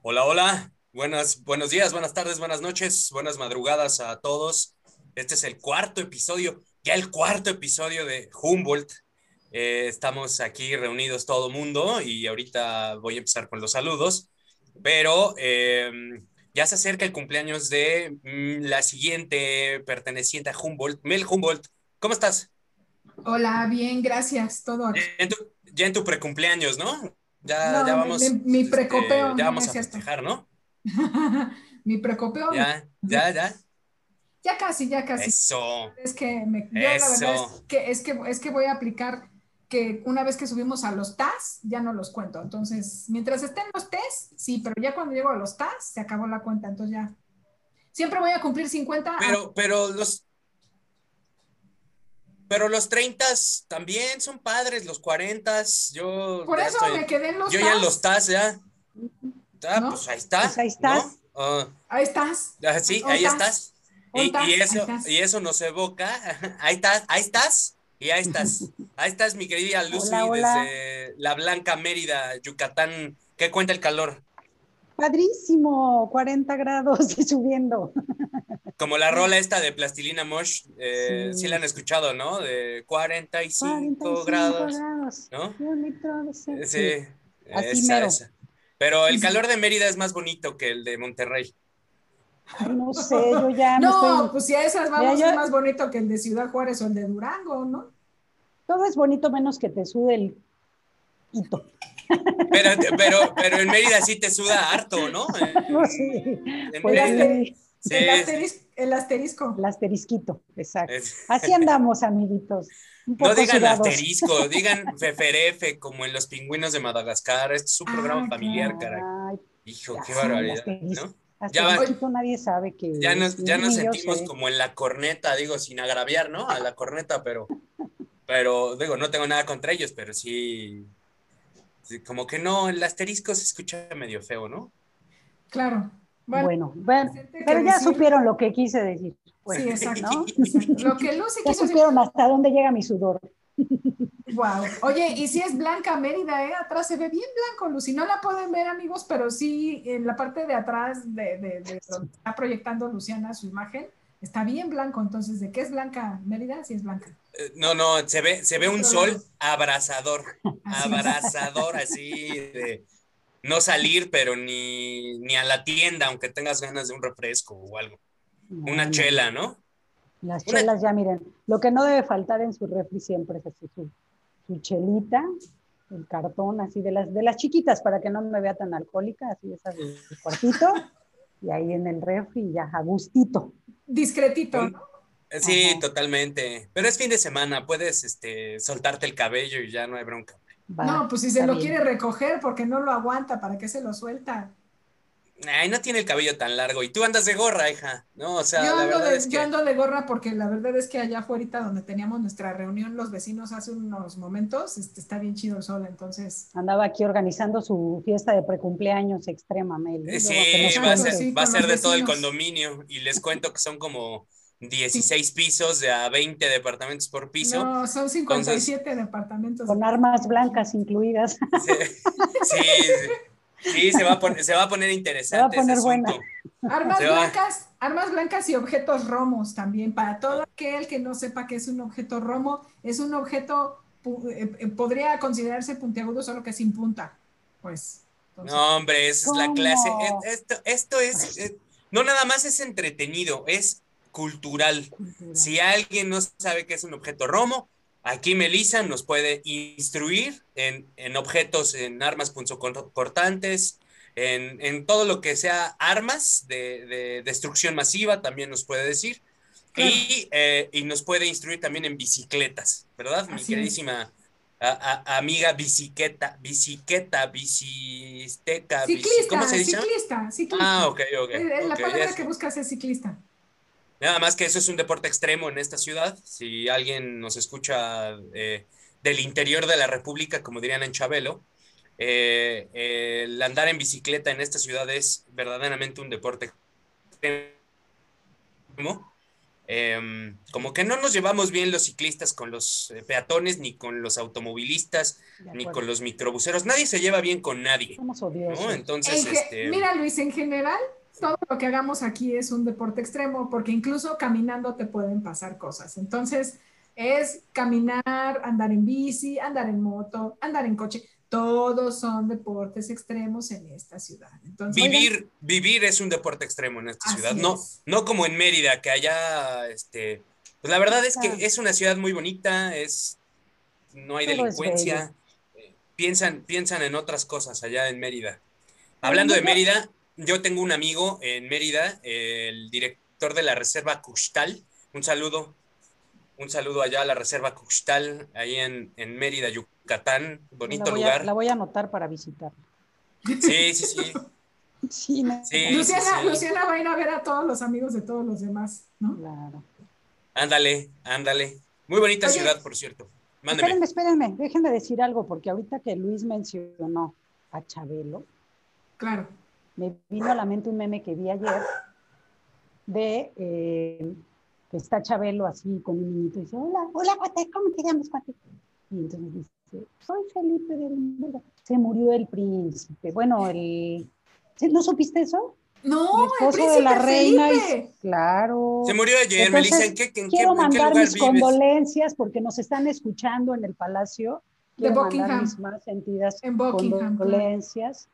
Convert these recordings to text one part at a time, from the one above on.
Hola, hola. Buenas, buenos días, buenas tardes, buenas noches, buenas madrugadas a todos. Este es el cuarto episodio, ya el cuarto episodio de Humboldt. Eh, estamos aquí reunidos todo mundo y ahorita voy a empezar con los saludos, pero eh, ya se acerca el cumpleaños de mm, la siguiente perteneciente a Humboldt, Mel Humboldt. ¿Cómo estás? Hola, bien, gracias, todo. Ya en tu, ya en tu precumpleaños, ¿no? Ya, No, ya vamos. mi, mi este, precopeo. ya no vamos es a festejar, ¿no? mi precopeo. Ya. Ya, ya, ya. casi, ya casi. Eso. Es que me, yo la verdad es que, es que es que voy a aplicar que una vez que subimos a los TAS, ya no los cuento. Entonces, mientras estén los TES, sí, pero ya cuando llego a los TAS, se acabó la cuenta. Entonces ya. Siempre voy a cumplir 50. Pero, pero los. Pero los 30 también son padres, los 40 yo. Por ya eso estoy- me quedé en los Yo TAS. ya en los TAS, ya. Ah, ¿No? pues ahí está. Pues ahí estás. ¿no? Ah, Ahí estás. ah, sí, Ahí estás. estás. Y, eso, ahí estás. y eso nos evoca. Ahí estás, ahí estás. Y ahí estás. Ahí estás, mi querida Lucy, Hola, hola. desde la Blanca Mérida, Yucatán. ¿Qué cuenta el calor? Padrísimo, 40 grados y subiendo. Como la rola esta de Plastilina Mosh, eh, sí. Sí. la han escuchado, ¿no? De 45, 45 grados, grados. ¿no? Y un litro de sed. Sí, así esa, mero. esa. Pero el calor de Mérida es más bonito que el de Monterrey. Ay, no sé, yo ya No, estoy- pues si a esas vamos, es más bonito que el de Ciudad Juárez o el de Durango, ¿no? Todo es bonito menos que te sude el hito. Pero, pero, pero en Mérida sí te suda harto, ¿no? No, sí. En Pues Mérida- sí, sí, el, asteris- el asterisco. el asterisquito, exacto. es- Así andamos, amiguitos. Un No poco digan sudados. asterisco, digan feferefe, como en los pingüinos de Madagascar. Este es un Ah, programa familiar, claro. caray. Ay, Hijo, Ya qué sí, barbaridad, asterisco. ¿no? Ya asterisquito nadie sabe que. Ya nos, ya nos sentimos sé. como en la corneta, digo, sin agraviar, ¿no? A la corneta, pero, pero digo, no tengo nada contra ellos, pero sí, sí, como que no, el asterisco se escucha medio feo, ¿no? Claro. Bueno, Bueno, pero ya decir- supieron lo que quise decir. Pues, sí, exacto, ¿no? exacto. Lo que Lucy Ya quiso decir. supieron hasta dónde llega mi sudor. Wow. Oye, y si es blanca Mérida, ¿eh? Atrás se ve bien blanco, Lucy. No la pueden ver, amigos, pero sí en la parte de atrás de, de- de donde está proyectando Luciana su imagen, está bien blanco. Entonces, ¿de qué es blanca Mérida? Sí es blanca. Eh, No, no, se ve, se ve un sol es. abrazador, así de no salir, pero ni, ni a la tienda, aunque tengas ganas de un refresco o algo. Una chela, ¿no? Las Una- chelas, ya miren, lo que no debe faltar en su refri siempre es así su, su chelita, el cartón así de las de las chiquitas para que no me vea tan alcohólica, así esas del cuartito, y ahí en el refri ya a gustito. Discretito, ¿no? Sí, Ajá. totalmente. Pero es fin de semana, puedes este, soltarte el cabello y ya no hay bronca. Va, No, pues si se lo bien. quiere recoger porque no lo aguanta, ¿para qué se lo suelta? Ay, no tiene el cabello tan largo. Y tú andas de gorra, hija. No, o sea, yo, la ando de, es yo que. ando de gorra porque la verdad es que allá afuera donde teníamos nuestra reunión los vecinos hace unos momentos, este, está bien chido el sol, entonces Andaba aquí organizando su fiesta de precumpleaños extrema, Mel. ¿eh? Sí, va a ser, Sí, va a ser de todo el condominio. Y les cuento que son como 16 pisos de a 20 departamentos por piso. no, son 57 departamentos. Con armas blancas incluidas. Sí, sí, sí. Sí, se va a poner, se va a poner interesante Se va a poner ese buena. asunto. Armas blancas, armas blancas y objetos romos también. Para todo aquel que no sepa qué es un objeto romo, es un objeto, eh, eh, podría considerarse puntiagudo, solo que sin punta. Pues. entonces- No, hombre, esa es la clase. Eh, Esto, esto es, eh, no nada más es entretenido, es cultural. Si alguien no sabe qué es un objeto romo, aquí Melissa nos puede instruir en, en objetos, en armas punzocortantes, en, en todo lo que sea armas de, de destrucción masiva, también nos puede decir. Claro. Y, eh, y nos puede instruir también en bicicletas, ¿verdad? Mi Así queridísima a- a- amiga bicicleta, bicicleta, bicisteca, bici- Ciclista, ¿cómo se dice? ciclista, ciclista. Ah, ok, ok. Eh, eh, la palabra que buscas es ciclista. Nada más que eso es un deporte extremo en esta ciudad. Si alguien nos escucha eh, del interior de la República, como dirían en Chabelo, eh, el andar en bicicleta en esta ciudad es verdaderamente un deporte extremo. Em, como que no nos llevamos bien los ciclistas con los eh, peatones, ni con los automovilistas, ni con los microbuseros. Nadie se lleva bien con nadie. Somos odiosos. Entonces, este... Mira, Luis, en general, todo lo que hagamos aquí es un deporte extremo, porque incluso caminando te pueden pasar cosas. Entonces, es caminar, andar en bici, andar en moto, andar en coche todos son deportes extremos en esta ciudad. Entonces, vivir, vivir es un deporte extremo en esta ciudad, no, no como en Mérida, que allá, este, pues la verdad es que es una ciudad muy bonita, es, no hay delincuencia, piensan, piensan en otras cosas allá en Mérida. Hablando de Mérida, yo tengo un amigo en Mérida, el director de la Reserva Custal, un saludo, un saludo allá a la Reserva Custal, ahí en, en Mérida, Yucatán Catán, bonito lugar. la voy a anotar para visitar. Sí, sí, sí. sí, Luciana, va a ir a ver a todos los amigos de todos los demás, ¿no? Claro. Ándale, ándale. Muy bonita ciudad, por cierto. Mándeme. Espérenme, espérenme, déjenme decir algo, porque ahorita que Luis mencionó a Chabelo, claro. Me vino a la mente un meme que vi ayer de eh, que está Chabelo así con un niñito y dice, hola, hola, cuate, ¿cómo te llamas, cuate? Y entonces dice, soy Felipe del Se murió el príncipe. Bueno, el... ¿no supiste eso? No, el esposo de la reina. claro. Se murió ayer, me dicen que quiero mandar mis condolencias porque nos están escuchando en el palacio. de Buckingham. mis más sentidas condolencias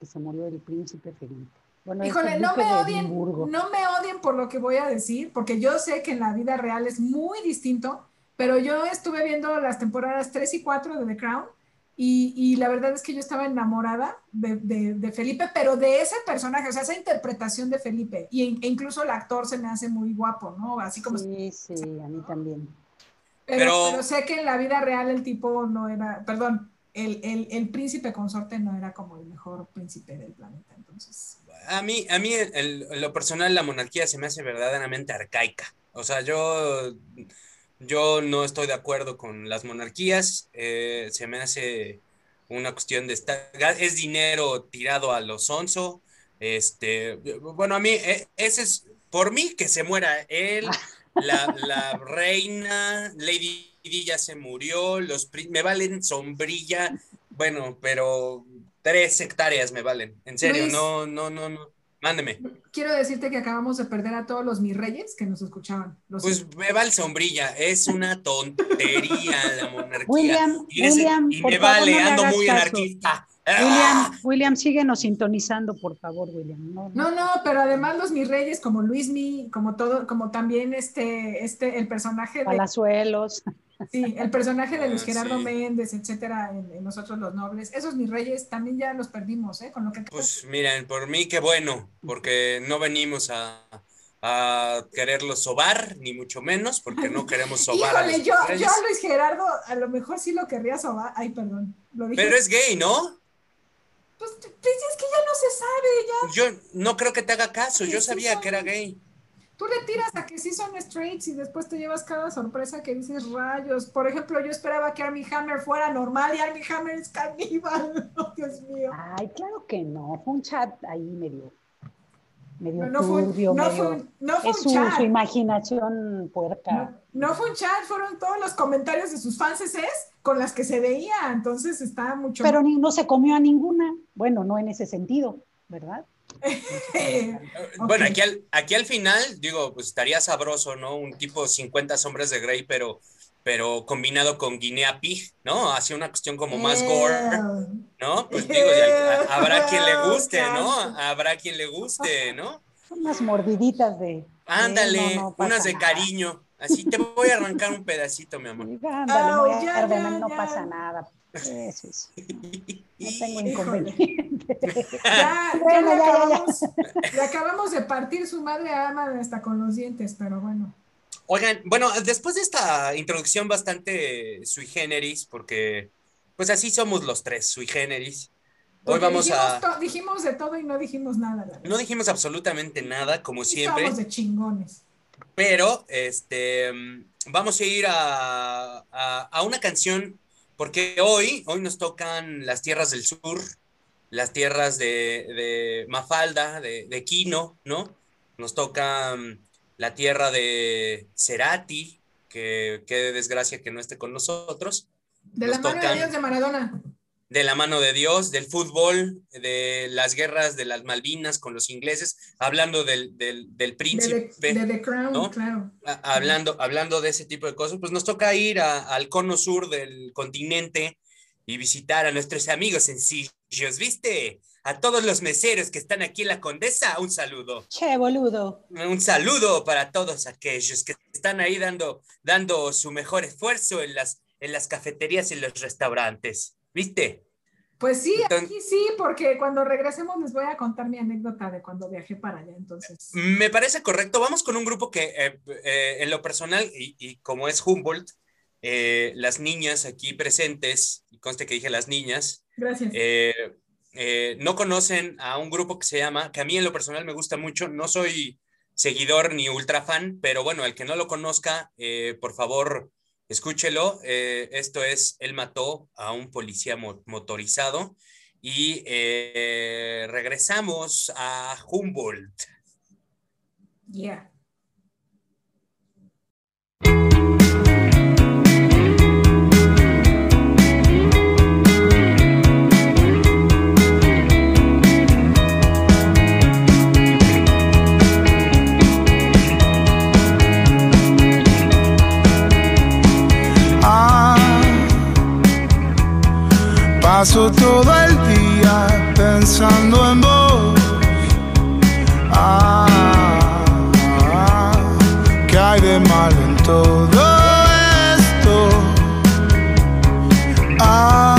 porque se murió el príncipe Felipe. Bueno, Híjole, no me odien, no me odien por lo que voy a decir, porque yo sé que en la vida real es muy distinto pero yo estuve viendo las temporadas 3 y 4 de The Crown y, y la verdad es que yo estaba enamorada de, de, Felipe, pero de ese personaje, o sea, esa interpretación de Felipe. Y, e incluso el actor se me hace muy guapo, ¿no? Así como... Sí, sí, a mí también. Pero, pero... sé que en la vida real el tipo no era, perdón, el, el, el, príncipe consorte no era como el mejor príncipe del planeta, entonces. A mí, a mí lo personal la monarquía se me hace verdaderamente arcaica. O sea, yo yo no estoy de acuerdo con las monarquías. Eh, se me hace una cuestión de estar, es dinero tirado a los onzo. Este, bueno, a mí, e, ese es por mí que se muera él, la, reina, Lady ya se murió, los me valen sombrilla, bueno, pero tres hectáreas me valen, en serio, no, no, no, no. Mándeme. Quiero decirte que acabamos de perder a todos los mis reyes que nos escuchaban. pues me vale sombrilla, es una tontería la monarquía. William, y, William, y me vale, ando muy anarquista. William, ah. William, síguenos sintonizando, por favor, William. No, no, pero además los mis reyes, como Luis Mi, como todo, como también este, este, el personaje de Palazuelos. Sí, el personaje de Luis ah, Gerardo Méndez, etcétera, en, Nosotros los Nobles, esos mis reyes también ya los perdimos, ¿eh? Con lo que. Pues miren, por mí qué bueno, porque no venimos a, a quererlos sobar, ni mucho menos, porque no queremos sobar. a yo, yo a Luis Gerardo a lo mejor sí lo querría sobar. Ay, perdón. Pero es gay, ¿no? Pues, pues, es que ya no se sabe, ya. Yo no creo que te haga caso, yo sabía que era gay. Tú le tiras a que sí son straights y después te llevas cada sorpresa que dices rayos. Por ejemplo, yo esperaba que Armie Hammer fuera normal y Armie Hammer es caníbal. Oh, Dios mío. Ay, claro que no. Fue un chat ahí medio. Medio no, turbio, no fue, no fue un chat. Su imaginación puerca. No, fue un chat, fueron todos los comentarios de sus fans con las que se veía. Entonces estaba mucho. Pero ni, no se comió a ninguna. Bueno, no en ese sentido, ¿verdad? Bueno, aquí al, aquí al final, digo, pues estaría sabroso, ¿no? Un tipo 50 sombras de Grey, pero, pero combinado con Guinea Pig, ¿no? Hacia una cuestión como más gore, ¿no? Pues digo, habrá quien le guste, ¿no? Habrá quien le guste, ¿no? Unas mordiditas de... Ándale, unas de cariño. Así te voy a arrancar un pedacito, mi amor. Ándale, no pasa nada. Es. No tengo inconveniente. Ya, ya, le, acabamos, le, acabamos, de partir su madre ama hasta con los dientes, pero bueno. Oigan, bueno, después de esta introducción bastante sui generis, porque pues así somos los tres, sui generis. Hoy vamos dijimos a. dijimos de todo y no dijimos nada. No dijimos absolutamente nada, como siempre. Estamos de chingones. Pero, este, vamos a ir a, a una canción porque hoy, hoy nos tocan las tierras del sur, las tierras de, Mafalda, de, Quino, ¿no? Nos tocan la tierra de Cerati, que qué desgracia que no esté con nosotros. De la mano de Dios de Maradona. De la mano de Dios, del fútbol, de las guerras de las Malvinas con los ingleses, hablando del, príncipe. De, the, Crown, claro. Hablando, hablando de ese tipo de cosas, pues nos toca ir al cono sur del continente y visitar a nuestros amigos sencillos, ¿viste? A todos los meseros que están aquí en la Condesa, un saludo. Che, boludo. Un saludo para todos aquellos que están ahí dando, dando su mejor esfuerzo en las, en las cafeterías y los restaurantes, ¿viste? Pues sí, aquí sí, porque cuando regresemos les voy a contar mi anécdota de cuando viajé para allá, entonces. Me parece correcto. Vamos con un grupo que eh, eh, en lo personal, y, y como es Humboldt, eh, las niñas aquí presentes, y conste que dije las niñas, Gracias. No conocen a un grupo que se llama, que a mí en lo personal me gusta mucho, no soy seguidor ni ultra fan, pero bueno, el que no lo conozca, por favor, escúchelo. esto es, él mató a un policía motorizado y regresamos a Humboldt. Paso todo el día pensando en vos. Ah, ¿qué hay de mal en todo esto? Ah,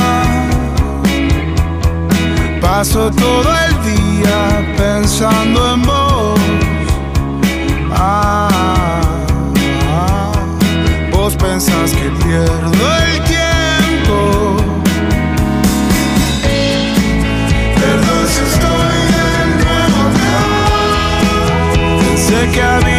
paso todo el día pensando en vos. Ah, vos pensás que pierdo Sé que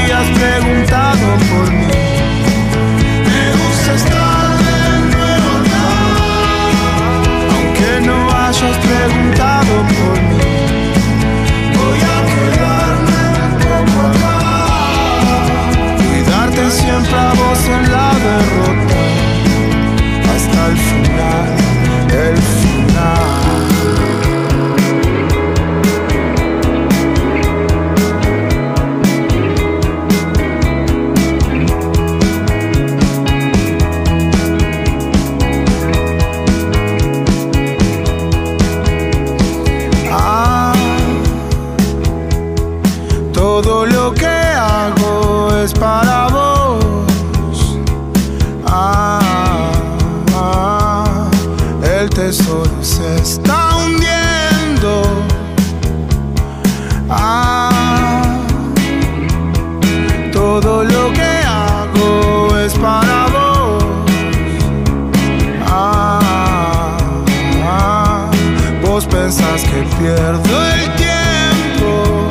Pierdo el tiempo.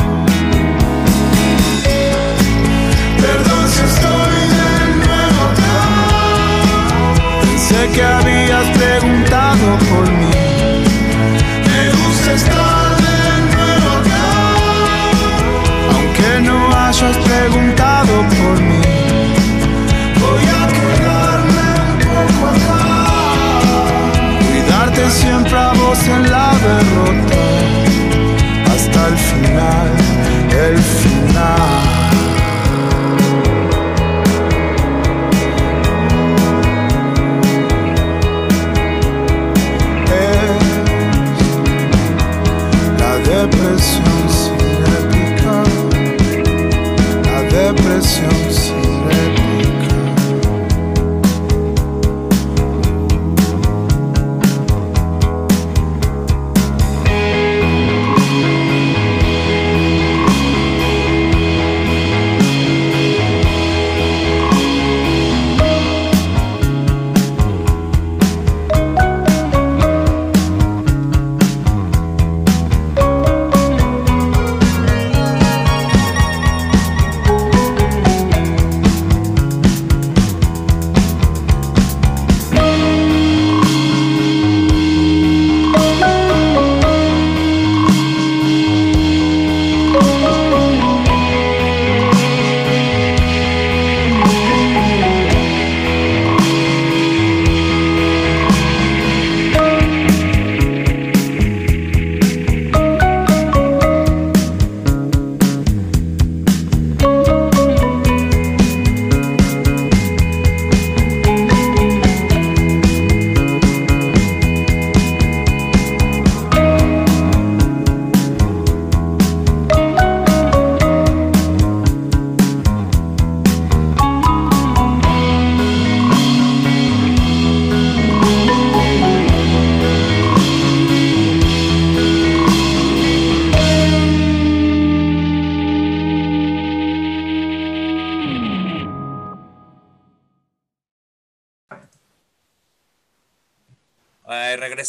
Perdón si estoy de nuevo acá. Pensé que habías preguntado por mí. Me gusta estar de nuevo acá. Aunque no hayas preguntado por mí. Voy a quedarme un poco acá. Cuidarte siempre a vos en la derrota. final, é el final.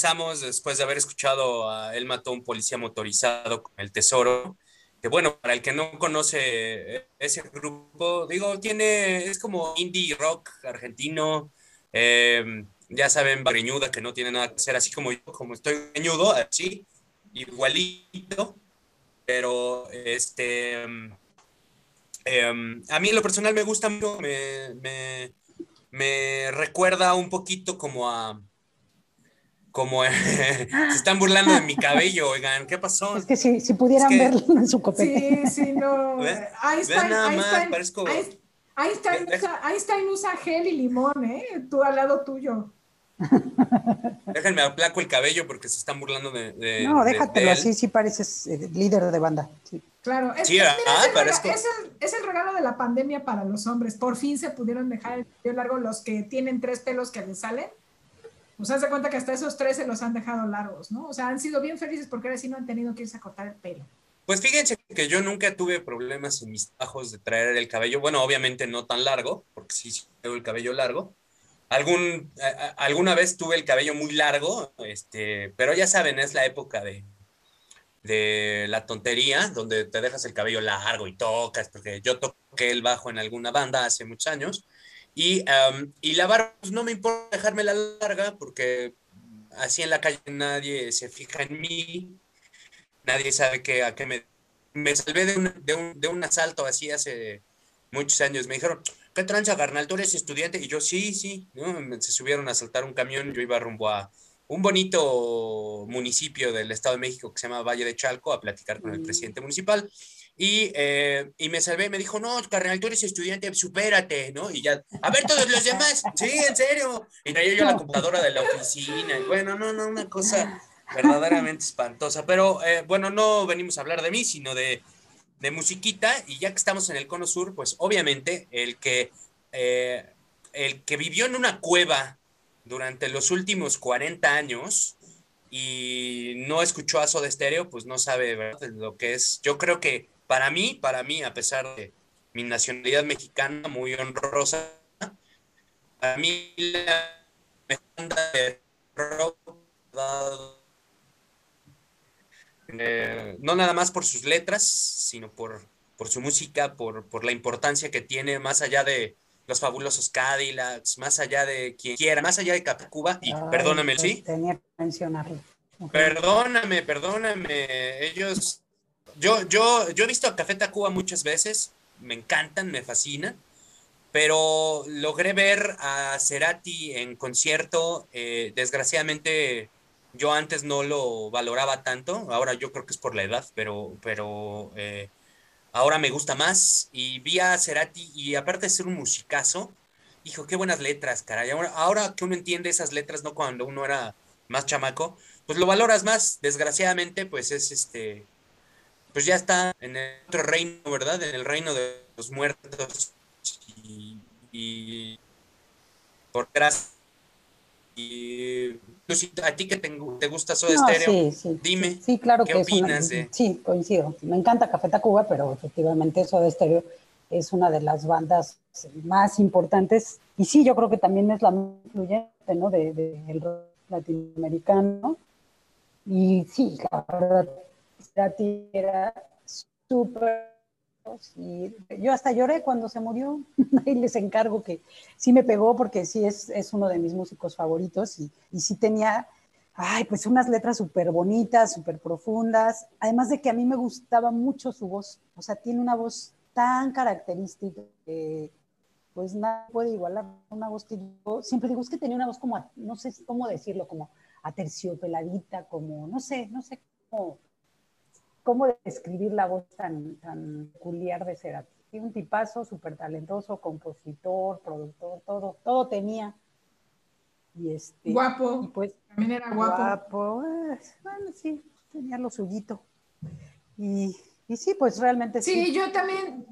Regresamos después de haber escuchado a Él mató a un policía motorizado con el tesoro. Que bueno, para el que no conoce ese grupo, digo, tiene, es como indie rock argentino. Eh, ya saben, Barriñuda, que no tiene nada que hacer, así como yo, como estoy greñudo, así, igualito. Pero este. Em, a mí en lo personal me gusta mucho, me, me, me recuerda un poquito como a como se están burlando de mi cabello, oigan, ¿qué pasó? Es que si, si pudieran verlo en su copete. Sí, sí, no. Einstein, nada más, parezco... Einstein, usa, Einstein usa gel y limón, ¿eh? Tú al lado tuyo. Déjenme aplaco el cabello porque se están burlando de. no, déjatelo así, sí pareces eh, líder de banda. Claro, es, ah, es, el, es, el, regalo de la pandemia para los hombres. Por fin se pudieron dejar el cabello largo los que tienen tres pelos que les salen pues haz de cuenta que hasta esos tres se los han dejado largos, ¿no? O sea, han sido bien felices porque ahora sí no han tenido que irse a cortar el pelo. Pues fíjense que yo nunca tuve problemas en mis bajos de traer el cabello. Bueno, obviamente no tan largo, porque sí, tengo el cabello largo. Algún, alguna vez tuve el cabello muy largo, este, pero ya saben, es la época de, de la tontería, donde te dejas el cabello largo y tocas, porque yo toqué el bajo en alguna banda hace muchos años y, y la barba, pues, no me importa dejarme la larga porque así en la calle nadie se fija en mí, nadie sabe que, a qué me... Me salvé de un, de, un, de un asalto así hace muchos años. Me dijeron, ¿qué tranza, carnal? ¿Tú eres estudiante? Y yo, sí, sí. Se subieron a saltar un camión, yo iba rumbo a un bonito municipio del Estado de México que se llama Valle de Chalco a platicar con el mm. presidente municipal. Y, eh, y, me salvé, me dijo, no, carnal, tú eres estudiante, supérate, ¿no? Y ya, a ver todos los demás, sí, en serio. Y traía yo la computadora de la oficina, y bueno, no, no, una cosa verdaderamente espantosa. Pero eh, bueno, no venimos a hablar de mí, sino de, de, musiquita, y ya que estamos en el Cono Sur, pues obviamente el que, eh, el que vivió en una cueva durante los últimos 40 años, y no escuchó a Soda Stereo, pues no sabe ¿verdad? lo que es. Yo creo que para mí, para mí, a pesar de mi nacionalidad mexicana muy honrosa, a mí la banda de rock eh, no nada más por sus letras, sino por, por su música, por, por, la importancia que tiene más allá de los fabulosos Cadillacs, más allá de quien quiera, más allá de Cuba, y perdóname, ¿sí? Tenía que mencionarlo. Perdóname, perdóname, ellos yo, yo, yo he visto a Café Tacuba muchas veces, me encantan, me fascinan, pero logré ver a Cerati en concierto, eh, desgraciadamente yo antes no lo valoraba tanto, ahora yo creo que es por la edad, pero, pero eh, ahora me gusta más y vi a Cerati y aparte de ser un musicazo, hijo, qué buenas letras, caray, ahora, ahora que uno entiende esas letras, no cuando uno era más chamaco, pues lo valoras más, desgraciadamente pues es este pues ya está en el otro reino, ¿verdad? En el reino de los muertos y, por gracia. Y a ti que te, gusta Soda Stereo, dime, sí, claro ¿qué que opinas de... Sí, coincido. Me encanta Café Tacuba, pero efectivamente Soda Stereo es una de las bandas más importantes. Y sí, yo creo que también es la más influyente, ¿no? De, de rock latinoamericano. Y sí, la verdad, ti era súper... yo hasta lloré cuando se murió, ahí les encargo que sí me pegó porque sí es, es uno de mis músicos favoritos y, y sí tenía, ay, pues unas letras súper bonitas, súper profundas, además de que a mí me gustaba mucho su voz, o sea, tiene una voz tan característica que pues nada puede igualar una voz que yo siempre digo, es que tenía una voz como, no sé cómo decirlo, como aterciopeladita, como, no sé, no sé cómo cómo describir la voz tan, tan peculiar de Cerati. Un tipazo súper talentoso, compositor, productor, todo, todo tenía. Y este, guapo. pues, También era guapo. Guapo, pues, bueno, sí, tenía lo suyito. Y, y sí, pues realmente sí. Sí, yo también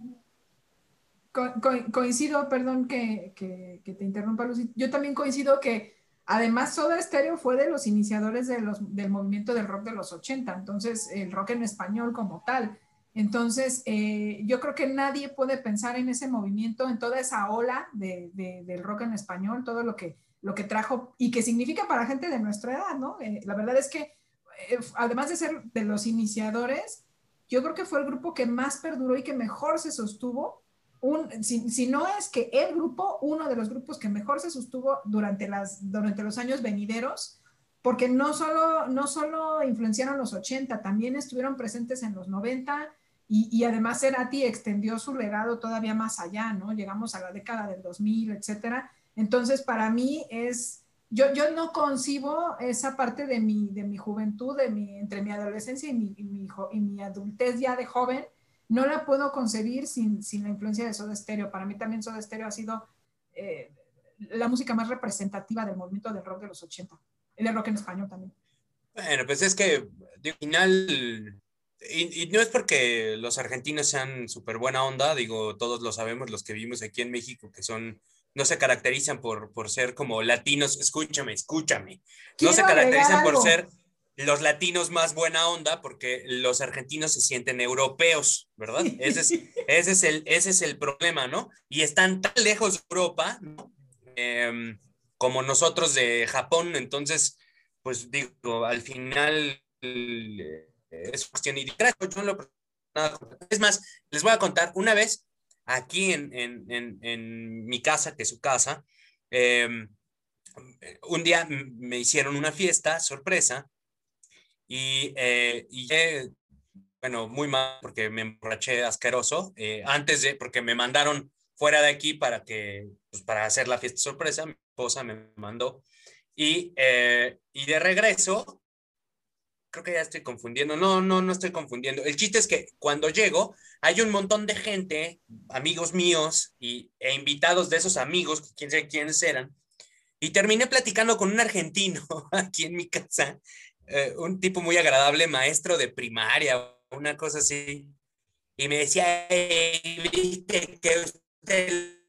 coincido, perdón que, que, que te interrumpa, Lucy, yo también coincido que Además, Soda Stereo fue de los iniciadores del movimiento del rock de los 80, entonces el rock en español como tal. Entonces, eh, yo creo que nadie puede pensar en ese movimiento, en toda esa ola de, del rock en español, todo lo que lo que trajo y que significa para gente de nuestra edad, ¿no? Eh, la verdad es que, eh, además de ser de los iniciadores, yo creo que fue el grupo que más perduró y que mejor se sostuvo. Si, no es que el grupo, uno de los grupos que mejor se sostuvo durante, las, durante los años venideros, porque no solo, no solo influenciaron los 80, también estuvieron presentes en los 90 y, y además Cerati extendió su legado todavía más allá, ¿no? Llegamos a la década del 2000, etcétera. Entonces, para mí es, yo, yo no concibo esa parte de mi, de mi juventud, de mi, entre mi adolescencia y mi, y mi, y mi adultez ya de joven, no la puedo concebir sin, sin, la influencia de Soda Stereo. Para mí también Soda Stereo ha sido eh, la música más representativa del movimiento del rock de los 80 el rock en español también. Bueno, pues es que al final, y, no es porque los argentinos sean súper buena onda, digo, todos lo sabemos, los que vivimos aquí en México, que son, no se caracterizan por, por ser como latinos, escúchame, escúchame, no se caracterizan por ser los latinos más buena onda porque los argentinos se sienten europeos, ¿verdad? Ese, es, ese, es el, ese es el problema, ¿no? Y están tan lejos de Europa, ¿no? Em, como nosotros de Japón, entonces, pues digo, al final eh, es cuestión y es más, les voy a contar una vez aquí en, en, en, mi casa, que es su casa, em, un día me hicieron una fiesta sorpresa y, eh, y bueno, muy mal porque me emborraché asqueroso, eh, antes de, porque me mandaron fuera de aquí para que, pues, para hacer la fiesta sorpresa, mi esposa me mandó. Y, eh, y de regreso, creo que ya estoy confundiendo. No, no, no estoy confundiendo. El chiste es que cuando llego, hay un montón de gente, amigos míos y, e invitados de esos amigos, quién sabe quiénes eran. Y terminé platicando con un argentino aquí en mi casa, eh, un tipo muy agradable, maestro de primaria, una cosa así. Y me decía, viste que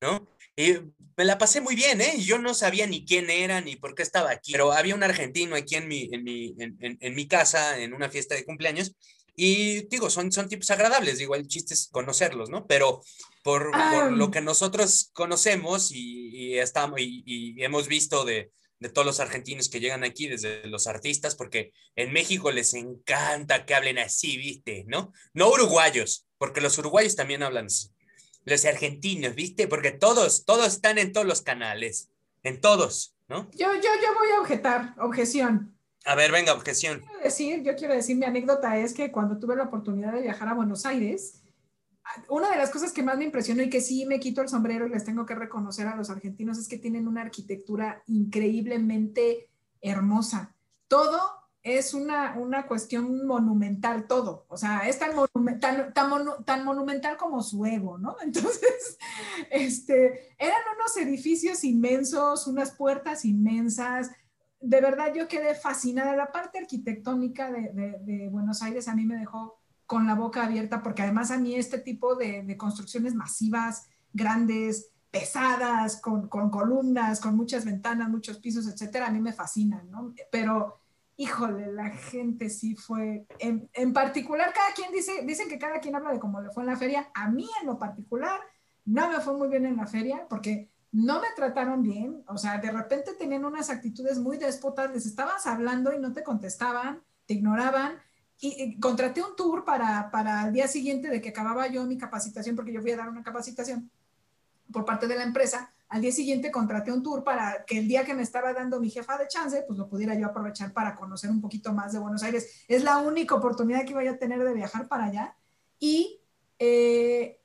¿no? Y me la pasé muy bien, ¿eh? Yo no sabía ni quién era ni por qué estaba aquí, pero había un argentino aquí en mi, en mi, en, mi casa en una fiesta de cumpleaños y digo, son, son tipos agradables, digo, el chiste es conocerlos, ¿no? Pero por, por lo que nosotros conocemos y, estamos, y, y, hemos visto de, de todos los argentinos que llegan aquí, desde los artistas, porque en México les encanta que hablen así, ¿viste? ¿No? No uruguayos, porque los uruguayos también hablan así. Los argentinos, ¿viste? Porque todos, todos están en todos los canales, en todos, ¿no? Yo, yo, yo voy a objetar, objeción. A ver, venga, objeción. Yo quiero decir, yo quiero decir, mi anécdota es que cuando tuve la oportunidad de viajar a Buenos Aires, una de las cosas que más me impresionó y que sí me quito el sombrero y les tengo que reconocer a los argentinos es que tienen una arquitectura increíblemente hermosa. Todo es una, una cuestión monumental todo, o sea, es tan, monumental como su ego, ¿no? Entonces, este, eran unos edificios inmensos, unas puertas inmensas, de verdad yo quedé fascinada, la parte arquitectónica de, Buenos Aires a mí me dejó con la boca abierta, porque además a mí este tipo de, de construcciones masivas, grandes, pesadas, con, con, columnas, con muchas ventanas, muchos pisos, etcétera, a mí me fascinan, ¿no? Pero híjole, la gente sí fue, en, en, particular, cada quien dice, dicen que cada quien habla de cómo le fue en la feria, a mí en lo particular no me fue muy bien en la feria porque no me trataron bien, o sea, de repente tenían unas actitudes muy déspotas, les estabas hablando y no te contestaban, te ignoraban, y, contraté un tour para, para el día siguiente de que acababa yo mi capacitación, porque yo fui a dar una capacitación por parte de la empresa, al día siguiente contraté un tour para que el día que me estaba dando mi jefa de chance, pues lo pudiera yo aprovechar para conocer un poquito más de Buenos Aires. Es la única oportunidad que voy a tener de viajar para allá. Y eh,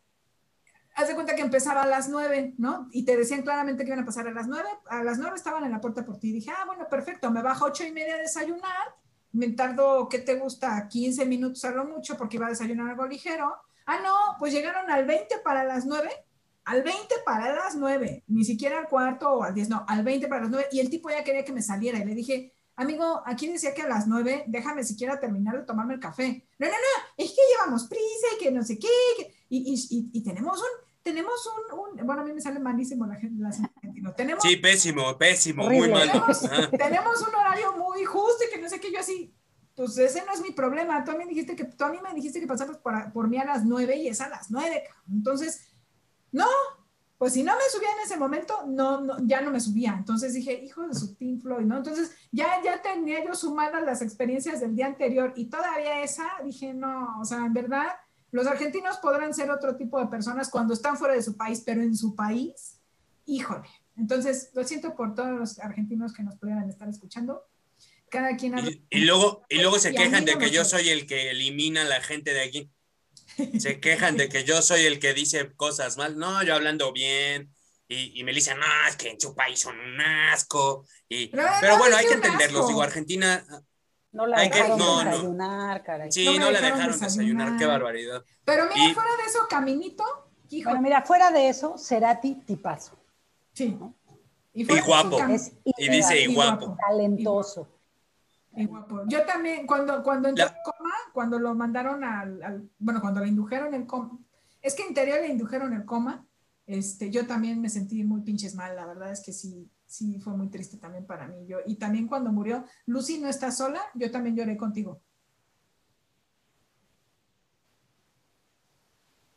haz de cuenta que empezaba a las nueve, ¿no? Y te decían claramente que iban a pasar a las nueve. A las nueve estaban en la puerta por ti. Y dije, ah, bueno, perfecto, me bajo ocho y media a desayunar. Me tardo, ¿qué te gusta? 15 minutos a lo mucho porque iba a desayunar algo ligero. Ah, no, pues llegaron al 20 para las nueve al 20 para las 9, ni siquiera al cuarto o al 10, no, al 20 para las 9, y el tipo ya quería que me saliera, y le dije, amigo, aquí decía que a las 9, déjame siquiera terminar de tomarme el café. No, no, no, es que llevamos prisa y que no sé qué, y, tenemos un, tenemos un, bueno, a mí me sale malísimo la gente, la argentino. Tenemos, sí, pésimo, pésimo, muy mal. Tenemos, un horario muy justo y que no sé qué, yo así, pues ese no es mi problema. Tú a mí, dijiste que, tú a mí me dijiste que pasabas por, por mí a las 9 y es a las 9, entonces no, pues si no me subía en ese momento, no, no, ya no me subía. Entonces dije, hijo de su Team Floyd, ¿no? Entonces ya, ya tenía yo sumadas las experiencias del día anterior y todavía esa, dije, no, o sea, en verdad, los argentinos podrán ser otro tipo de personas cuando están fuera de su país, pero en su país, híjole. Entonces, lo siento por todos los argentinos que nos pudieran estar escuchando. Cada quien... Y, y luego, y luego se quejan de que yo soy el que elimina a la gente de aquí. Se quejan de que yo soy el que dice cosas mal. No, yo hablando bien. Y, y me dicen, no, es que en su país son un asco. Y, Pero, pero, no, bueno, hay que entenderlos. Digo, Argentina, No la Hay dejaron no, no. desayunar, caray. sí, No la dejaron dejaron desayunar. desayunar. Qué barbaridad. Pero mira, Y- fuera de eso, Caminito, hijo, Bueno, mira, fuera de eso, Cerati tipazo. sí. Y guapo. Es Y dice, y guapo. talentoso. y guapo. Yo también, cuando, cuando entró La- en coma, cuando lo mandaron al, al- bueno, cuando le indujeron el coma, es que en teoría le indujeron el coma, este, yo también me sentí muy pinches mal, la verdad es que sí, sí fue muy triste también para mí. Yo, y también cuando murió, Lucy no está sola, yo también lloré contigo.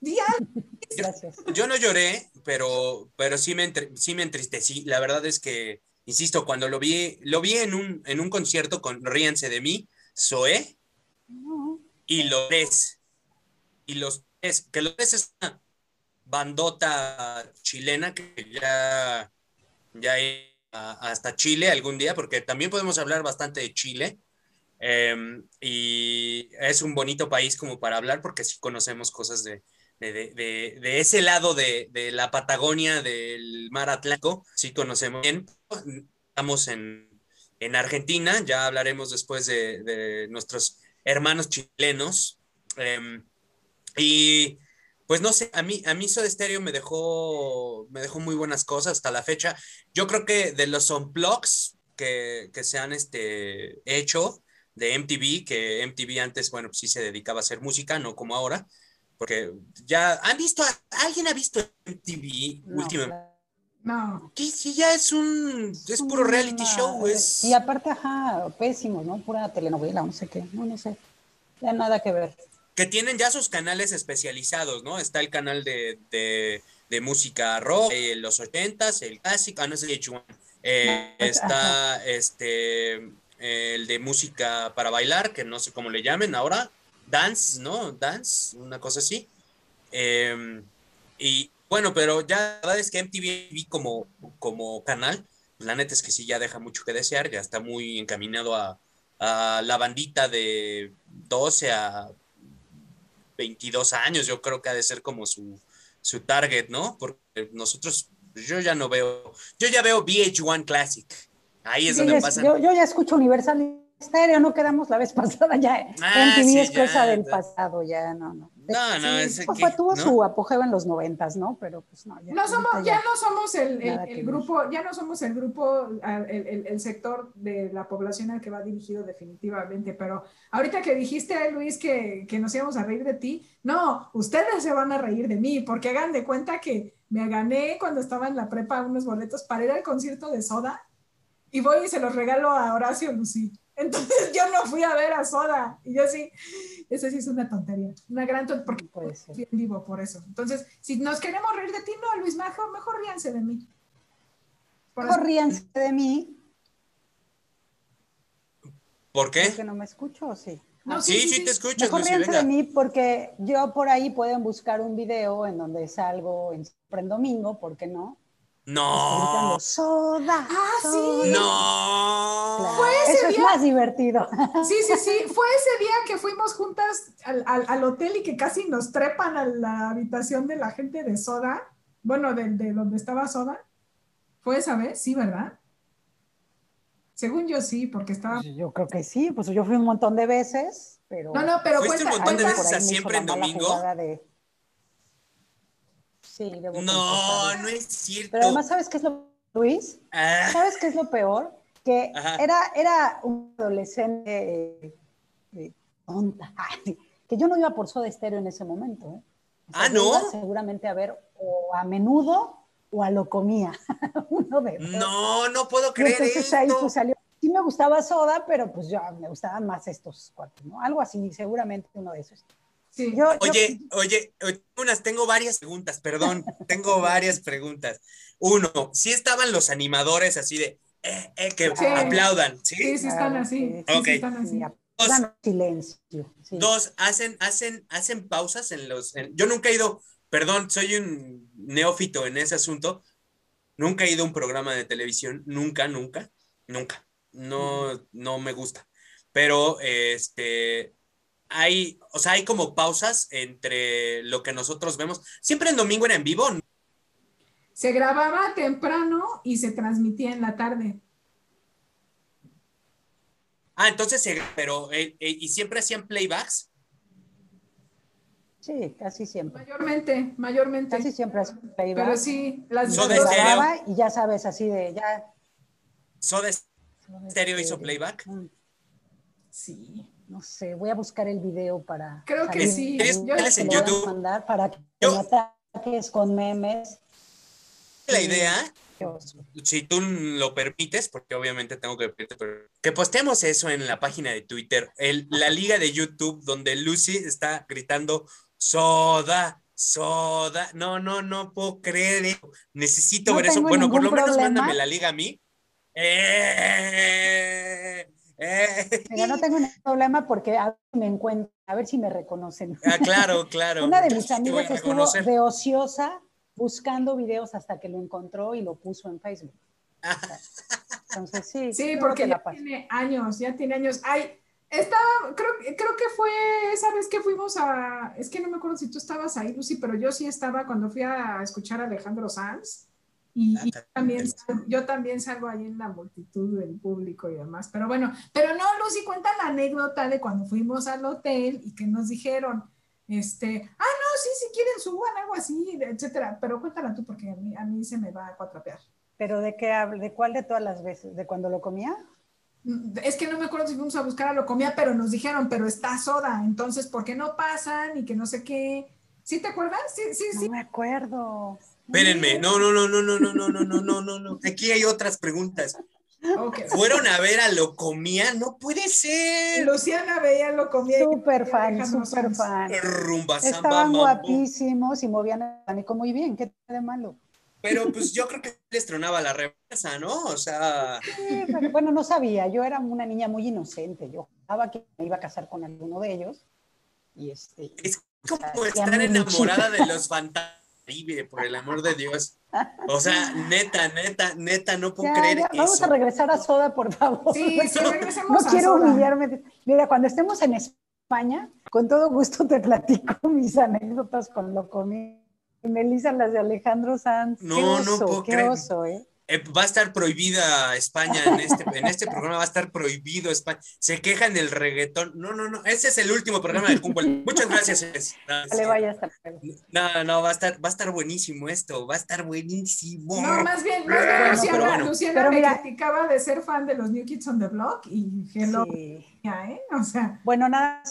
Gracias. Yo no lloré, pero, pero sí, me entre- sí me entristecí. La verdad es que, insisto, cuando lo vi, lo vi en un, en un concierto con Ríense de mí, Zoé y Los Tres. Y Los Tres, que Los Tres es una bandota chilena que ya, ya irá a- hasta Chile algún día, porque también podemos hablar bastante de Chile. Eh, y es un bonito país como para hablar porque sí conocemos cosas de, de, de- de- ese lado de, la Patagonia, del mar Atlántico, sí conocemos bien. Estamos en, en Argentina, ya hablaremos después de, de nuestros hermanos chilenos. Eh, y pues no sé, a mí, a mí Soda Stereo me dejó, me dejó muy buenas cosas hasta la fecha. Yo creo que de los unplugs que, que se han este, hecho de MTV, que MTV antes, bueno, pues sí se dedicaba a hacer música, no como ahora, porque ya han visto, alguien ha visto MTV no, últimamente. No, Sí, sí, ya es un, es puro reality show, es... Y aparte, ajá, pésimo, ¿no? Pura telenovela, no sé qué, no, no sé. Ya nada que ver. Que tienen ya sus canales especializados, ¿no? Está el canal de, de, de música rock, eh, los ochentas, el clásico, ah, no VH1. Eh, está este el de música para bailar, que no sé cómo le llamen ahora, dance, ¿no? Dance, una cosa así. Eh, y bueno, pero ya la verdad es que MTV como, como canal, la neta es que sí ya deja mucho que desear, ya está muy encaminado a, a la bandita de 12 a 22 años, yo creo que ha de ser como su, su target, ¿no? Porque nosotros, yo ya no veo, yo ya veo VH1 Classic. Ahí es donde pasan. yo, yo ya escucho Universal Stereo, no quedamos la vez pasada ya. Ah, MTV sí, es ya, cosa del pasado, ya no, no. No, no, Sí, ese fue- que- tuvo ¿no? su apogeo en los noventas, ¿no? Pero pues no, ya. no somos, ya no somos el, el- Nada el que ver. grupo, ya no somos el grupo, el, el- el sector de la población al que va dirigido definitivamente, pero ahorita que dijiste, Luis, que, que nos íbamos a reír de ti, no, ustedes se van a reír de mí, porque hagan de cuenta que me gané cuando estaba en la prepa unos boletos para ir al concierto de Soda y voy y se los regalo a Horacio Lucy. Entonces yo no fui a ver a Soda y yo sí, eso sí es una tontería, una gran tontería, porque puede ser. vivo por eso. Entonces, si nos queremos reír de ti, no, Luis, mejor, mejor ríanse de mí. Por eso- Mejor ríanse de mí, ¿Por qué? porque no me escucho, ¿o sí? No, Sí, sí, te escuchas, Mejor Lucy, ríanse venga. de mí porque yo por ahí pueden buscar un video en donde salgo en, en domingo, ¿por qué no? No, soda. Ah, sí. soda". no. Claro, Fue ese Eso es día. más divertido. Sí, sí, sí. Fue ese día que fuimos juntas al, al- al hotel y que casi nos trepan a la habitación de la gente de Soda. Bueno, de, de donde estaba Soda. ¿Fue esa vez? Sí, ¿verdad? Según yo sí, porque estaba... Yo creo que sí, pues yo fui un montón de veces, pero... No, no, pero ¿Fuiste un montón de veces a siempre en domingo? de- Sí, debo No, no es cierto. Pero además, ¿sabes qué es lo Luis? Ah, ¿Sabes qué es lo peor? Que Ajá. era, era un adolescente eh, tonta, que yo no iba por Soda Estéreo en ese momento. ¿eh? O sea, Ah, ¿no? iba seguramente a ver o a menudo o a lo comía. Uno de no, no puedo Y creer entonces ahí pues salió. Sí me gustaba Soda, pero pues ya me gustaban más estos cuatro, ¿no? Algo así, seguramente uno de esos. Sí. Yo, yo- Oye, oye, oye, unas, tengo varias preguntas, perdón, tengo varias preguntas. Uno, ¿sí estaban los animadores así de, eh, eh, que Sí. aplaudan, ¿sí? Sí, sí están así. Sí, sí, Ok. sí están así. sí, aplaudan silencio. sí. Dos, hacen, hacen, hacen pausas en los. en- yo nunca he ido, perdón, soy un neófito en ese asunto. Nunca he ido a un programa de televisión, nunca, nunca, nunca. No, no me gusta. Pero este hay, o sea, hay como pausas entre lo que nosotros vemos. Siempre en domingo era en vivo, ¿no? Se grababa temprano y se transmitía en la tarde. Ah, entonces, se- pero, eh, eh, y siempre hacían playbacks. Sí, casi siempre. Mayormente, mayormente. Casi siempre es playback. Pero sí, las Stereo. grababa y ya sabes, así de ya. Soda Stereo hizo playback. mm, Sí. No sé, voy a buscar el video para. Creo que sí. te en YouTube. mandar para que Yo- me ataques con memes. La idea si tú lo permites, porque obviamente tengo que pedirte, pero que postemos eso en la página de Twitter, el, la liga de YouTube donde Lucy está gritando soda, soda. No, no, no puedo creer. Necesito No ver eso. Bueno, por lo menos mándame la liga a mí. Eh, eh. Mira, no tengo ningún problema porque a ver si me encuentran, a ver si me reconocen. Ah, claro, claro. Una de mis sí amigas estuvo reconocer. de ociosa buscando videos hasta que lo encontró y lo puso en Facebook. Entonces, sí. Sí, porque la ya tiene años, ya tiene años. Ay, estaba, creo, creo que fue esa vez que fuimos a, es que no me acuerdo si tú estabas ahí, Lucy, pero yo sí estaba cuando fui a escuchar a Alejandro Sanz. Y, y Ah, también, también. sal- yo también salgo ahí en la multitud del público y demás. Pero bueno, pero no, Lucy, cuenta la anécdota de cuando fuimos al hotel y que nos dijeron, este, ah, no, sí, si quieren suban, algo así, etcétera. Pero cuéntala tú porque a mí, a mí se me va a cuatrapear. ¿Pero de qué habla? ¿De cuál de todas las veces? ¿De cuando lo comía? Mm, Es que no me acuerdo si fuimos a buscar a lo comía, pero nos dijeron, pero está soda, entonces, ¿por qué no pasan? Y que no sé qué. ¿Sí te acuerdas? Sí, sí, sí. No me acuerdo. Espérenme, no, no, no, no, no, no, no, no, no, no, no, no. Aquí hay otras preguntas. Ok. ¿Fueron a ver a Locomía? No puede ser. Luciana veía lo comía. y Súper fan, súper fan. Rumba, samba, Estaban mambo. guapísimos y movían el abanico muy bien. ¿Qué tiene de malo? Pero pues yo creo que les tronaba la reversa, ¿no? O sea, Sí, pero, bueno, no sabía. Yo era una niña muy inocente. Yo jugaba que me iba a casar con alguno de ellos. Y este. es como estar enamorada de los fantasmas, por el amor de Dios. O sea, neta, neta, neta, no puedo Ya, creer ya, vamos eso. a regresar a Soda, por favor. Sí, sí, no regresemos a quiero Soda. humillarme. Mira, cuando estemos en España, con todo gusto te platico mis anécdotas con lo comí. Melissa, las de Alejandro Sanz. No, qué no oso, puedo qué creer. oso, ¿eh? Eh, va a estar prohibida España en este, en este programa, va a estar prohibido España. Se quejan del reggaetón. No, no, no. Ese es el último programa del Humboldt. Muchas gracias. Le vaya. No, no, va a estar, va a estar buenísimo esto. Va a estar buenísimo. No, más bien, más bien Bueno, Luciana, pero bueno. Luciana Pero me mira- criticaba de ser fan de los New Kids on the Block y hello, Sí. ¿eh? O sea, Bueno, nada,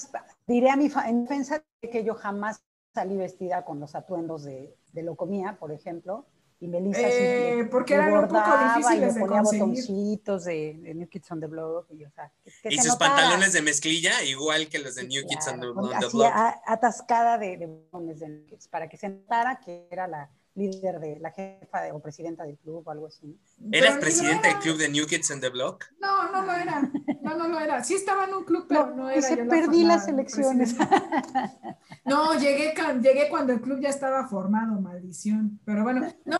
diré a mi fa- en defensa de que yo jamás salí vestida con los atuendos de, de Locomía, por ejemplo, y Melissa sí Eh, me- porque eran un poco y difíciles me de ponía conseguir. botoncitos de, de New Kids on the Block y, o sea, que- que Y se sus notara. pantalones de mezclilla, igual que los de New Kids on the, on the así Block. a- atascada de, de botones de New Kids, para que se notara que era la líder de la jefa de- o presidenta del club o algo así. ¿no? ¿Eras pero presidenta del era. club de New Kids on the Block? No, no lo era. No, no lo era. Sí estaba en un club, pero no, No, era. dice, yo perdí la las elecciones. presidenta. No, llegué, llegué cuando el club ya estaba formado, maldición. Pero bueno, no,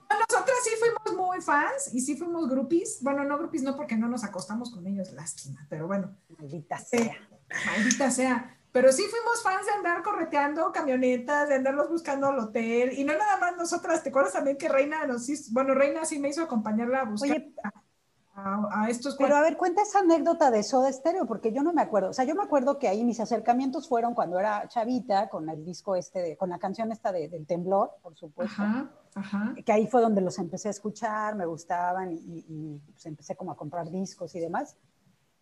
sí fuimos muy fans y sí fuimos groupies. Bueno, no groupies, no porque no nos acostamos con ellos, lástima. Pero bueno, Maldita Sí. sea. maldita sea. Pero sí fuimos fans de andar correteando camionetas, de andarlos buscando al hotel. Y no nada más nosotras, ¿te acuerdas también que Reina nos hizo, bueno, Reina sí me hizo acompañarla a buscar Oye, a, a estos Pero a ver, cuenta esa anécdota de Soda Stereo, porque yo no me acuerdo. O sea, yo me acuerdo que ahí mis acercamientos fueron cuando era chavita, con el disco este, de- con la canción esta de- del temblor, por supuesto. Ajá, ajá. Que ahí fue donde los empecé a escuchar, me gustaban y, y- pues, empecé como a comprar discos y demás.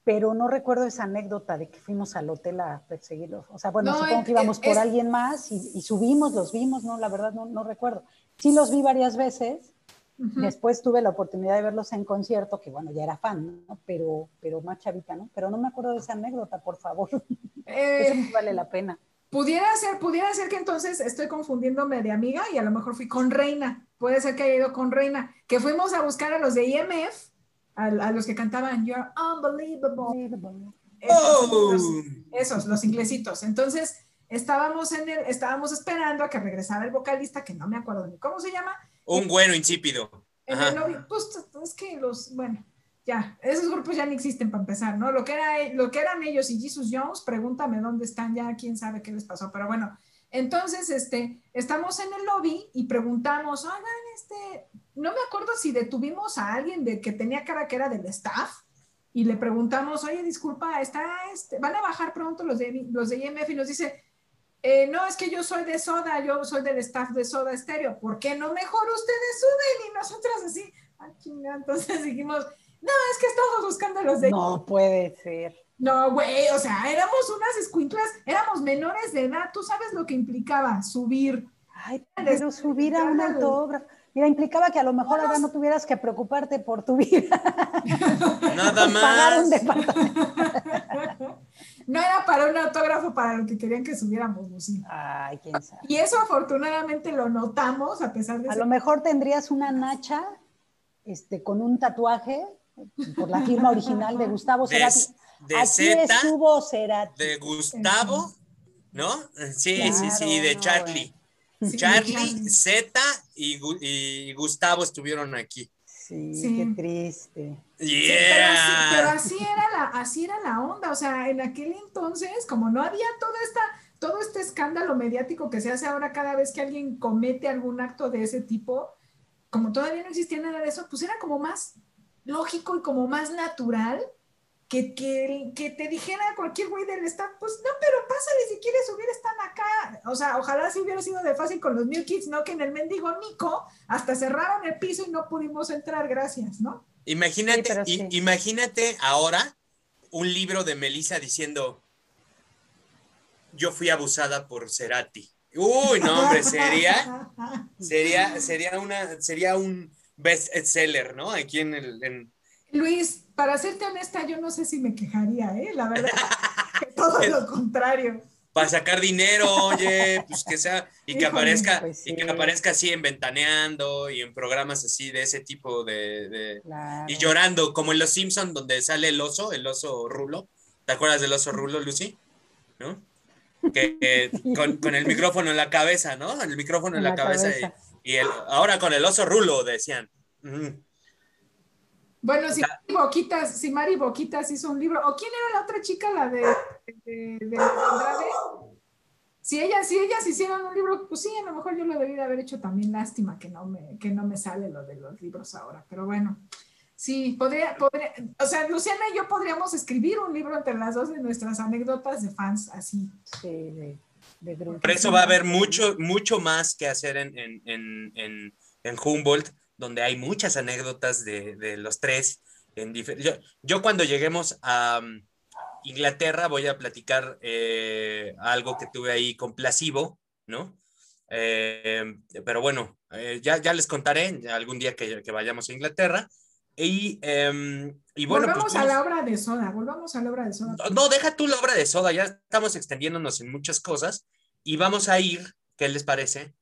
Pero no recuerdo esa anécdota de que fuimos al hotel a perseguirlos. O sea, bueno, No, supongo es- que íbamos por es- alguien más y, y subimos, los vimos, no, la verdad no, no recuerdo. Sí los vi varias veces. Después tuve la oportunidad de verlos en concierto, que bueno, ya era fan, ¿no? Pero, pero más chavita, ¿no? Pero no me acuerdo de esa anécdota, por favor. Eso Eh, sí vale la pena. Pudiera ser, pudiera ser que entonces estoy confundiéndome de amiga y a lo mejor fui con Reina. Puede ser que haya ido con Reina. Que fuimos a buscar a los de IMF, a, a los que cantaban You're Unbelievable. Esos, ¡Oh! los, esos, los inglesitos. Entonces, estábamos en el, estábamos esperando a que regresara el vocalista, que no me acuerdo ni cómo se llama. Un bueno insípido. En el lobby. Pues es que los, bueno, ya, esos grupos ya ni existen para empezar, ¿no? Lo que, era, lo que eran ellos y Jesus Jones, pregúntame dónde están ya, quién sabe qué les pasó, pero bueno. Entonces, este, estamos en el lobby y preguntamos, oigan, este, no me acuerdo si detuvimos a alguien de que tenía cara que era del staff y le preguntamos, oye, disculpa, está, este, van a bajar pronto los de, los de IMF y nos dice, eh, no, es que yo soy de Soda, yo soy del staff de Soda Stereo, ¿por qué no mejor ustedes suben? Y nosotros así, ah, chinga, entonces dijimos, no, es que estamos buscando los de... No puede ser. No, güey, o sea, éramos unas escuinclas, éramos menores de edad, tú sabes lo que implicaba subir. Ay, pero subir a un autógrafo. Mira, implicaba que a lo mejor ahora no tuvieras que preocuparte por tu vida. Nada Pagar un más. departamento. No era para un autógrafo para lo que querían que subiéramos, Lucy. Ay, quién sabe. Y eso afortunadamente lo notamos a pesar de A ser- lo mejor tendrías una nacha este, con un tatuaje por la firma original de Gustavo De, Cerati. de Aquí Z, estuvo Cerati. de Gustavo, ¿no? Sí, sí, sí, y de Claro, Charlie. Sí, Charlie, Z y, y Gustavo estuvieron aquí. Sí, Sí. qué triste. Sí, pero, así, pero Yeah. así era la, así era la onda, o sea, en aquel entonces, como no había toda esta, todo este escándalo mediático que se hace ahora cada vez que alguien comete algún acto de ese tipo, como todavía no existía nada de eso, pues era como más lógico y como más natural que, que, que te dijera cualquier güey del staff, pues no, pero pásale si quieres subir, están acá. O sea, ojalá si hubiera sido de fácil con los New Kids, ¿no? Que en el mendigo Nico hasta cerraron el piso y no pudimos entrar, gracias, ¿no? Imagínate, Sí, pero i- sí. imagínate ahora un libro de Melissa diciendo yo fui abusada por Cerati. Uy, no, hombre, sería, sería, sería una, sería un best seller, ¿no? Aquí en el, en- Luis, para serte honesta, yo no sé si me quejaría, ¿eh? La verdad, que todo lo contrario. para sacar dinero, oye, pues que sea, y que Híjole, aparezca, pues y que aparezca así en Ventaneando y en programas así de ese tipo de, de- Claro. y llorando, como en Los Simpson donde sale el oso, el oso rulo. ¿Te acuerdas del oso rulo, Lucy? ¿No? Que eh, con, con el micrófono en la cabeza, ¿no? El micrófono en, la, cabeza, y- Y, el, ahora con el oso rulo, decían. Bueno, si Mari Boquitas, si Mari Boquitas hizo un libro, ¿o quién era la otra chica, la de, de, de Andrade? Si ellas, si ellas hicieron un libro, pues sí, a lo mejor yo lo debí de haber hecho también. Lástima que no me, que no me sale lo de los libros ahora, pero bueno. Sí, podría, podría, o sea, Luciana y yo podríamos escribir un libro entre las dos de nuestras anécdotas de fans, así. Sí, de, de. Por eso va a haber mucho, mucho más que hacer en, en, en, en, en Humboldt, donde hay muchas anécdotas de, de los tres. En yo, yo cuando lleguemos a um, Inglaterra voy a platicar eh, algo que tuve ahí con Placebo, ¿no? Eh, pero bueno, eh, ya, ya les contaré algún día que, que vayamos a Inglaterra. Y, em, y bueno, volvamos pues, a la obra de Soda, volvamos a la obra de Soda. no, deja tú la obra de Soda, ya estamos extendiéndonos en muchas cosas y vamos a ir, ¿qué les parece?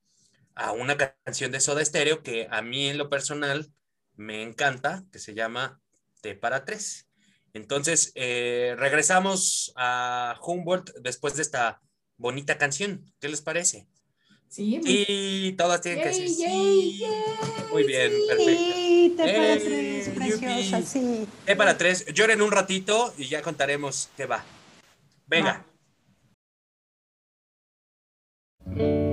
A una canción de Soda Stereo que a mí en lo personal me encanta, que se llama T para tres. Entonces, eh, regresamos a Humboldt después de esta bonita canción. ¿Qué les parece? Sí, Y todas tienen que decir Yay, sí. yay, yay, Muy bien, sí. perfecto. Sí, te para tres, preciosa, yupi. sí. T para tres. Lloren un ratito y ya contaremos qué va. Venga. Va.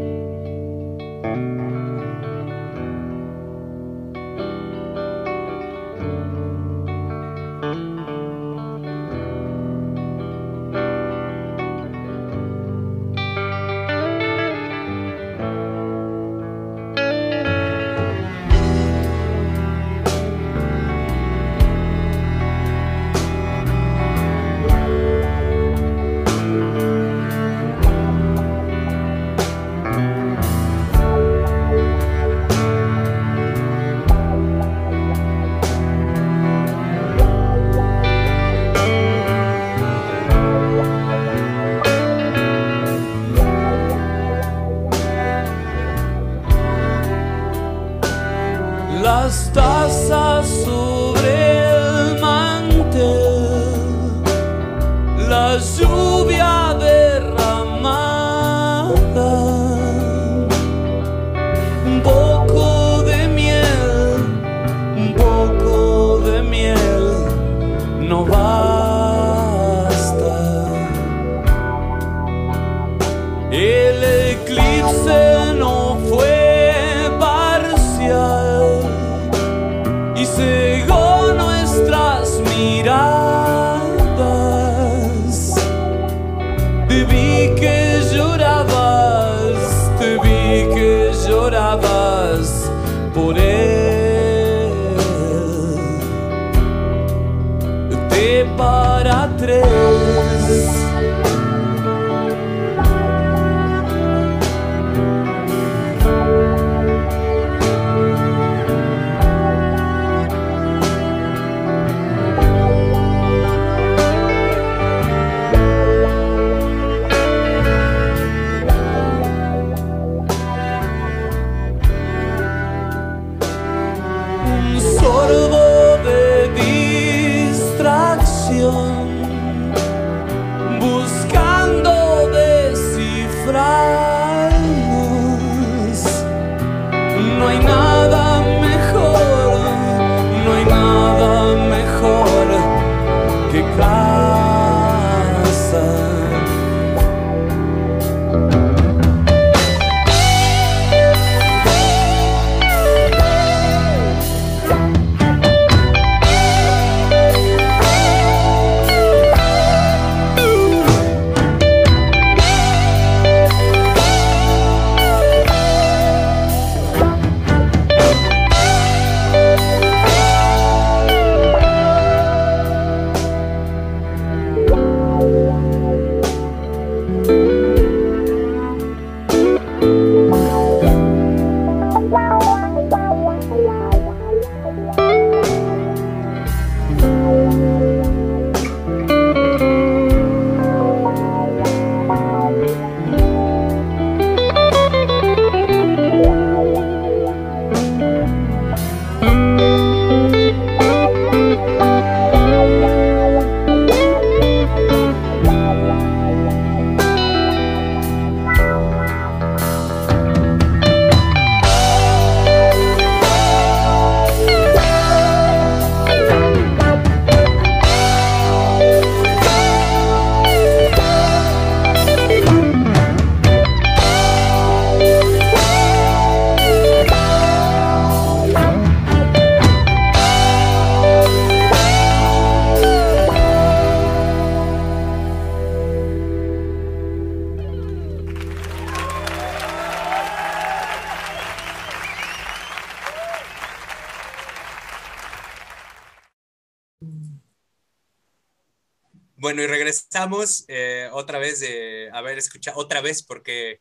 Regresamos eh, otra vez de haber escuchado, otra vez porque,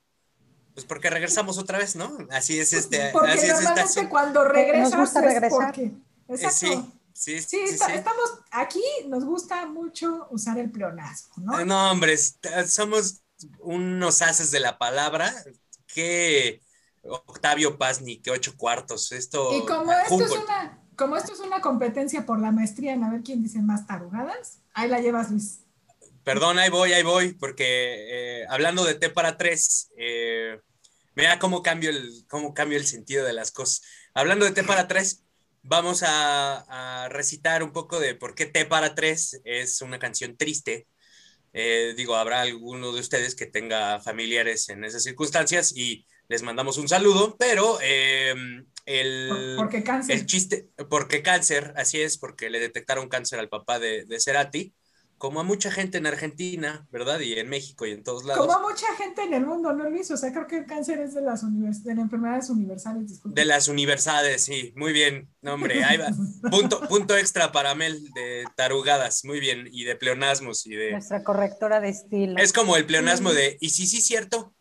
pues porque regresamos otra vez, ¿no? Así es este, Porque así es esta normalmente cuando regresas gusta es regresar. porque- Eh, Exacto. sí, sí, Sí, sí, está- sí. estamos aquí, nos gusta mucho usar el pleonasmo, ¿no? Eh, No, hombre, est- somos unos haces de la palabra. Que Octavio Paz ni que ocho cuartos. Esto. y como esto, es una, como esto es una competencia por la maestría en a ver quién dice más tarugadas, ahí la llevas, Luis. Perdón, ahí voy, ahí voy, porque eh, hablando de T para tres, eh, mira cómo cambio, el, cómo cambio el sentido de las cosas. Hablando de T para tres, vamos a, a recitar un poco de por qué T para tres es una canción triste. Eh, digo, habrá alguno de ustedes que tenga familiares en esas circunstancias y les mandamos un saludo, pero eh, el, Por- porque cáncer. el chiste, porque cáncer, así es, porque le detectaron cáncer al papá de, de Cerati, como a mucha gente en Argentina, ¿verdad? Y en México y en todos lados. Como mucha gente en el mundo, ¿no, Luis? O sea, creo que el cáncer es de las, univers- de las enfermedades universales, disculpe. De las universidades, sí, muy bien. No, hombre, ahí va. Punto, punto extra para Mel de tarugadas, muy bien. Y de pleonasmos y de. Nuestra correctora de estilo. Es como el pleonasmo de, y sí, sí, cierto.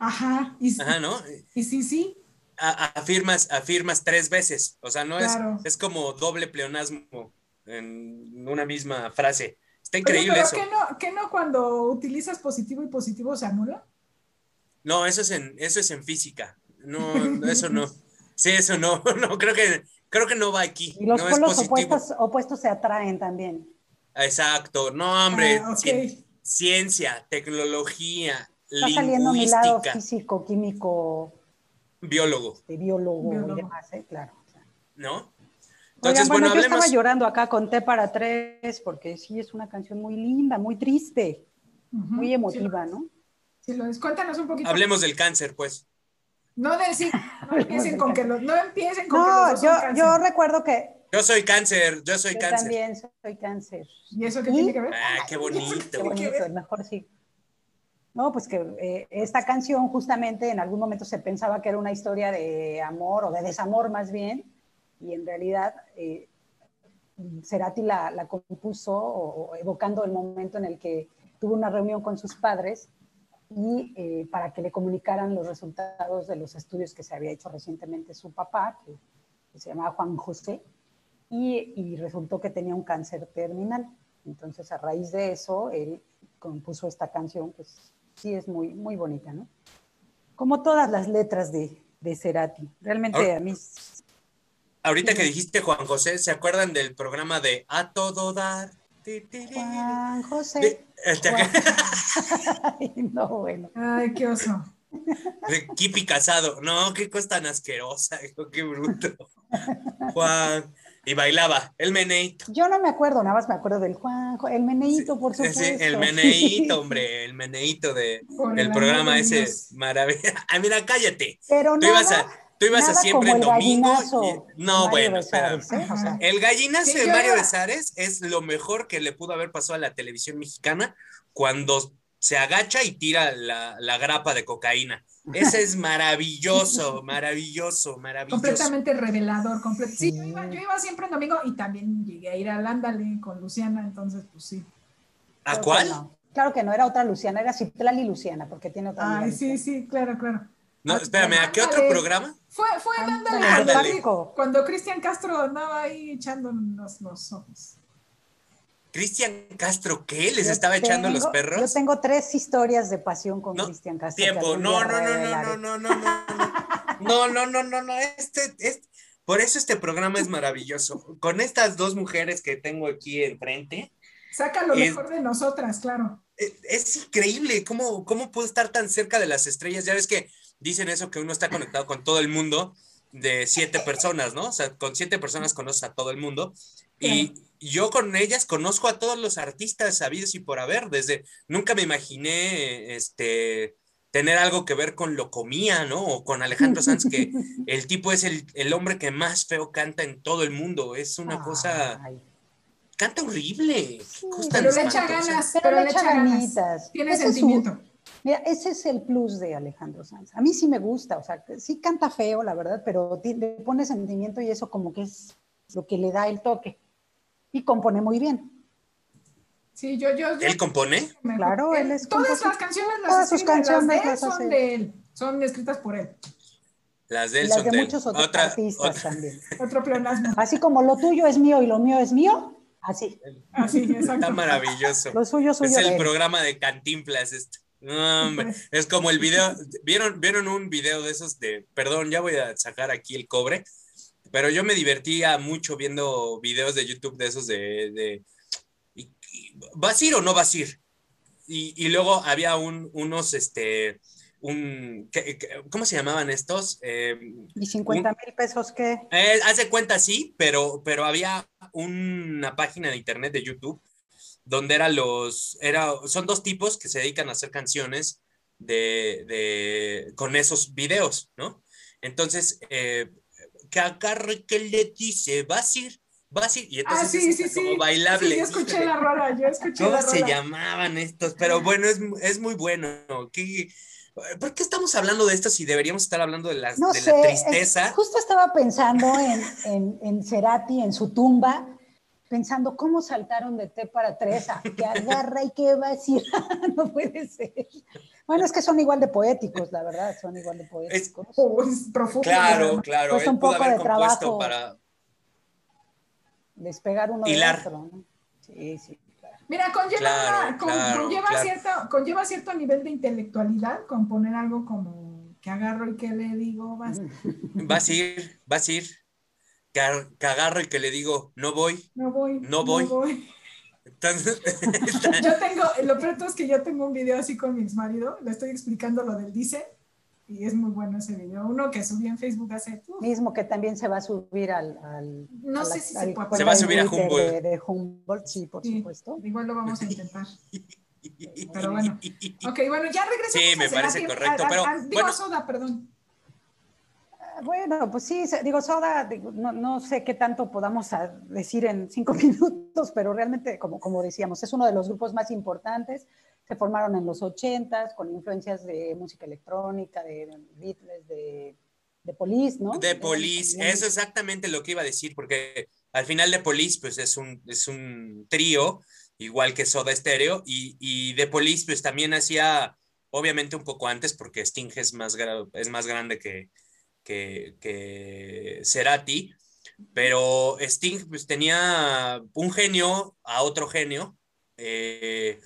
Ajá, y, Ajá, ¿no? y sí, sí. A- a- afirmas, afirmas tres veces. O sea, no Claro. es, es como doble pleonasmo en una misma frase. Está increíble pero eso. ¿qué no, qué no cuando utilizas positivo y positivo se anula? No, eso es en, eso es en física. No, eso no. Sí, eso no. No, creo que, creo que no va aquí. Y los no polos opuestos, opuestos se atraen también. Exacto. No, hombre. Ah, ciencia, tecnología, Está saliendo mi lado lingüística, físico, químico, biólogo, de biólogo, Biólogo. y demás, ¿eh? claro. ¿no? Oigan, Entonces, bueno, bueno, yo hablemos. estaba llorando acá con Té para tres, porque sí es una canción muy linda, muy triste, Ujú. muy Sí, emotiva, ¿no? sí lo es. Cuéntanos un poquito. Hablemos del cáncer, pues. No decir, no empiecen con que los, no empiecen con que los No, dos yo, son cáncer. yo recuerdo que Yo soy cáncer, yo soy yo cáncer. también soy cáncer. ¿Y eso qué ¿Y? tiene que ver? Ah, qué Qué bonito. bonito, mejor sí. No, pues que eh, esta canción justamente en algún momento se pensaba que era una historia de amor o de desamor más bien, y en realidad eh, Cerati la, la compuso o, o evocando el momento en el que tuvo una reunión con sus padres y eh, para que le comunicaran los resultados de los estudios que se había hecho recientemente su papá, que, que se llamaba Juan José, y, y resultó que tenía un cáncer terminal. Entonces, a raíz de eso, él compuso esta canción, pues sí es muy, muy bonita, ¿no? Como todas las letras de, de Cerati. Realmente Ahora- a mí... Ahorita que dijiste Juan José, ¿se acuerdan del programa de A Todo Dar? Juan José. de- este, Juan- Ay, no, bueno. Ay, qué oso. de Kipi Casado. No, qué cosa tan asquerosa, hijo, qué bruto. Juan. Y bailaba el meneito. Yo no me acuerdo, nada más me acuerdo del Juan, el meneíto, por Sí, supuesto. el meneito, hombre, el meneito de, del el programa ese. Maravilla. Ah, mira, cállate. Pero Tú ibas a, tú ibas a siempre el domingo. gallinazo y- de no, Mario bueno, espera. Besares, ¿eh? O sea, El gallinazo Sí, de Mario iba- Besares es lo mejor que le pudo haber pasado a la televisión mexicana cuando se agacha y tira la, la grapa de cocaína. Ese es maravilloso, maravilloso, maravilloso. Completamente revelador. comple- sí, yo iba, yo iba siempre en domingo y también llegué a ir al Ándale con Luciana, entonces, pues sí. ¿A Creo que cuál? no. Claro que no, era otra Luciana, era Citlali Luciana, porque tiene otra Ay, sí, Luciana. sí, claro, claro. No, Ah, espérame, ¿a qué otro programa? Fue, fue el Ándale. Ándale, cuando- Ándale. Paco. Cuando Cristian Castro andaba ahí echándonos los ojos. ¿Cristian Castro qué? ¿Les Yo estaba echando los perros? Yo tengo tres historias de pasión con No, Cristian Castro. Tiempo, no, no, no, no, revelaré. no, no, no, no, no, no, no, no, no, este, este, por eso este programa es maravilloso. Con estas dos mujeres que tengo aquí enfrente, Saca lo Es- mejor de nosotras, claro. eh, es increíble cómo, cómo puedo estar tan cerca de las estrellas. Ya ves que dicen eso, que uno está conectado con todo el mundo de siete personas, ¿no? O sea, con siete personas conoces a todo el mundo. Y yo con ellas conozco a todos los artistas sabidos y por haber, desde, nunca me imaginé, este, tener algo que ver con lo comía, ¿no? O con Alejandro Sanz, que el tipo es el, el hombre que más feo canta en todo el mundo. Es una cosa, Ay, canta horrible. cosa tan Pero le echa ganas, Pero le echa ganitas. Tiene Ese es su- sentimiento. Mira, ese es el plus de Alejandro Sanz. A mí sí me gusta, o sea, sí canta feo, la verdad, pero le pone sentimiento y eso como que es lo que le da el toque. Y compone muy bien. Sí, yo, yo, yo ¿Él compone? Claro, él es Todas las canciones las Todas sus las canciones de él las son de él, son escritas por él. Las de Y él las son de de él. muchos otros Otra- artistas otra- también. Otro pleonasmo. Así como lo tuyo es mío y lo mío es mío, así. Así, Está exacto. maravilloso. Lo suyo suyo Es de el él. programa de Cantinflas. Esto. No, es como el video. ¿Vieron, ¿Vieron un video de esos de. Perdón, ya voy a sacar aquí el cobre. Pero yo me divertía mucho viendo videos de YouTube de esos de. de y- y, ¿Vas a ir o no vas a ir? Y, y luego había un, unos, este. Un, ¿qué- qué- ¿Cómo se llamaban estos? Eh, ¿Y 50 mil pesos qué? eh, hace cuenta, sí, pero, pero había una página de internet de YouTube donde eran los, era, son dos tipos que se dedican a hacer canciones de, de, con esos videos, ¿no? Entonces, eh, que agarre que le dice, vas a ir, vas a ir, y Ah, entonces sí, es sí, sí. como bailable. Sí, yo escuché la rola, yo escuché ¿Cómo la se rola. llamaban estos? Pero bueno, es, es muy bueno. ¿Qué- ¿Por qué estamos hablando de esto si deberíamos estar hablando de la, No de sé. la tristeza? justo estaba pensando en, en, en Cerati, en su tumba, pensando cómo saltaron de té para tres a que agarra y que va a decir, no puede ser. Bueno, es que son igual de poéticos, la verdad, son igual de poéticos. Oh, es profundo. Claro, claro. Pues él un poco haber de trabajo. para. Despegar uno Hilar. del otro. ¿no? Sí, sí, claro. Mira, conlleva, Claro, una- con- claro, conlleva, claro. Cierto, conlleva cierto nivel de intelectualidad componer algo como que agarro y que le digo, vas, Vas a ir, vas a ir. Que, ar- que agarro y que le digo, no voy. no voy. No voy. Entonces, Yo tengo, lo peor es que yo tengo un video así con mi ex marido, le estoy explicando lo del dice y es muy bueno ese video. Uno que subí en Facebook hace. uf, Mismo que también se va a subir al. al No sé la- si se puede. Se va a de subir a Humboldt. De, de Humboldt, sí, por Sí. supuesto. igual lo vamos a intentar. Pero bueno. Ok, bueno, ya regresamos. Sí, me a parece correcto, A- a- pero, a- digo bueno. a Soda, perdón. Bueno, pues sí, digo, Soda, digo, no, no sé qué tanto podamos ah, decir en cinco minutos, pero realmente, como, como decíamos, es uno de los grupos más importantes. Se formaron en los ochentas con influencias de música electrónica, de Beatles, de, de Police, ¿no? De Police, eso es exactamente lo que iba a decir, porque al final de Police, pues es un, es un trío, igual que Soda Stereo, y, y de Police, pues también hacía, obviamente un poco antes, porque Sting es más, es más grande que, que, que Cerati, pero Sting pues tenía un genio a otro genio, eh,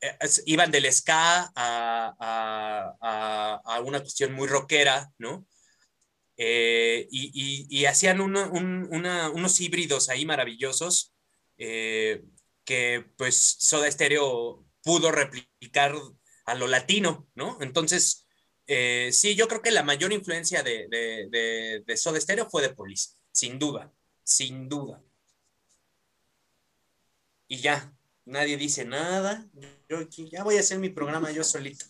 eh, iban del ska a, a- a- una cuestión muy rockera, ¿no? Eh, y, y- hacían unos híbridos ahí maravillosos eh, que pues Soda Stereo pudo replicar a lo latino, ¿no? Entonces, eh, sí, yo creo que la mayor influencia de, de, de, de Soda Stereo fue de Police, sin duda, sin duda. Y ya, nadie dice nada. Yo aquí ya voy a hacer mi programa yo solito.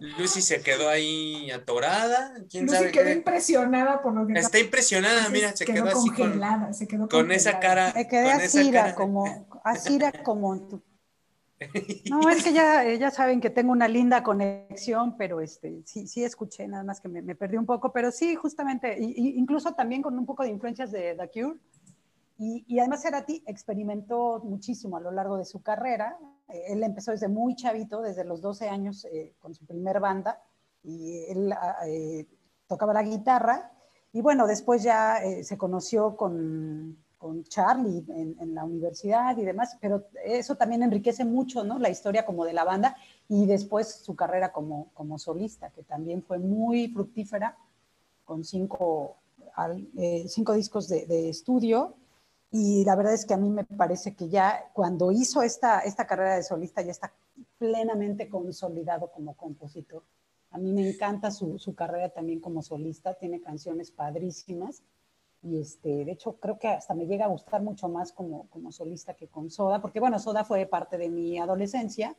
Lucy se quedó ahí atorada. ¿Quién Lucy sabe quedó qué? impresionada por lo que Está impresionada, mira, se quedó así con, congelada, se quedó con esa congelada. cara. Me quedé con esa asira, cara. como, asira como tú. No, es que ya, eh, ya saben que tengo una linda conexión, pero este, sí, sí escuché, nada más que me, me perdí un poco, pero sí, justamente, y- incluso también con un poco de influencias de The Cure. Y, y además Cerati experimentó muchísimo a lo largo de su carrera. Eh, Él empezó desde muy chavito, desde los 12 años, eh, con su primer banda, y él ah, tocaba la guitarra. Y bueno, después ya se conoció con, con Charlie en, la universidad y demás, pero eso también enriquece mucho, ¿no? La historia como de la banda y después su carrera como, como solista, que también fue muy fructífera, con cinco, eh, cinco discos de, de estudio. Y la verdad es que a mí me parece que ya cuando hizo esta, esta carrera de solista ya está plenamente consolidado como compositor. A mí me encanta su, su carrera también como solista, tiene canciones padrísimas y este, de hecho creo que hasta me llega a gustar mucho más como, como solista que con Soda, porque bueno, Soda fue parte de mi adolescencia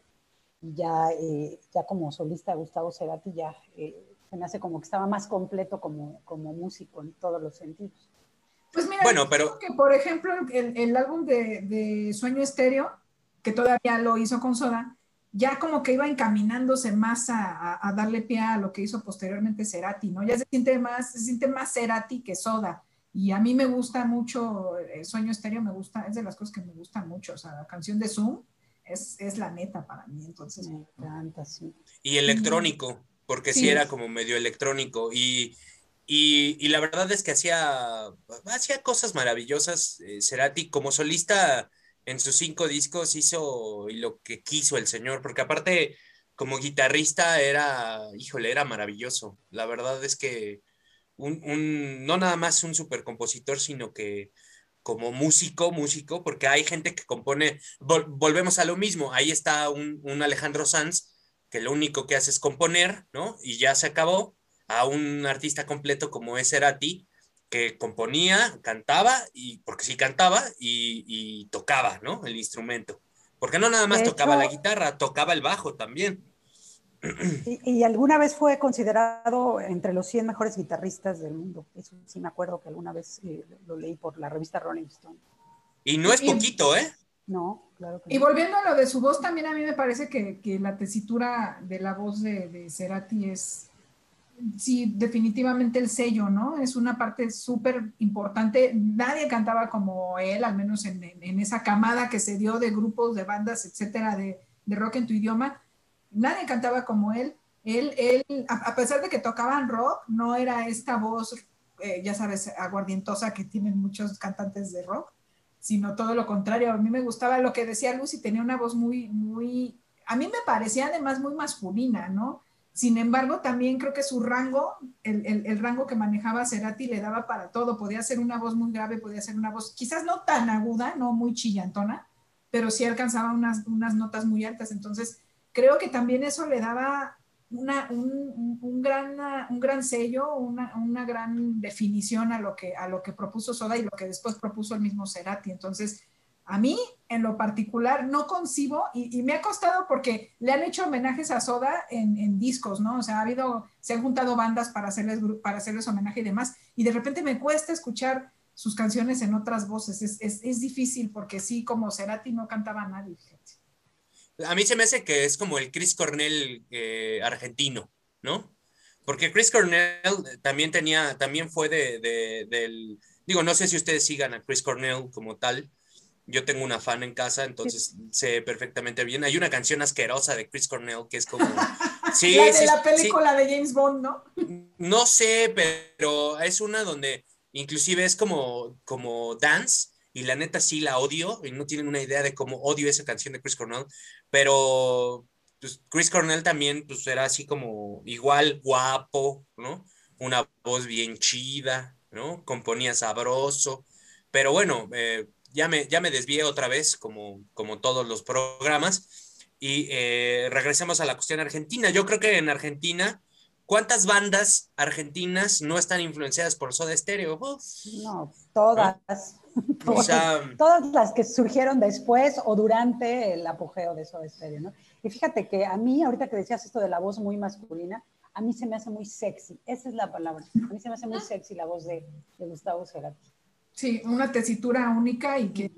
y ya, eh, ya como solista Gustavo Cerati ya eh, se me hace como que estaba más completo como, como músico en todos los sentidos. Pues mira, Bueno, pero- creo que por ejemplo el, el álbum de, de Sueño Estéreo, que todavía lo hizo con Soda, ya como que iba encaminándose más a, a- a darle pie a lo que hizo posteriormente Cerati, ¿no? Ya se siente más, se siente más Cerati que Soda. Y a mí me gusta mucho, eh, Sueño Estéreo me gusta, es de las cosas que me gustan mucho. O sea, la canción de Zoom es, es la neta para mí. Entonces, Me encanta, sí. Y electrónico, porque sí, Sí. era como medio electrónico. Y, y, y la verdad es que hacía, hacía cosas maravillosas. eh, Cerati como solista en sus cinco discos hizo lo que quiso el señor, porque aparte como guitarrista era, híjole, era maravilloso. La verdad es que un, un- no nada más un super compositor, sino que como músico, músico, porque hay gente que compone, vol- volvemos a lo mismo, ahí está un, un Alejandro Sanz, que lo único que hace es componer, ¿no? Y ya se acabó, a un artista completo como es Cerati, que componía, cantaba, y porque sí cantaba, y, y tocaba, ¿no? El instrumento. Porque no nada más tocaba la guitarra, tocaba el bajo también. Y, y alguna vez fue considerado entre los 100 mejores guitarristas del mundo. Eso sí me acuerdo que alguna vez eh, lo leí por la revista Rolling Stone. Y no es Y- poquito, ¿eh? No, claro que Y no. volviendo a lo de su voz, también a mí me parece que, que la tesitura de la voz de, de Cerati es, sí, definitivamente el sello, ¿no? Es una parte súper importante. Nadie cantaba como él, al menos en, en- en esa camada que se dio de grupos, de bandas, etcétera, de, de rock en tu idioma. Nadie cantaba como él. Él, él a, pesar de que tocaban rock, no era esta voz, eh, ya sabes, aguardientosa que tienen muchos cantantes de rock sino todo lo contrario. A mí me gustaba lo que decía Lucy, tenía una voz muy, muy, a mí me parecía además muy masculina, ¿no? Sin embargo, también creo que su rango, el, el, el rango que manejaba Cerati le daba para todo. Podía ser una voz muy grave, podía ser una voz quizás no tan aguda, no muy chillantona, pero sí alcanzaba unas, unas notas muy altas. Entonces, creo que también eso le daba una, un, un, gran, un gran sello, una, una, gran definición a lo, que, a lo que propuso Soda y lo que después propuso el mismo Cerati. Entonces, a mí, en lo particular, no concibo, y, y me ha costado porque le han hecho homenajes a Soda en, en, discos, ¿no? O sea, ha habido, se han juntado bandas para hacerles, para hacerles homenaje y demás, y de repente me cuesta escuchar sus canciones en otras voces. Es, es, es difícil porque sí, como Cerati no cantaba a nadie. Fíjate. A mí se me hace que es como el Chris Cornell eh, argentino, ¿no? Porque Chris Cornell también tenía, también fue de, de, del, digo, no sé si ustedes sigan a Chris Cornell como tal. Yo tengo una fan en casa, entonces sé perfectamente bien. Hay una canción asquerosa de Chris Cornell que es como... Sí, la de sí, la película sí. de James Bond, ¿no? No sé, pero es una donde inclusive es como, como dance y la neta sí la odio y no tienen una idea de cómo odio esa canción de Chris Cornell, pero pues, Chris Cornell también pues era así como igual guapo, ¿no? Una voz bien chida, ¿no? Componía sabroso, pero bueno, eh, ya, me, ya me desvié otra vez como, como todos los programas y eh, regresemos a la cuestión argentina. Yo creo que en Argentina ¿Cuántas bandas argentinas no están influenciadas por Soda Stereo? No, todas. Todas, las que surgieron después o durante el apogeo de Soda Stereo, ¿no? Y fíjate que a mí, ahorita que decías esto de la voz muy masculina, a mí se me hace muy sexy. Esa es la palabra. A mí se me hace muy sexy la voz de, de Gustavo Cerati. Sí, una tesitura única y que,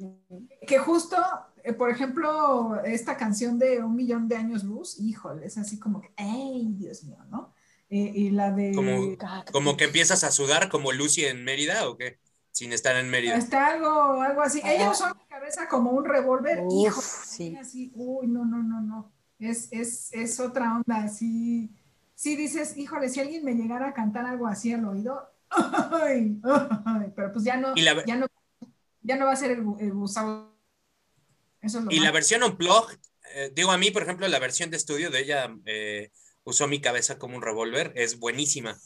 que justo, eh, por ejemplo, esta canción de Un Millón de Años Luz, híjole, es así como que, ¡ay, Dios mío! ¿no? Eh, y la de... Como, como, que empiezas a sudar como Lucy en Mérida o qué? Sin estar en Mérida. Está algo, algo así. Ah. Ella usó la cabeza como un revólver. Hijo, sí. así, uy, no, no, no, no. Es, es, es otra onda, así. Sí dices, híjole, si alguien me llegara a cantar algo así al oído, ay, ay, pero pues ya no, la, ya no, ya no va a ser el, el Gustavo. Eso es lo y más. la versión Unplugged, eh, digo a mí, por ejemplo, la versión de estudio de ella, eh, usó mi cabeza como un revólver, es buenísima.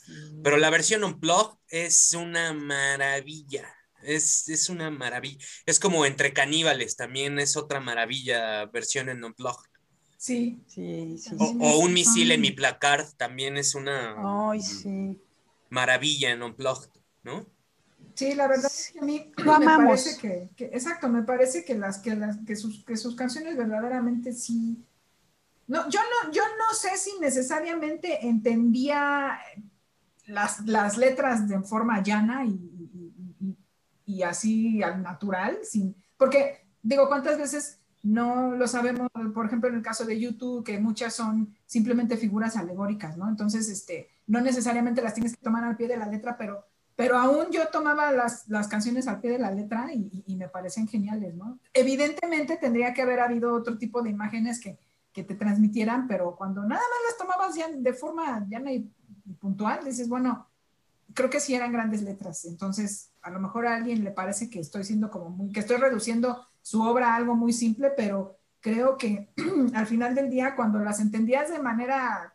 Pero la versión Unplugged es una maravilla. Es, es, una maravilla. Es como entre caníbales, también es otra maravilla versión en Unplugged. Sí, sí, sí. O, o un misil en mi placard también es una Ay, sí. maravilla en Unplugged, ¿no? Sí, la verdad es que a mí Lo me amamos. parece que, que, exacto, me parece que las que las que sus, que sus canciones verdaderamente sí no, yo no, yo no sé si necesariamente entendía las, las letras de forma llana y, y, así al natural, sin, porque digo, ¿cuántas veces no lo sabemos? Por ejemplo, en el caso de YouTube, que muchas son simplemente figuras alegóricas, ¿no? Entonces, este, no necesariamente las tienes que tomar al pie de la letra, pero, pero aún yo tomaba las, las canciones al pie de la letra y, me parecen geniales, ¿no? Evidentemente tendría que haber habido otro tipo de imágenes que que te transmitieran, pero cuando nada más las tomabas ya de forma llana y, y, puntual, dices, bueno, creo que sí eran grandes letras, entonces a lo mejor a alguien le parece que estoy siendo como muy, que estoy reduciendo su obra a algo muy simple, pero creo que al final del día, cuando las entendías de manera,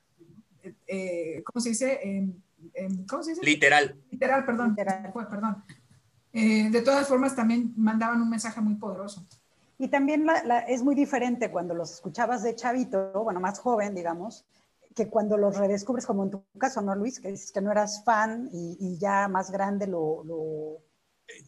eh, ¿cómo se dice? Eh, eh, ¿Cómo se dice? Literal. Literal, perdón. Literal. perdón. Eh, de todas formas, también mandaban un mensaje muy poderoso. Y también la, la, es muy diferente cuando los escuchabas de chavito, bueno, más joven, digamos, que cuando los redescubres, como en tu caso, ¿no, Luis? Que dices que no eras fan y, y ya más grande lo, lo,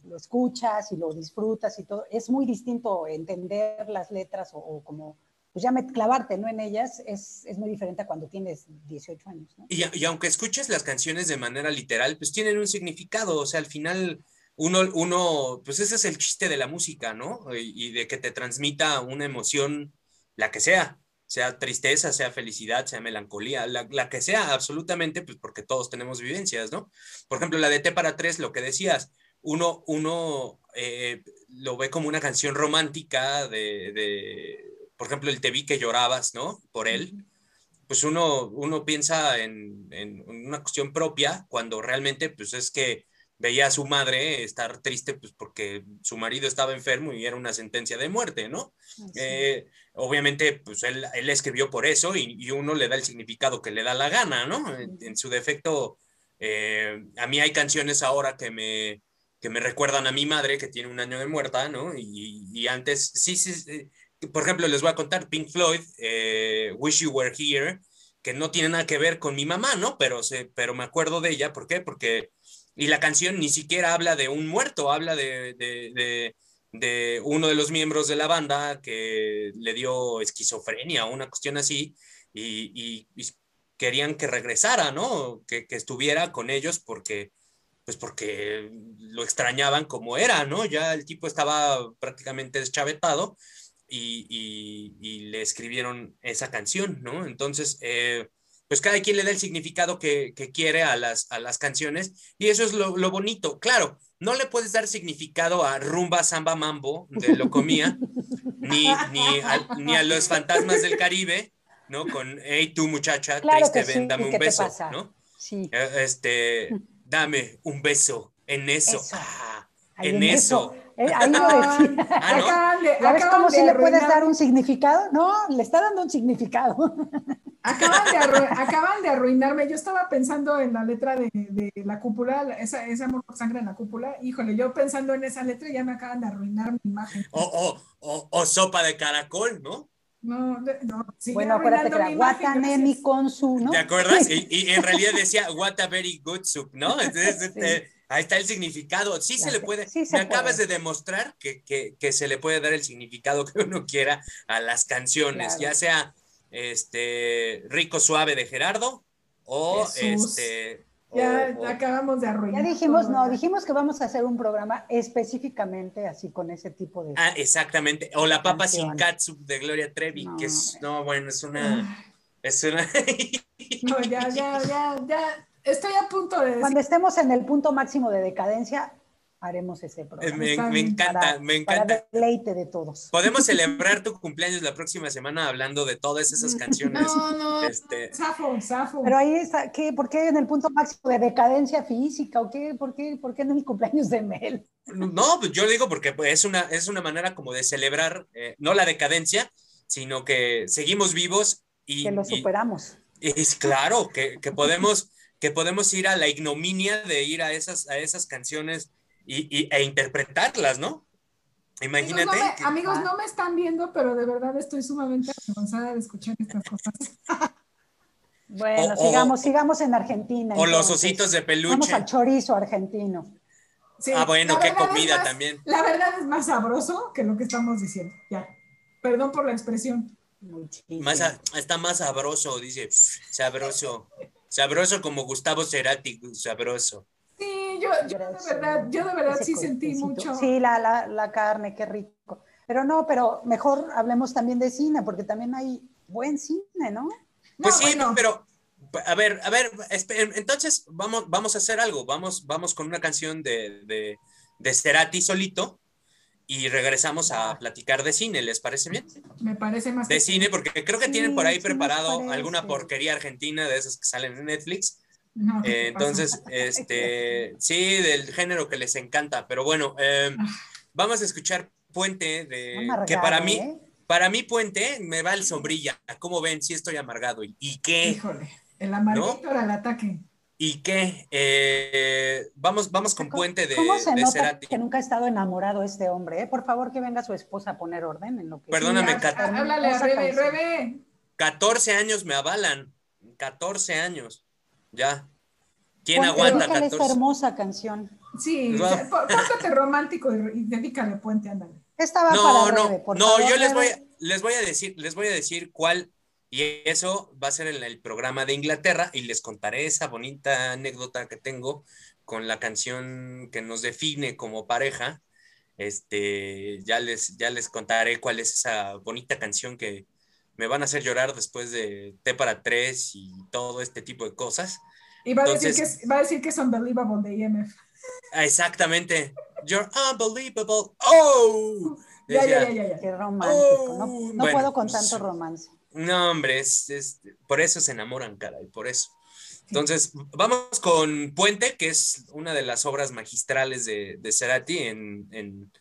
lo, escuchas y lo disfrutas y todo. Es muy distinto entender las letras o, o como, pues ya me, clavarte ¿no? en ellas, es, es, muy diferente a cuando tienes 18 años. ¿no? Y, y aunque escuches las canciones de manera literal, pues tienen un significado, o sea, al final uno, uno, pues ese es el chiste de la música, ¿no? Y, y, de que te transmita una emoción, la que sea, sea tristeza, sea felicidad, sea melancolía, la, la, que sea, absolutamente, pues porque todos tenemos vivencias, ¿no? Por ejemplo, la de T para tres, lo que decías, uno, uno eh, lo ve como una canción romántica de, de, por ejemplo, el Te vi que llorabas, ¿no? Por él. Pues uno, uno piensa en, en una cuestión propia cuando realmente, pues es que veía a su madre estar triste pues porque su marido estaba enfermo y era una sentencia de muerte, ¿no? Sí. Eh, obviamente, pues él, él, escribió por eso y, y, uno le da el significado que le da la gana, ¿no? En, en su defecto, eh, a mí hay canciones ahora que me, que me recuerdan a mi madre que tiene un año de muerta, ¿no? Y, y antes, sí, sí, sí, por ejemplo, les voy a contar Pink Floyd, eh, Wish You Were Here, que no tiene nada que ver con mi mamá, ¿no? Pero, se, pero me acuerdo de ella, ¿por qué? Porque, y la canción ni siquiera habla de un muerto, habla de, de, uno de los miembros de la banda que le dio esquizofrenia o una cuestión así, y, querían que regresara, ¿no? Que, que, estuviera con ellos porque, pues porque lo extrañaban como era, ¿no? Ya el tipo estaba prácticamente deschavetado y, y, y le escribieron esa canción, ¿no? Entonces, eh, pues cada quien le da el significado que, que quiere a las, a las canciones y eso es lo, lo, bonito. Claro, no le puedes dar significado a Rumba Samba Mambo de Locomía, ni, ni, a, ni a los fantasmas del Caribe, ¿no? Con, hey, tú muchacha, Claro sí, ven, dame ¿y un te beso? ¿no? Sí. Eh, Este, dame un beso en eso. Eso. Ah, en eso. Eh, ahí lo decía. Ah, ¿no? Acaban de, ¿Ya ves cómo de si le puedes dar un significado? No, le está dando un significado. Acaban de, arru- acaban de arruinarme. Yo estaba pensando en la letra de, de la cúpula, esa, ese amor por sangre en la cúpula. Híjole, yo pensando en esa letra ya me acaban de arruinar mi imagen. O, o, o, o sopa de caracol, ¿no? No, no. sigue bueno, acuérdate que era mi con su, ¿no? ¿Te acuerdas? Y, y en realidad decía, what a very good soup, ¿no? Entonces, Sí. este, ahí está el significado. Sí Ya se le puede, sí se me acabas puede. de demostrar que, que, que se le puede dar el significado que uno quiera a las canciones, Claro. ya sea este Rico Suave de Gerardo o Jesús. este. Ya o- acabamos de arruinar. Ya dijimos, todo, no, dijimos que vamos a hacer un programa específicamente así con ese tipo de... Ah, exactamente. O la papa sin catsup de Gloria Trevi, No, que es, hombre. no, bueno, es una, es una, No, ya, ya, ya, ya. Estoy a punto de decir. Cuando estemos en el punto máximo de decadencia, haremos ese programa. me, Está me bien, encanta, para, me para encanta. deleite de todos. Podemos celebrar tu cumpleaños la próxima semana hablando de todas esas canciones. No, no, Este, zafo, zafo. Pero ahí está, ¿qué, ¿por qué en el punto máximo de decadencia física? ¿O qué? ¿Por qué, por qué en el cumpleaños de Mel? no, pues yo digo porque pues, es una, es una manera como de celebrar, eh, no la decadencia, sino que seguimos vivos y, Que lo superamos. y es claro que, que podemos, que podemos ir a la ignominia de ir a esas, a esas canciones y, y- e interpretarlas, ¿no? Imagínate. Amigos, no me, que- amigos, Ah. no me están viendo, pero de verdad estoy sumamente avergonzada de escuchar estas cosas. Bueno, O- o- sigamos, sigamos en Argentina. o los ositos de Vamos peluche. al chorizo argentino. Sí, Ah, bueno, qué comida más- también. La verdad es más sabroso que lo que estamos diciendo. Ya. Perdón por la expresión. Muchísimo. Más está más sabroso, dice. Sabroso. Sabroso como Gustavo Cerati, sabroso. Sí, yo, yo de verdad, yo de verdad sí sentí mucho. Sí, la, la, la carne, qué rico. Pero no, pero mejor hablemos también de cine, porque también hay buen cine, ¿no? No, Pues sí, bueno, pero a ver, a ver, entonces vamos, vamos a hacer algo. Vamos, vamos con una canción de, de, de Cerati solito y regresamos a platicar de cine. ¿Les parece bien? me parece más De cine, porque creo que tienen por ahí sí preparado alguna porquería argentina de esas que salen en Netflix. No, ¿qué te Eh, entonces, pasa? este, sí, del género que les encanta. Pero bueno, eh, Ah. vamos a escuchar Puente de que para mí, ¿eh? para mí Puente me va el sombrilla. ¿Cómo ven? Sí estoy amargado. ¿Y, y qué? Híjole, el amarguito era el ataque. ¿Y qué? Eh, vamos, vamos con ¿Cómo- Puente de, ¿Cómo se de nota Cerati. que nunca ha estado enamorado este hombre? eh? Por favor, que venga su esposa a poner orden en lo que... Perdóname, Sí, Háblale a Rebe. Rebe. 14 años me avalan. 14 años. Ya. ¿Quién aguanta dedícale esta 14? hermosa canción. Sí, Va. o sea, pó- pórtate romántico y, y dedícale puente, ándale. Esta va No, para no, Rebe, por no, favor, yo les Rebe. voy, a, les voy a decir, les voy a decir cuál, y eso va a ser en el programa de Inglaterra, y les contaré esa bonita anécdota que tengo con la canción que nos define como pareja. Este, ya les, ya les contaré cuál es esa bonita canción que me van a hacer llorar después de T para tres y todo este tipo de cosas. Y va a, decir Entonces- que es, va a decir que es unbelievable de E IMF. Ah, Exactamente. You're unbelievable. Oh. Ya, Decía, ya, ya, ya, ya. Qué romántico. Oh, no no bueno, puedo con pues, tanto romance. No, hombre, es, es- por eso se enamoran, caray, por eso. Entonces, vamos con Puente, que es una de las obras magistrales de, de Cerati en, en,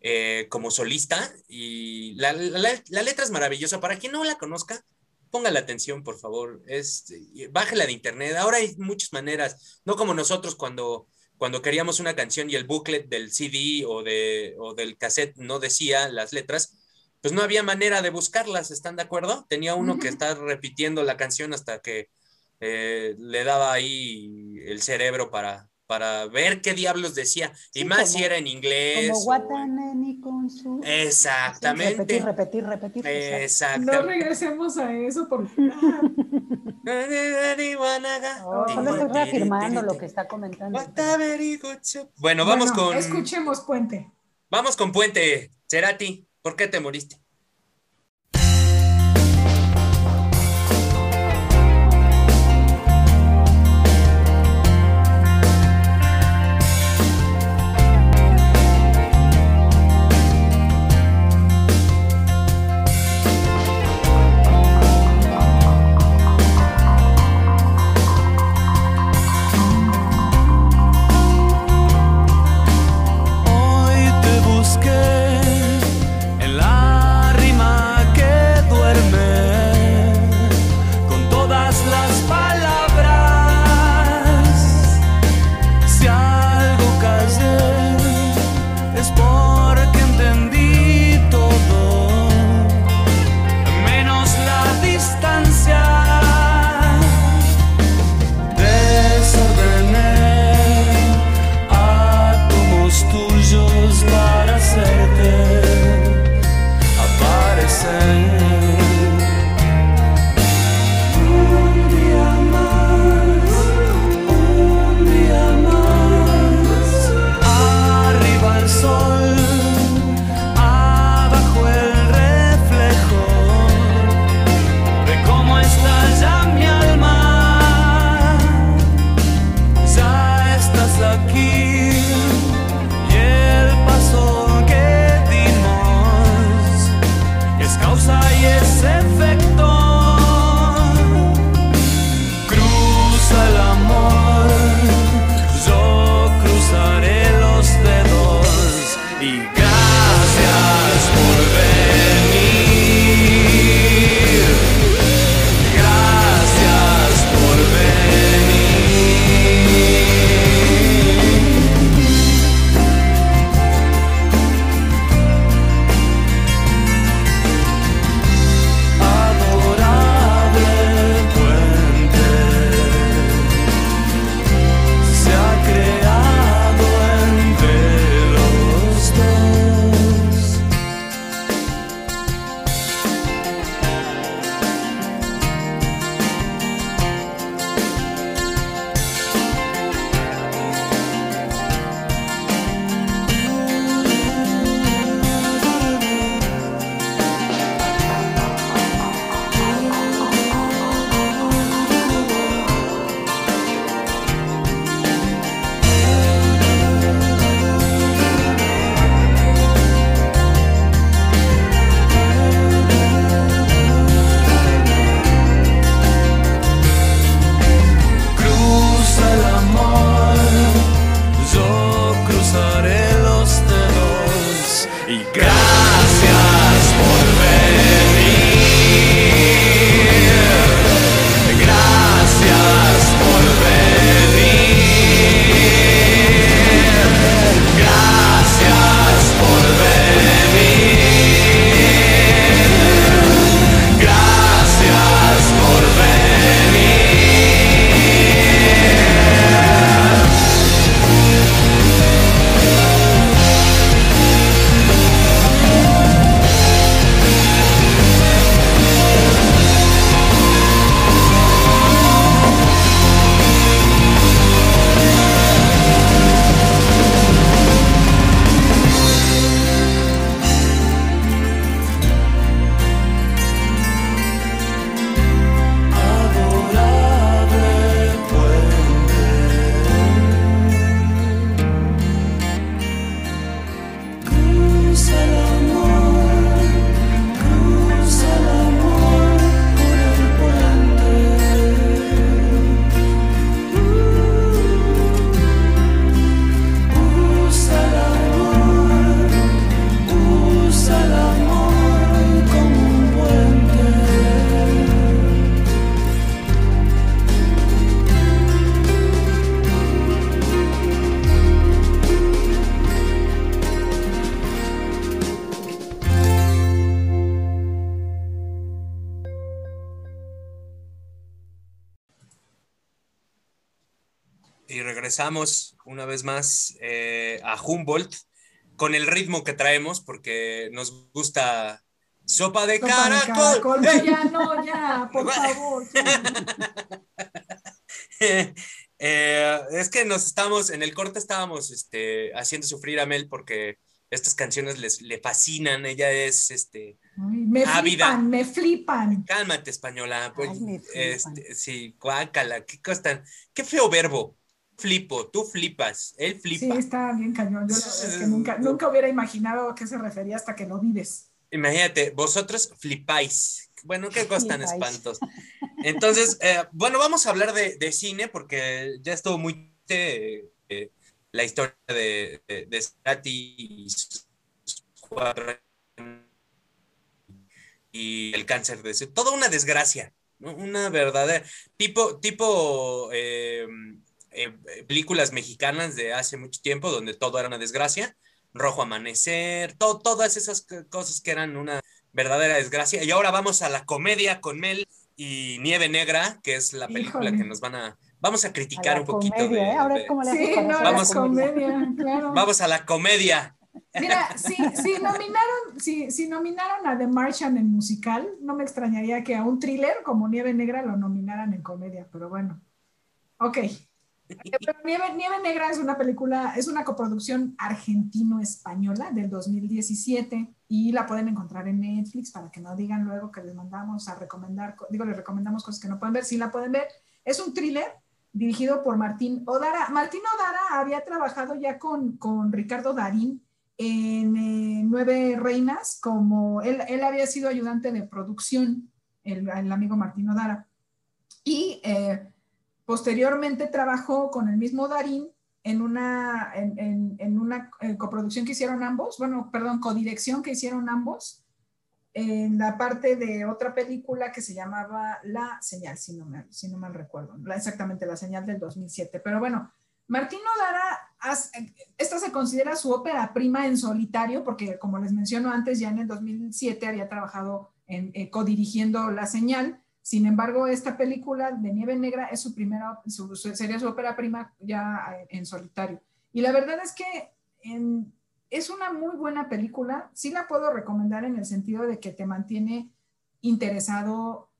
eh, como solista. Y la, la- la letra es maravillosa. Para quien no la conozca, póngale atención, por favor. Es, bájela de internet. Ahora hay muchas maneras, no como nosotros cuando, cuando queríamos una canción y el booklet del CD o, de, o del cassette no decía las letras, pues no había manera de buscarlas, ¿están de acuerdo? Tenía uno que estar repitiendo la canción hasta que eh, le daba ahí el cerebro para, para ver qué diablos decía. Y Sí, más si era en inglés. Como o- Wataneni con su... Exactamente. Repetir, repetir, repetir. exacto. No Exactamente. regresemos a eso porque Oh, solo estoy reafirmando lo que está comentando. Bueno, vamos Bueno, con Escuchemos Puente. vamos con Puente. Cerati, ¿por qué te moriste? Regresamos una vez más eh, a Humboldt con el ritmo que traemos porque nos gusta sopa de Sopa de caracol. ya, no, ya, por favor. Eh, es que nos estamos, en el corte estábamos este, haciendo sufrir a Mel porque estas canciones les, le fascinan. Ella es, este, Ay, me Ávida. flipan, me flipan. cálmate española. pues, Ay, me flipan. este, sí, guácala, qué costan. Qué feo verbo. Flipo, tú flipas, él Sí, flipa. está bien cañón. Yo la verdad es que nunca, nunca hubiera imaginado a qué se refería hasta que lo vives. Imagínate, vosotros flipáis. Bueno, qué cosas tan espantos. Entonces, eh, bueno, vamos a hablar de, de cine porque ya estuvo muy eh, eh, la historia de, de, de y sus cuatro años y el cáncer de su, toda una desgracia, ¿no? Una verdadera, tipo, tipo eh, eh, películas mexicanas de hace mucho tiempo donde todo era una desgracia, Rojo Amanecer, to- todas esas cosas que eran una verdadera desgracia. Y ahora vamos a la comedia con Mel y Nieve Negra, que es la película Híjole. que nos van a, vamos a A criticar la un poquito. comedia, de- ¿eh? Ahora, de- ¿cómo le Sí, no, hacer la Vamos. comedia, claro. vamos a la comedia. Mira, si, si nominaron, si, si nominaron a The Martian en musical, no me extrañaría que a un thriller como Nieve Negra lo nominaran en comedia, pero bueno. Ok. Pero Nieve, Negra es una película, es una coproducción argentino-española del 2017 y la pueden encontrar en Netflix para que no digan luego que les mandamos a recomendar, co- digo, les recomendamos cosas que no pueden ver, sí la pueden ver. Es un thriller dirigido por Martín Odara. Martín Odara había trabajado ya con, con Ricardo Darín en eh, Nueve Reinas, como él, él había sido ayudante de producción, el, el amigo Martín Odara. Y eh, posteriormente trabajó con el mismo Darín en una, en, en- una eh, coproducción que hicieron ambos, bueno, perdón, codirección que hicieron ambos, en la parte de otra película que se llamaba La Señal, si no, me, si no mal recuerdo, exactamente La Señal del 2007. Pero bueno, Martín Odara, esta se considera su ópera prima en solitario, porque como les menciono antes, ya en el 2007 había trabajado en, eh, codirigiendo La Señal. Sin embargo, esta película de Nieve Negra es su primera, su- sería su ópera prima ya en, en solitario. Y la verdad es que es una muy buena película. Sí la puedo recomendar en el sentido de que te mantiene interesado.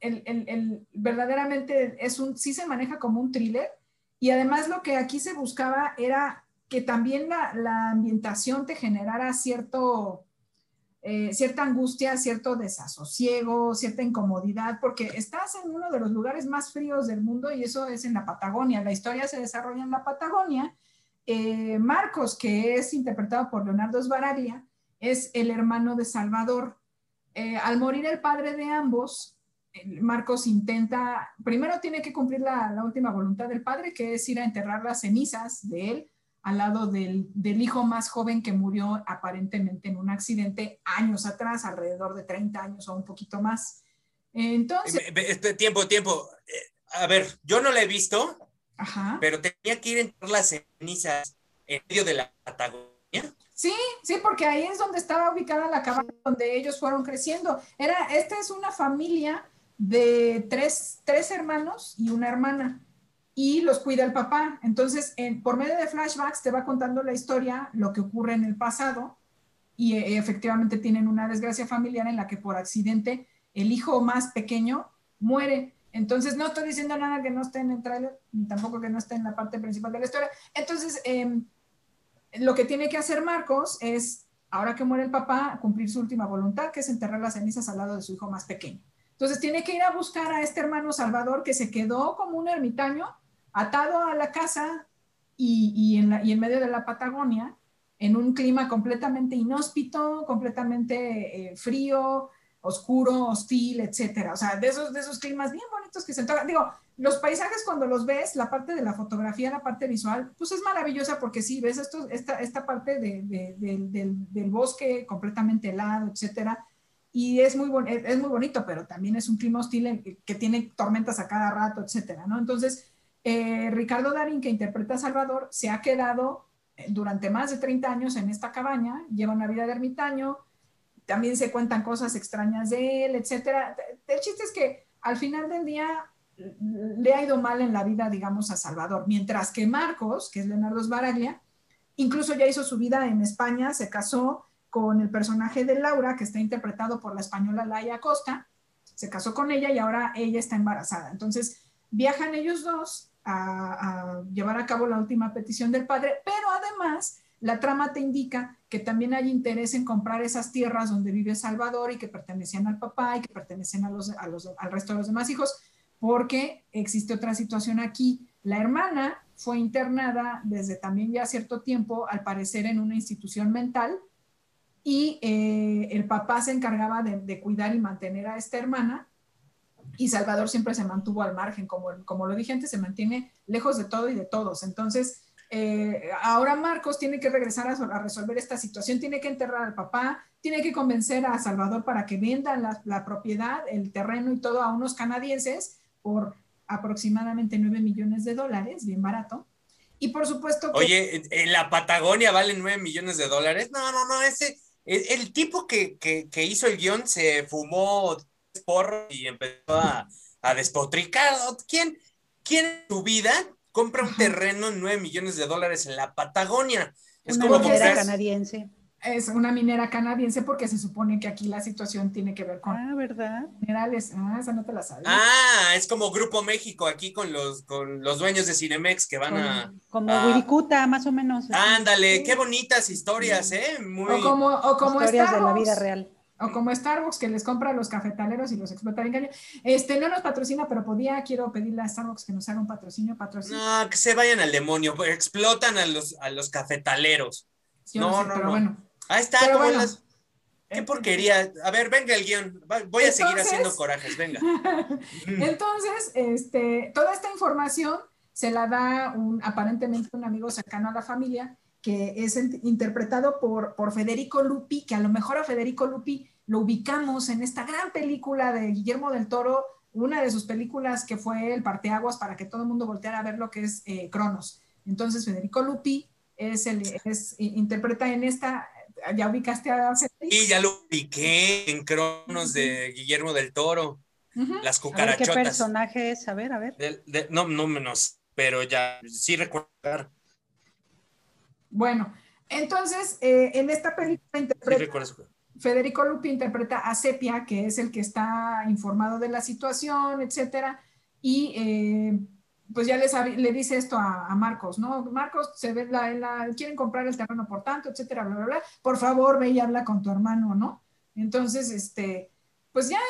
El, el- el- verdaderamente es un, sí se maneja como un thriller. Y además lo que aquí se buscaba era que también la ambientación te generara cierto, eh, cierta angustia, cierto desasosiego, cierta incomodidad, porque estás en uno de los lugares más fríos del mundo y eso es en la Patagonia. La historia se desarrolla en la Patagonia. Eh, Marcos, que es interpretado por Leonardo Sbaraglia, es el hermano de Salvador. Eh, al morir el padre de ambos, Marcos intenta, primero tiene que cumplir la, la última voluntad del padre, que es ir a enterrar las cenizas de él al lado del, del hijo más joven que murió aparentemente en un accidente años atrás, alrededor de 30 años o un poquito más. Entonces, Eh, este, tiempo, tiempo. Eh, a ver, yo no la he visto, ajá. pero tenía que ir a entrar las cenizas en medio de la Patagonia. Sí, sí, porque ahí es donde estaba ubicada la cabaña donde ellos fueron creciendo. Era, esta es una familia de tres, tres hermanos y una hermana y los cuida el papá. Entonces, en- por medio de flashbacks te va contando la historia, lo que ocurre en el pasado y eh, efectivamente tienen una desgracia familiar en la que por accidente el hijo más pequeño muere. Entonces, no estoy diciendo nada que no esté en el tráiler, ni tampoco que no esté en la parte principal de la historia. Entonces, em, lo que tiene que hacer Marcos es, ahora que muere el papá, cumplir su última voluntad, que es enterrar las cenizas al lado de su hijo más pequeño. Entonces tiene que ir a buscar a este hermano Salvador que se quedó como un ermitaño, atado a la casa y, y en, la- y en medio de la Patagonia, en un clima completamente inhóspito, completamente eh, frío, oscuro, hostil, etcétera. O sea, de esos, de esos climas bien bonitos que se tocan. Digo, los paisajes cuando los ves, la parte de la fotografía, la parte visual, pues es maravillosa porque sí, ves esto, esta, esta parte de- de- del- del, bosque completamente helado, etcétera, y es muy, es muy bonito, pero también es un clima hostil en- que tiene tormentas a cada rato, etcétera, ¿no? Entonces, eh, Ricardo Darín, que interpreta a Salvador, se ha quedado eh, durante más de 30 años en esta cabaña, lleva una vida de ermitaño, también se cuentan cosas extrañas de él, etcétera. El chiste es que al final del día le ha ido mal en la vida, digamos, a Salvador, mientras que Marcos, que es Leonardo Sbaraglia, incluso ya hizo su vida en España, se casó con el personaje de Laura, que está interpretado por la española Laia Costa, se casó con ella y ahora ella está embarazada. Entonces, viajan ellos dos a, llevar a cabo la última petición del padre, pero además la trama te indica que también hay interés en comprar esas tierras donde vive Salvador y que pertenecían al papá y que pertenecen a los, a los, al resto de los demás hijos, porque existe otra situación aquí. La hermana fue internada desde también ya cierto tiempo, al parecer en una institución mental, y eh, el papá se encargaba de, cuidar y mantener a esta hermana, y Salvador siempre se mantuvo al margen, como, como lo dije antes, se mantiene lejos de todo y de todos. Entonces, eh, ahora Marcos tiene que regresar a, a, resolver esta situación, tiene que enterrar al papá, tiene que convencer a Salvador para que vendan la, la, propiedad, el terreno y todo a unos canadienses por aproximadamente 9 millones de dólares, bien barato. Y por supuesto que... Oye, ¿en la Patagonia valen 9 millones de dólares? No, no, no, ese... El, el tipo que, que, que, hizo el guion se fumó porro y empezó a, a despotricar. ¿Quién, ¿Quién en tu vida compra un terreno en 9 millones de dólares en la Patagonia. Es una como minera canadiense. Es una minera canadiense porque se supone que aquí la situación tiene que ver con ah, ¿verdad? minerales. Ah, esa no te la sabes. Ah, es como Grupo México aquí con los, con los dueños de Cinemex que van a. Como a... Wirikuta, más o menos. Ándale, sí. qué bonitas historias, ¿eh? Muy... O como, o como historias de la vida real o como Starbucks que les compra a los cafetaleros y los explota bien. Este no nos patrocina, pero podía, quiero pedirle a Starbucks que nos haga un patrocinio, patrocinio. No, que se vayan al demonio, explotan a los, a los cafetaleros. Yo no, no, sé, no, pero no. bueno. Ahí está, Pero como bueno. las- Qué porquería. A ver, venga el guion. Voy a seguir haciendo corajes, venga. Entonces, este, toda esta información se la da un, aparentemente un amigo cercano a la familia, que es interpretado por, por Federico Lupi, que a lo mejor a Federico Lupi lo ubicamos en esta gran película de Guillermo del Toro, una de sus películas que fue el parteaguas para que todo el mundo volteara a ver lo que es eh, Cronos. Entonces, Federico Lupi es el, es, interpreta en esta, ya ubicaste a Federico. Y ya lo piqué en Cronos de Guillermo del Toro. Ujú. Las A ver qué cucarachotas. personaje es, a ver, a ver. De- de- no, no menos, pero ya sí recordar. Bueno, entonces, eh, en esta película interpreta. Federico Lupi interpreta a Sepia, que es el que está informado de la situación, etcétera, y eh, pues ya les le dice esto a, a Marcos, ¿no? Marcos, se ve la, la- quieren comprar el terreno por tanto, etcétera, bla, bla, bla. Por favor, ve y habla con tu hermano, ¿no? Entonces, este, pues ya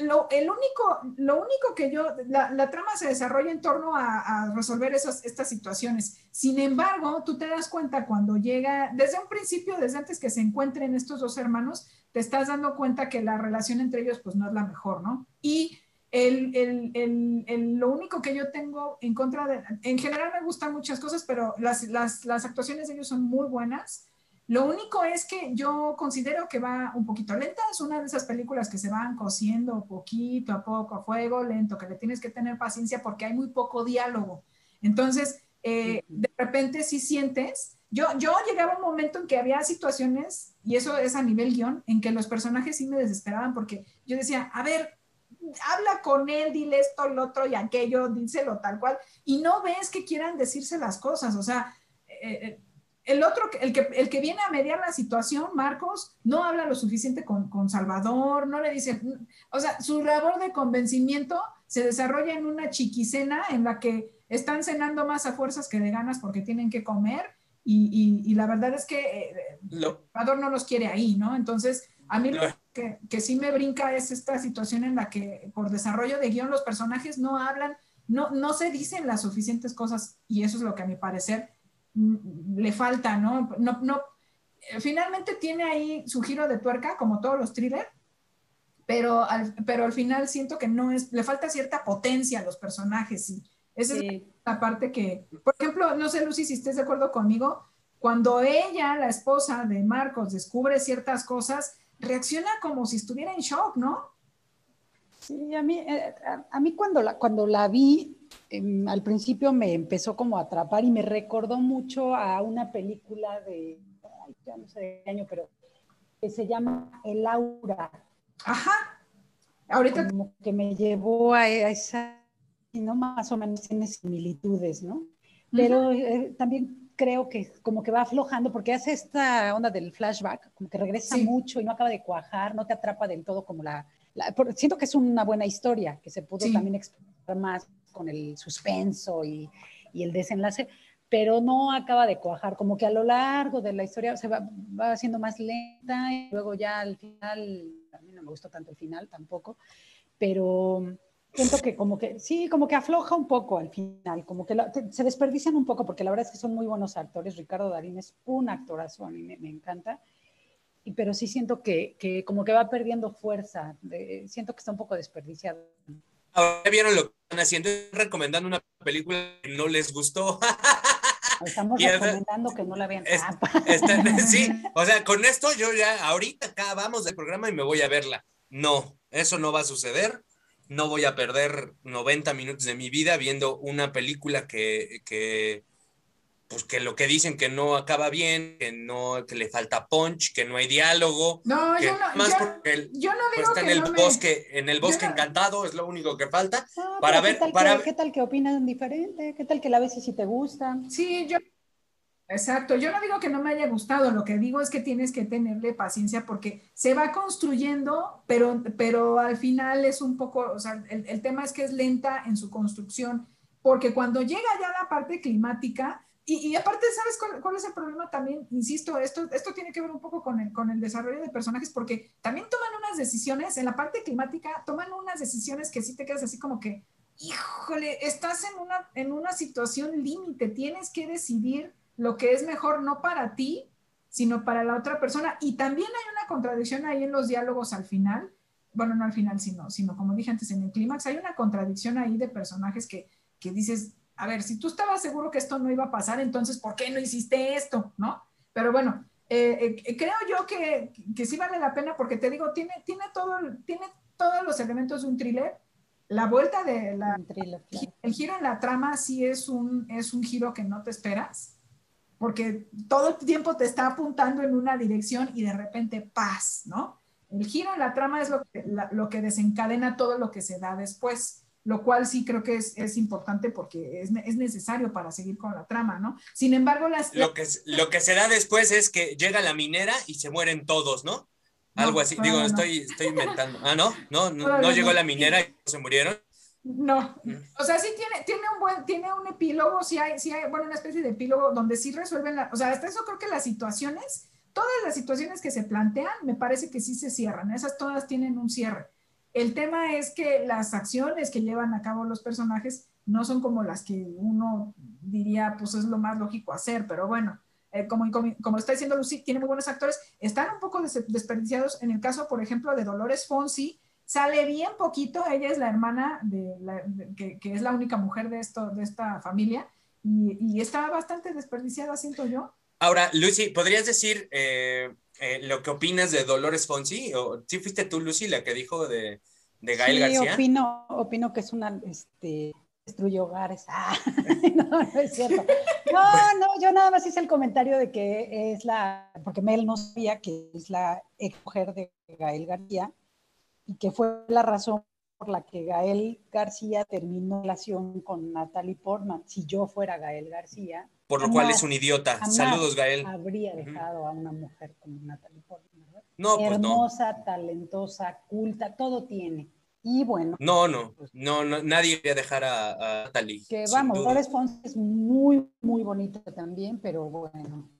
lo, el único, lo único que yo, la, la trama se desarrolla en torno a, resolver esas, estas situaciones. Sin embargo, tú te das cuenta cuando llega, desde un principio, desde antes que se encuentren estos dos hermanos, te estás dando cuenta que la relación entre ellos pues no es la mejor, ¿no? Y el, el, el, lo único que yo tengo en contra de, en general me gustan muchas cosas, pero las, las, las actuaciones de ellos son muy buenas. Lo único es que yo considero que va un poquito lenta, es una de esas películas que se van cociendo poquito a poco, a fuego lento, que le tienes que tener paciencia porque hay muy poco diálogo. Entonces, eh, de repente sí sientes, yo, yo llegaba a un momento en que había situaciones, y eso es a nivel guion, en que los personajes sí me desesperaban porque yo decía, a ver, habla con él, dile esto, lo otro y aquello, díselo tal cual, y no ves que quieran decirse las cosas, o sea, eh, el otro, el que, el que viene a mediar la situación, Marcos, no habla lo suficiente con, con Salvador, no le dice, o sea, su labor de convencimiento se desarrolla en una chiquicena en la que están cenando más a fuerzas que de ganas porque tienen que comer y, y, y la verdad es que eh, Salvador no los quiere ahí, ¿no? Entonces, a mí lo Lo- que, que sí me brinca es esta situación en la que por desarrollo de guion los personajes no hablan, no, no se dicen las suficientes cosas y eso es lo que a mi parecer le falta, ¿no? No, no, finalmente tiene ahí su giro de tuerca, como todos los thrillers, pero al, pero al final siento que no es, le falta cierta potencia a los personajes y esa es Sí. la parte que, por ejemplo, no sé Lucy si estés de acuerdo conmigo, cuando ella, la esposa de Marcos, descubre ciertas cosas, reacciona como si estuviera en shock, ¿no? Sí, a mí, eh, a, a mí cuando, la, cuando la vi, em, al principio me empezó como a atrapar y me recordó mucho a una película de, ay, ya no sé de qué año, pero que se llama El Aura. Ajá. Ahorita como que me llevó a, a esa ¿no? Más o menos tiene similitudes, ¿no? Pero eh, también creo que como que va aflojando porque hace esta onda del flashback, como que regresa Sí. mucho y no acaba de cuajar, no te atrapa del todo como la... siento que es una buena historia, que se pudo Sí. también explorar más con el suspenso y, y el desenlace, pero no acaba de cuajar, como que a lo largo de la historia se va, va haciendo más lenta y luego ya al final, a mí no me gustó tanto el final tampoco, pero siento que como que, sí, como que afloja un poco al final, como que la- se desperdician un poco, porque la verdad es que son muy buenos actores. Ricardo Darín es un actorazo, a mí me, me encanta. Y, pero sí siento que, que como que va perdiendo fuerza, de- siento que está un poco desperdiciado. Ahora vieron lo que están haciendo, recomendando una película que no les gustó. Estamos Y recomendando que no la vean. Ah, Está- sí, o sea, con esto yo ya ahorita acabamos del programa y me voy a verla. No, eso no va a suceder. No voy a perder 90 minutos de mi vida viendo una película que, que, pues que lo que dicen que no acaba bien, que no, que le falta punch, que no hay diálogo, No, que yo no, más yo, porque el- yo no pues digo está en que el no me- bosque, en el bosque no- encantado, es lo único que falta. no, para ver- ¿qué tal, para- que, ¿qué tal que opinan diferente? ¿Qué tal que la ves y si te gusta? Sí, yo. Exacto, yo no digo que no me haya gustado, lo que digo es que tienes que tenerle paciencia porque se va construyendo, pero, pero al final es un poco, o sea, el, el tema es que es lenta en su construcción, porque cuando llega ya la parte climática, y, y aparte, ¿sabes cuál, cuál es el problema también? Insisto, esto, esto tiene que ver un poco con el, con el desarrollo de personajes, porque también toman unas decisiones, en la parte climática, toman unas decisiones que sí te quedas así como que, híjole, estás en una, en una situación límite, tienes que decidir lo que es mejor no para ti, sino para la otra persona. Y también hay una contradicción ahí en los diálogos al final, bueno, no al final, sino, sino como dije antes, en el clímax, hay una contradicción ahí de personajes que, que dices, a ver, si tú estabas seguro que esto no iba a pasar, entonces, ¿por qué no hiciste esto? ¿No? Pero bueno, eh, eh, creo yo que, que sí vale la pena porque te digo, tiene, tiene, todo, tiene todos los elementos de un thriller. La vuelta de la, Un thriller, claro. el giro en la trama sí es un, es un giro que no te esperas, porque todo el tiempo te está apuntando en una dirección y de repente paz, ¿no? El giro en la trama es lo que, la- lo que desencadena todo lo que se da después, lo cual sí creo que es, es importante porque es, es necesario para seguir con la trama, ¿no? Sin embargo, las... Lo que, lo que se da después es que llega la minera y se mueren todos, ¿no? No, Algo así. Digo, no. estoy, estoy inventando. Ah, no, no, no, no llegó la minera y se murieron. No, Mm. o sea, sí tiene, tiene un buen, tiene un epílogo, sí hay, sí hay, bueno, una especie de epílogo donde sí resuelven, la, o sea, hasta eso creo que las situaciones, todas las situaciones que se plantean, me parece que sí se cierran, esas todas tienen un cierre. El tema es que las acciones que llevan a cabo los personajes no son como las que uno diría, pues es lo más lógico hacer, pero bueno, eh, como, está diciendo Lucy, tiene muy buenos actores, están un poco des- desperdiciados. En el caso, por ejemplo, de Dolores Fonsi, sale bien poquito, ella es la hermana de, que es la única mujer de, esto, de esta familia y, y está bastante desperdiciada, siento yo. Ahora, Lucy, ¿podrías decir eh, eh, lo que opinas de Dolores Fonsi? ¿O sí fuiste tú, Lucy, la que dijo de, de Gael sí, García? opino, opino que es una, este, destruye hogares. Ah, no, no es cierto. No, no, yo nada más hice el comentario de que es la, porque Mel no sabía que es la ex mujer de Gael García y que fue la razón por la que Gael García terminó relación con Natalie Portman. Si yo fuera Gael García, Por lo cual es un idiota. Saludos, Gael. habría dejado a una mujer como Natalie Portman. ¿verdad? No, pues no. Hermosa, talentosa, culta, todo tiene. Y bueno, No, no, no, no, nadie voy a dejar a, a Natalie. que sin vamos. Dolores Fonsi es muy, muy bonita también, pero bueno.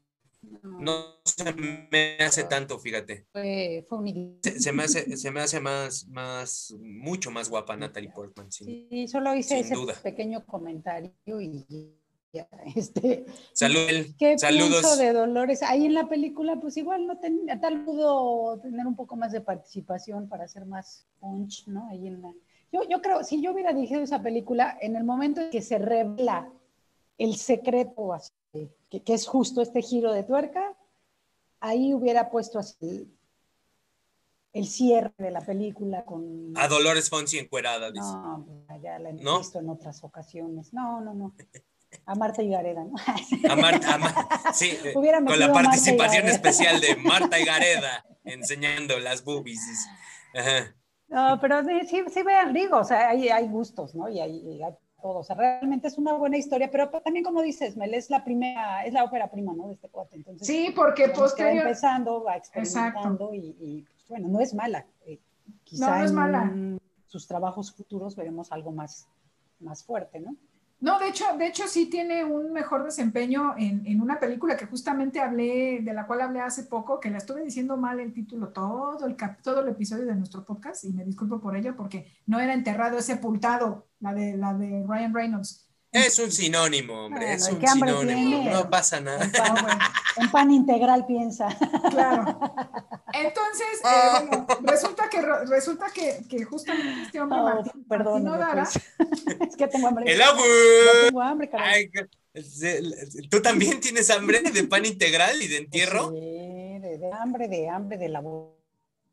no, No se me hace tanto, fíjate. fue, fue un idiota. Se, se me hace, se me hace más, más, mucho más guapa Natalie Portman. sí. Sí, solo hice Sin ese duda. pequeño comentario y este, Salud, ¿qué saludos. de Dolores? Ahí en la película, pues igual no tenía, tal pudo tener un poco más de participación para hacer más punch, ¿no? Ahí en la, yo, yo creo, si yo hubiera dirigido esa película, en el momento en que se revela el secreto, así, que, que es justo este giro de tuerca, ahí hubiera puesto así el, el cierre de la película con... A Dolores Fonsi encuerada, dice. No, ya la he ¿No? visto en otras ocasiones. No, no, no. A Marta y Gareda, ¿no? A Marta, a Mar- sí, eh, Hubiera con la Marta participación especial de Marta y Gareda enseñando las boobies. Ajá. No, pero sí, sí, vean, digo, o sea, hay, hay gustos, ¿no? Y hay, y hay todo. O sea, realmente es una buena historia, pero también como dices, Mel, es la primera, es la ópera prima, ¿no? De este cuate. Entonces, Sí, porque que va posterior. empezando, va experimentando y, y, pues, bueno, no es mala. Eh, quizá No, no es en mala. sus trabajos futuros veremos algo más, más fuerte, ¿no? No, de hecho, de hecho sí tiene un mejor desempeño en, en una película que justamente hablé, de la cual hablé hace poco, que la estuve diciendo mal el título todo el, cap- todo el episodio de nuestro podcast y me disculpo por ello porque no era enterrado, es sepultado, la de, la de Ryan Reynolds. Es un sinónimo, hombre, Bueno, es ¿y un sinónimo. tiene? No pasa nada. En pan, integral piensa. Claro. Entonces, eh, bueno, resulta que resulta que, que justamente este hombre, No, Martín, perdóname, Martín Odara, pues. es que tengo hambre. El agua. tengo hambre. Ay, ¿Tú también tienes hambre de pan integral y de entierro? Sí, de, de hambre, de hambre, de la bo-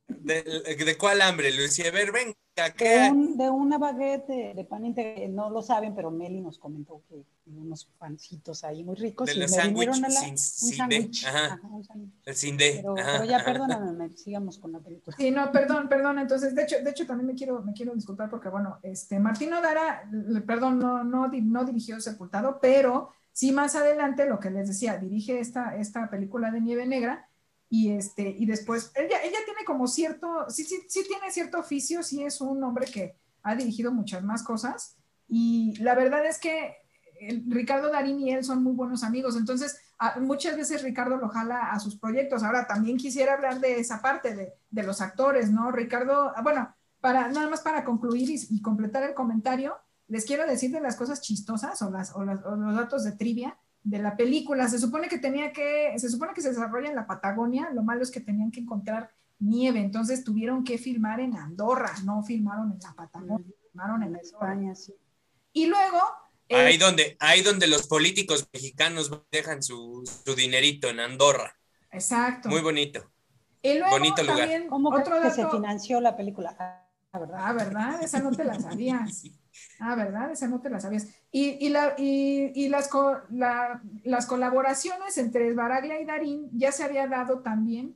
¿De, de cuál hambre, Lucía? A ver, venga, de, acá. un- de una baguette de, de pan integral. No lo saben, pero Meli nos comentó que unos pancitos ahí muy ricos. De y los me vinieron sándwich a la- sin- un sin de, sándwich. ajá. Ajá, un sándwich. El sin de. Pero, ajá, pero ya perdóname, Mel, sigamos con la película. Sí, no, perdón, perdón. Entonces, de hecho, de hecho también me quiero, me quiero disculpar porque, bueno, este, Martín Odara, le- perdón, no, no, no dirigió Sepultado, pero sí más adelante, lo que les decía, dirige esta, esta película de Nieve Negra y, este, y después, ella, ella tiene como cierto, sí, sí, sí tiene cierto oficio, sí es un hombre que ha dirigido muchas más cosas y la verdad es que el- Ricardo Darín y él son muy buenos amigos, entonces a- muchas veces Ricardo lo jala a sus proyectos. Ahora también quisiera hablar de esa parte de, de los actores, ¿no? Ricardo, ah, bueno, para nada más para concluir y, completar el comentario, les quiero decir de las cosas chistosas o, las- o los datos de trivia de la película. Se supone que tenía que, se supone que se desarrolla en la Patagonia, lo malo es que tenían que encontrar nieve, entonces tuvieron que filmar en Andorra, no filmaron en la Patagonia, filmaron en. España, sí. Y luego... eh, Ahí donde, ahí donde los políticos mexicanos dejan su, su dinerito en Andorra. exacto. Muy bonito. Y luego bonito lugar. también ¿Cómo que, otro que se dato- financió la película? Ah, ¿verdad? Ah, ¿verdad? Esa no te la sabías. Ah, ¿verdad? Esa no te la sabías. Y, y, la, y, y las, co- la- las colaboraciones entre Esbaraglia y Darín ya se había dado también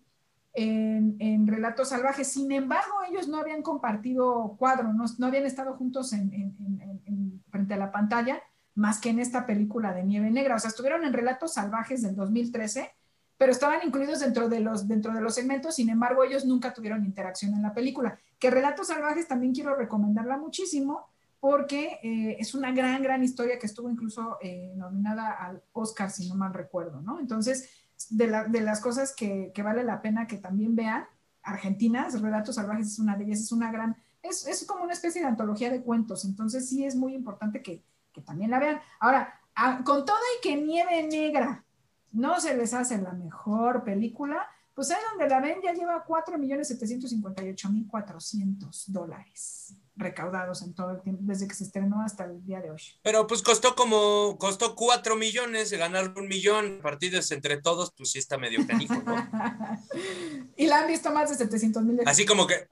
en, en Relatos Salvajes. Sin embargo, ellos no habían compartido cuadro, no, no habían estado juntos en- en- frente a la pantalla más que en esta película de Nieve Negra. O sea, estuvieron en Relatos Salvajes del 2013, pero estaban incluidos dentro de los, dentro de los segmentos, sin embargo, ellos nunca tuvieron interacción en la película. Que Relatos Salvajes también quiero recomendarla muchísimo porque eh, es una gran, gran historia que estuvo incluso eh, nominada al Oscar, si no mal recuerdo, ¿no? Entonces, de, la- de las cosas que, que vale la pena que también vean, Argentinas, Relatos Salvajes es una de ellas, es una gran, es, es como una especie de antología de cuentos, entonces sí es muy importante que, que también la vean. Ahora, a- con todo y que Nieve Negra no se les hace la mejor película, pues ahí donde la ven ya lleva 4.758.400 dólares recaudados en todo el tiempo, desde que se estrenó hasta el día de hoy. Pero pues costó como, costó cuatro millones, ganar un millón, partidos entre todos, pues sí está medio canijo, ¿no? y la han visto más de 700 mil Así como que,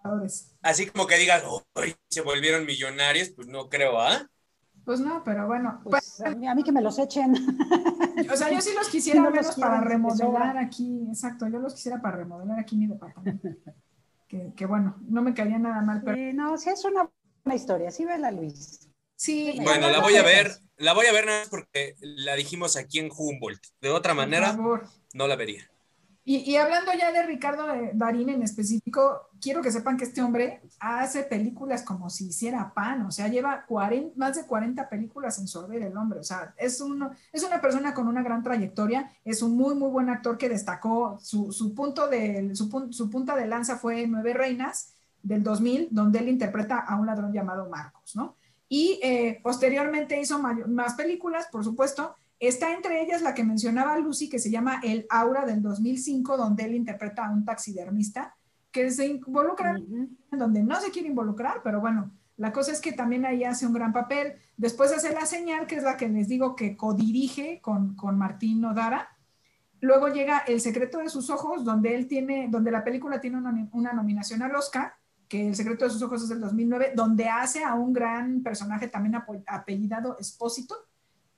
así como que digas, uy, se volvieron millonarios, pues no creo, ¿ah? Pues no, pero bueno, Pues a mí, a mí que me los echen. pues, o sea, yo sí los quisiera Sí, no menos los para remodelar aquí, exacto, yo los quisiera para remodelar aquí mi departamento. Que, que bueno, no me caería nada mal, pero no, sí es una buena historia, sí vela Luis. sí. Bueno, la voy a ver, la voy a ver nada más porque la dijimos aquí en Humboldt. De otra manera, no la vería. Y, hablando ya de Ricardo de- Darín en específico, quiero que sepan que este hombre hace películas como si hiciera pan, o sea, lleva 40 más de 40 películas en su el hombre, o sea, es, uno, es una persona con una gran trayectoria, es un muy, muy buen actor que destacó, su, su punto de, su, su punta de lanza fue Nueve Reinas del 2000, donde él interpreta a un ladrón llamado Marcos, ¿no? Y eh, posteriormente hizo más películas, por supuesto, Está entre ellas la que mencionaba Lucy, que se llama El Aura del 2005, donde él interpreta a un taxidermista que se involucra en donde no se quiere involucrar, pero bueno, la cosa es que también ahí hace un gran papel. Después hace La Señal, que es la que les digo que codirige con, con Martín Nodara. Luego llega El secreto de sus ojos, donde él tiene, donde la película tiene una, una nominación al Oscar, que El secreto de sus ojos es del 2009, donde hace a un gran personaje también apellidado Espósito,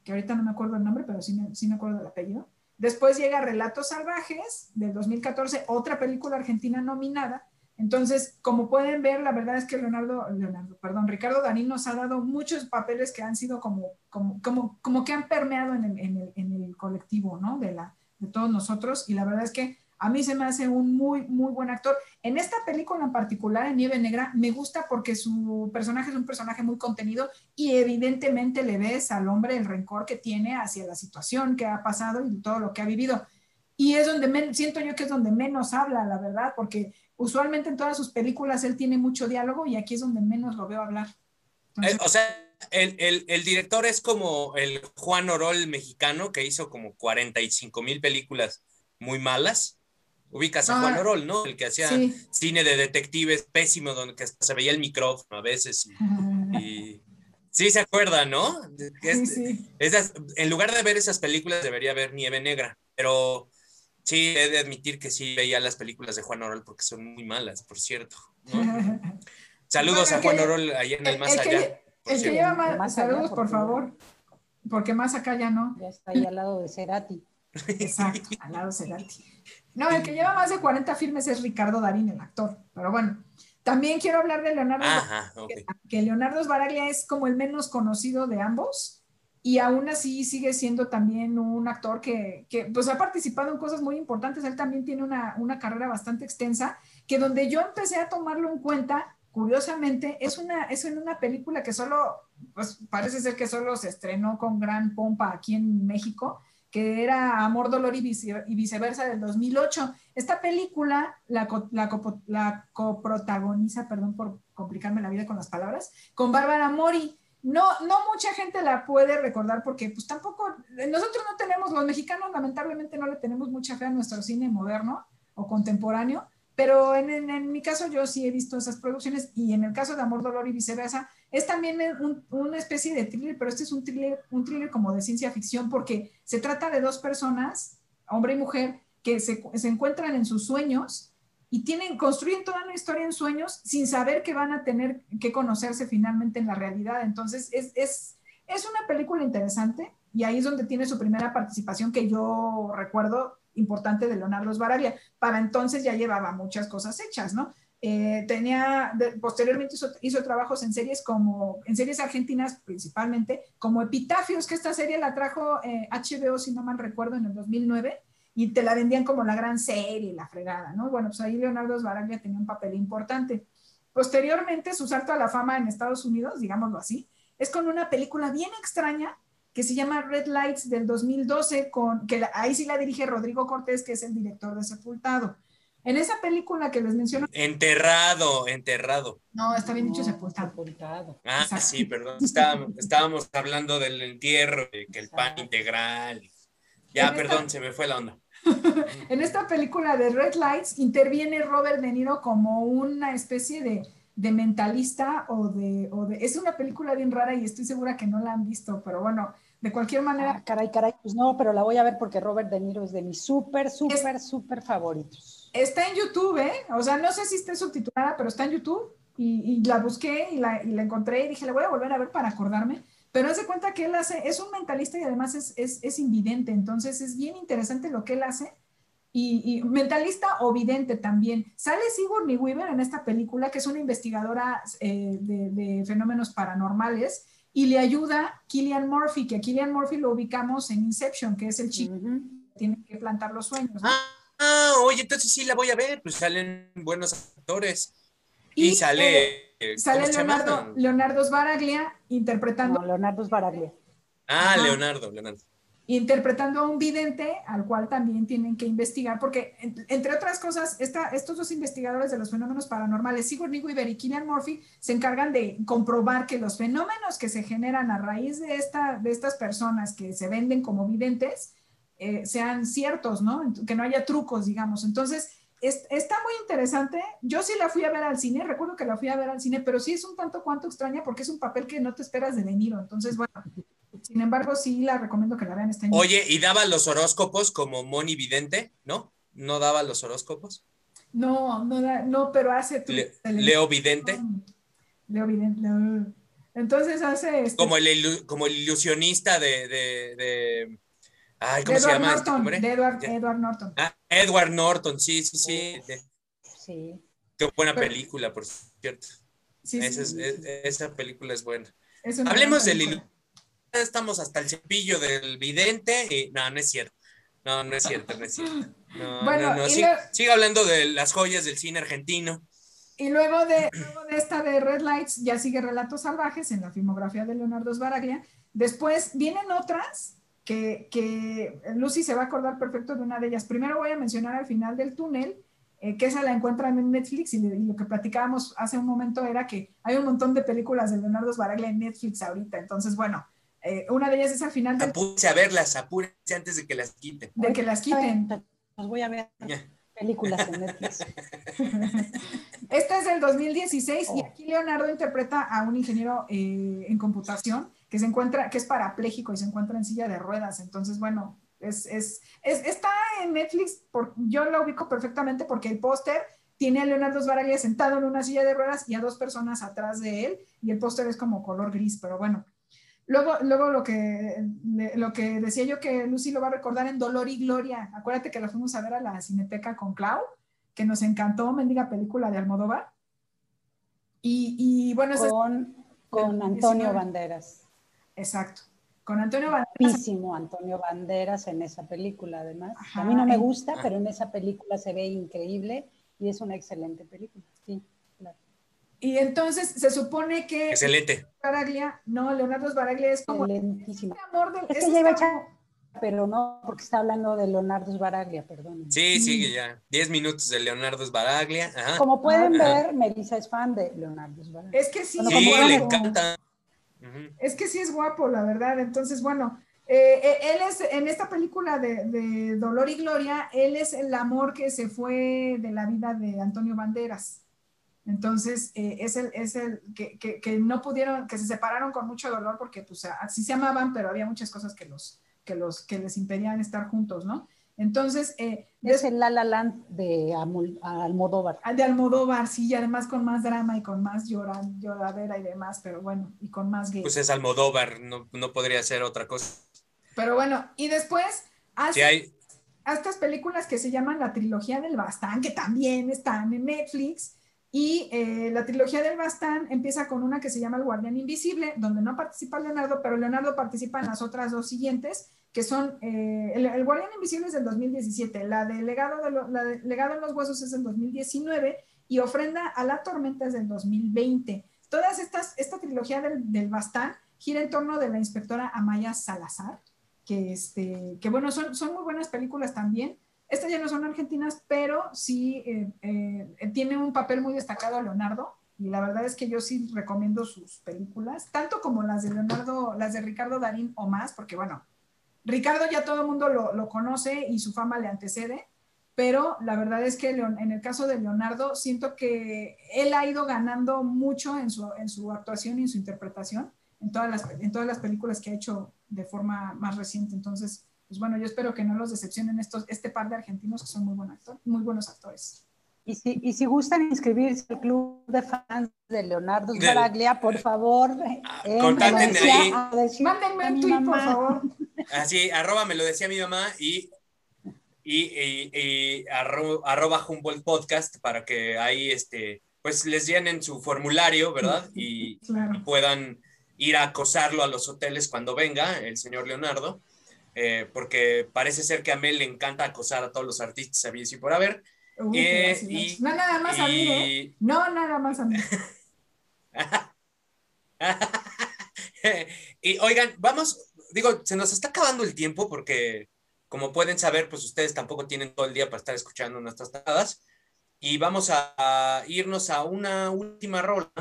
que ahorita no me acuerdo el nombre, pero sí me, sí me acuerdo del apellido. Después llega Relatos Salvajes del 2014, otra película argentina nominada, Entonces, como pueden ver, la verdad es que Leonardo, Leonardo, perdón, Ricardo Darín nos ha dado muchos papeles que han sido como, como, como, como que han permeado en el, en el, en el colectivo, ¿no? De, la, de todos nosotros. Y la verdad es que a mí se me hace un muy, muy buen actor. En esta película en particular, en Nieve Negra, me gusta porque su personaje es un personaje muy contenido y evidentemente le ves al hombre el rencor que tiene hacia la situación que ha pasado y todo lo que ha vivido. Y es donde siento yo que es donde menos habla, la verdad, porque usualmente en todas sus películas él tiene mucho diálogo y aquí es donde menos lo veo hablar. Entonces, Eh, o sea, el, el- el director es como el Juan Orol mexicano que hizo como 45 mil películas muy malas. Ubicas a Ah, Juan Orol, ¿no? El que hacía sí. cine de detectives pésimo, donde se veía el micrófono a veces. Y, y- sí, se acuerda, ¿no? Que Sí, es- sí. esas- en lugar de ver esas películas, debería ver Nieve Negra. Pero sí, he de admitir que sí veía las películas de Juan Orol porque son muy malas, por cierto. ¿no? Saludos Bueno, a Juan que- Orol allá en el El, más el allá. por el que lleva más, Más allá, saludos, por favor, porque más acá ya no. Ya está ahí al lado de Cerati. Exacto, al lado Cerati. No, el que lleva más de 40 filmes es Ricardo Darín, el actor. Pero bueno, también quiero hablar de Leonardo, Ajá, ok. que Leonardo Sbaraglia es como el menos conocido de ambos y aún así sigue siendo también un actor que, que, pues ha participado en cosas muy importantes. Él también tiene una, una carrera bastante extensa que donde yo empecé a tomarlo en cuenta, curiosamente, es, una, es en una película que solo, pues parece ser que solo se estrenó con gran pompa aquí en México, que era Amor, Dolor y, vice- y viceversa del 2008. Esta película la, la, coprotagoniza, perdón por complicarme la vida con las palabras, con Bárbara Mori. No, no mucha gente la puede recordar porque pues tampoco, nosotros no tenemos, los mexicanos lamentablemente no le tenemos mucha fe a nuestro cine moderno o contemporáneo, pero en- en mi caso yo sí he visto esas producciones y en el caso de Amor, Dolor y viceversa, es también un- una especie de thriller, pero este es un thriller, un thriller como de ciencia ficción porque se trata de dos personas, hombre y mujer, que se, se encuentran en sus sueños y tienen, construyen toda una historia en sueños sin saber que van a tener que conocerse finalmente en la realidad. Entonces, es, es, es una película interesante y ahí es donde tiene su primera participación que yo recuerdo importante de Leonardo Sbaraglia. Para entonces ya llevaba muchas cosas hechas, ¿no? Eh, tenía, posteriormente hizo, trabajos en series como, en series argentinas principalmente, como Epitafios, que esta serie la trajo eh, HBO, si no mal recuerdo, en el 2009, y te la vendían como la gran serie, la fregada, ¿no? Bueno, pues ahí Leonardo Sbaraglia tenía un papel importante. Posteriormente, su salto a la fama en Estados Unidos, digámoslo así, es con una película bien extraña que se llama Red Lights del 2012, con, que la- ahí sí la dirige Rodrigo Cortés, que es el director de Sepultado. En esa película que les menciono, Enterrado, enterrado. no, está bien dicho No, Sepultado. sepultado. Ah, Exacto. sí, perdón. Estábamos, estábamos hablando del entierro, que el pan integral. Ya, En esta- perdón, se me fue la onda. En esta película de Red Lights interviene Robert De Niro como una especie de, de mentalista o de, o de... Es una película bien rara y estoy segura que no la han visto, pero bueno, de cualquier manera, Ah, caray, caray, pues no, pero la voy a ver porque Robert De Niro es de mis súper, súper, súper favoritos. Está en YouTube, ¿eh? O sea, no sé si está subtitulada, pero está en YouTube y, y la busqué y la, y la encontré y dije, la voy a volver a ver para acordarme. Pero hace cuenta que él hace, es un mentalista y además es, es, es invidente, entonces es bien interesante lo que él hace. Y, y mentalista o vidente también. Sale Sigourney Weaver en esta película, que es una investigadora eh, de, de fenómenos paranormales, y le ayuda Killian Murphy, que a Killian Murphy lo ubicamos en Inception, que es el chico que tiene que plantar los sueños. ¿no? Ah, ah, oye, entonces sí la voy a ver. Pues salen buenos actores. Y, Y, sale. eh, Sale ¿cómo se llama? Leonardo, Leonardo Sbaraglia interpretando, No, Leonardo Sbaraglia. Ah, Ajá. Leonardo, Leonardo. interpretando a un vidente al cual también tienen que investigar, porque en- entre otras cosas, esta- estos dos investigadores de los fenómenos paranormales, Sigourney Weaver y Killian Murphy, se encargan de comprobar que los fenómenos que se generan a raíz de, esta, de estas personas que se venden como videntes eh, sean ciertos, ¿no? Que no haya trucos, digamos. Entonces, es- está muy interesante. Yo sí la fui a ver al cine, recuerdo que la fui a ver al cine, pero sí es un tanto cuanto extraña porque es un papel que no te esperas de De Niro. Entonces, bueno, sin embargo, sí la recomiendo que la vean. Está Oye, ¿y daba los horóscopos como Moni Vidente? ¿No? ¿No daba los horóscopos? No, no, da- no, pero hace tu- Le-. Leo Vidente. Leo Vidente. Leo- Entonces hace este, Como el, como el ilusionista de, de, de- Ay, de ¿cómo se Edward llama este Norton, hombre? de Edward. Edward Norton. Ah, Edward Norton, sí, sí, sí. Sí. Qué buena Pero- película, por cierto. Sí, Esa, sí, es- es- esa película es buena. es Hablemos del película. Estamos hasta el cepillo del vidente. Y, no, no es cierto. No, no es cierto, no es cierto. No, Bueno, no, no. Sigue, luego- sigue hablando de las joyas del cine argentino. Y luego de, luego de esta de Red Lights ya sigue Relatos Salvajes en la filmografía de Leonardo Sbaraglia. Después vienen otras que, que Lucy se va a acordar perfecto de una de ellas. Primero voy a mencionar al final del túnel, eh, que esa la encuentran en Netflix y, y lo que platicábamos hace un momento era que hay un montón de películas de Leonardo Sbaraglia en Netflix ahorita. Entonces, bueno, eh, una de ellas es al final del- Apúrense a verlas, apúrense antes de que las quiten. de que las quiten. Pues voy a ver películas en Netflix. Este es del 2016 y Oh. aquí Leonardo interpreta a un ingeniero eh, en computación que se encuentra, que es parapléjico y se encuentra en silla de ruedas. Entonces, bueno, es, es, es- está en Netflix, por, yo lo ubico perfectamente porque el póster tiene a Leonardo Sbaraglia sentado en una silla de ruedas y a dos personas atrás de él y el póster es como color gris, pero bueno. Luego, luego lo, que, lo que decía yo que Lucy lo va a recordar en Dolor y Gloria. Acuérdate que la fuimos a ver a la Cineteca con Clau que nos encantó, mendiga película de Almodóvar. Y, y bueno, esa es- Con, con Antonio 19. Banderas. Exacto. Con Antonio Banderas. Guapísimo Antonio Banderas en esa película, además. Ajá, a mí no me gusta, Ah. pero en esa película se ve increíble y es una excelente película. Sí, claro. Y entonces se supone que Excelente. Baraglia, no, Leonardo Sbaraglia es como Excelentísima. este amor del. Es es que ya iba a echar, pero no, porque está hablando de Leonardo Sbaraglia, perdón. Sí, sigue ya. 10 minutos de Leonardo Sbaraglia. Ajá. Como pueden Ajá. ver, Melissa es fan de Leonardo Sbaraglia. Es que sí, Bueno, Sí, como le encanta. Es que sí es guapo, la verdad. Entonces, bueno, eh, eh, él es en esta película de, de Dolor y Gloria, él es el amor que se fue de la vida de Antonio Banderas. Entonces, eh, es el, es el que, que- que no pudieron, que se separaron con mucho dolor porque pues así se amaban, pero había muchas cosas que los, que los, que les impedían estar juntos, ¿no? Entonces, eh, Es el La La Land de Almodóvar. de Almodóvar, sí, y además con más drama y con más llora, lloradera y demás, pero bueno, y con más gay. Pues es Almodóvar, no, no podría ser otra cosa. Pero bueno, y después hace Sí, hay, a estas películas que se llaman la trilogía del Bastán, que también están en Netflix. Y eh, la trilogía del Bastán empieza con una que se llama El Guardián Invisible, donde no participa Leonardo, pero Leonardo participa en las otras dos siguientes, que son, eh, el, El Guardián Invisible es del 2017, la de Legado, de lo- la de Legado en los Huesos es del 2019 y Ofrenda a la Tormenta es del 2020. Todas estas, esta trilogía del, del Bastán gira en torno de la inspectora Amaya Salazar, que, este, que bueno, son, son muy buenas películas también. Estas ya no son argentinas, pero sí eh, eh, tiene un papel muy destacado Leonardo. Y la verdad es que yo sí recomiendo sus películas, tanto como las de Leonardo, las de Ricardo Darín o más, porque bueno, Ricardo ya todo el mundo lo, lo conoce y su fama le antecede, pero la verdad es que Leon- en el caso de Leonardo, siento que él ha ido ganando mucho en su, en su actuación y en su interpretación en todas, las, en todas las películas que ha hecho de forma más reciente. Entonces, pues bueno, yo espero que no los decepcionen estos, este par de argentinos que son muy, buen actor, muy buenos actores. Y si, y si gustan inscribirse al club de fans de Leonardo Sbaraglia, por favor, eh, contáctenme ahí. Mándenme un tweet, por favor. Así, arroba me lo decía mi mamá y, y, y- y arro- arroba Humboldt Podcast para que ahí este, pues les llenen su formulario, ¿verdad? Y, Claro. y puedan ir a acosarlo a los hoteles cuando venga el señor Leonardo, eh, porque parece ser que a Mel le encanta acosar a todos los artistas sabidos y por haber. Uy, Eh, y- no nada más a mí, ¿eh? y- No nada más a mí. y oigan, vamos, digo, se nos está acabando el tiempo porque, como pueden saber, pues ustedes tampoco tienen todo el día para estar escuchando nuestras tadas. Y vamos a, a irnos a una última rola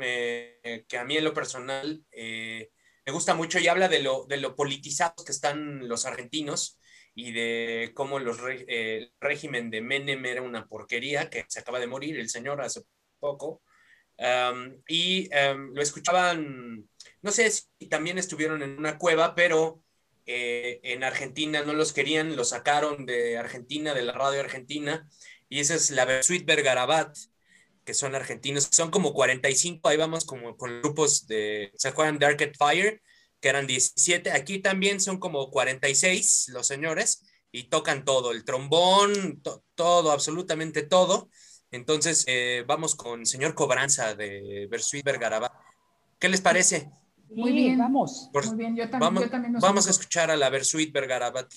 eh, que a mí en lo personal eh, me gusta mucho y habla de lo, de lo politizados que están los argentinos y de cómo los eh, el régimen de Menem era una porquería, que se acaba de morir el señor hace poco. Um, y um, lo escuchaban, no sé si también estuvieron en una cueva, pero eh, en Argentina no los querían, los sacaron de Argentina, de la radio argentina, y esa es la Suite Bergarabat, que son argentinos, son como 45, ahí vamos como con grupos de, ¿se acuerdan de Arcade Fire? Que eran 17, aquí también son como 46 los señores, y tocan todo, el trombón, to- todo, absolutamente todo, Entonces, eh, vamos con señor Cobranza de Versuit Vergarabat. ¿Qué les parece? Muy Sí, bien. Vamos. Por- Muy bien, yo también, vamos yo también nos vamos a escuchar a la Versuit Vergarabat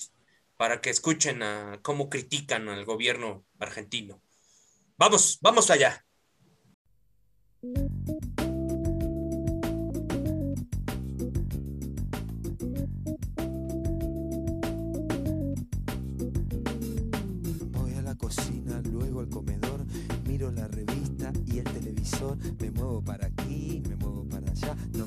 para que escuchen a cómo critican al gobierno argentino. Vamos, vamos allá. Voy a la cocina, luego al comedor, miro la revista y el televisor, me muevo para aquí, me muevo para allá, no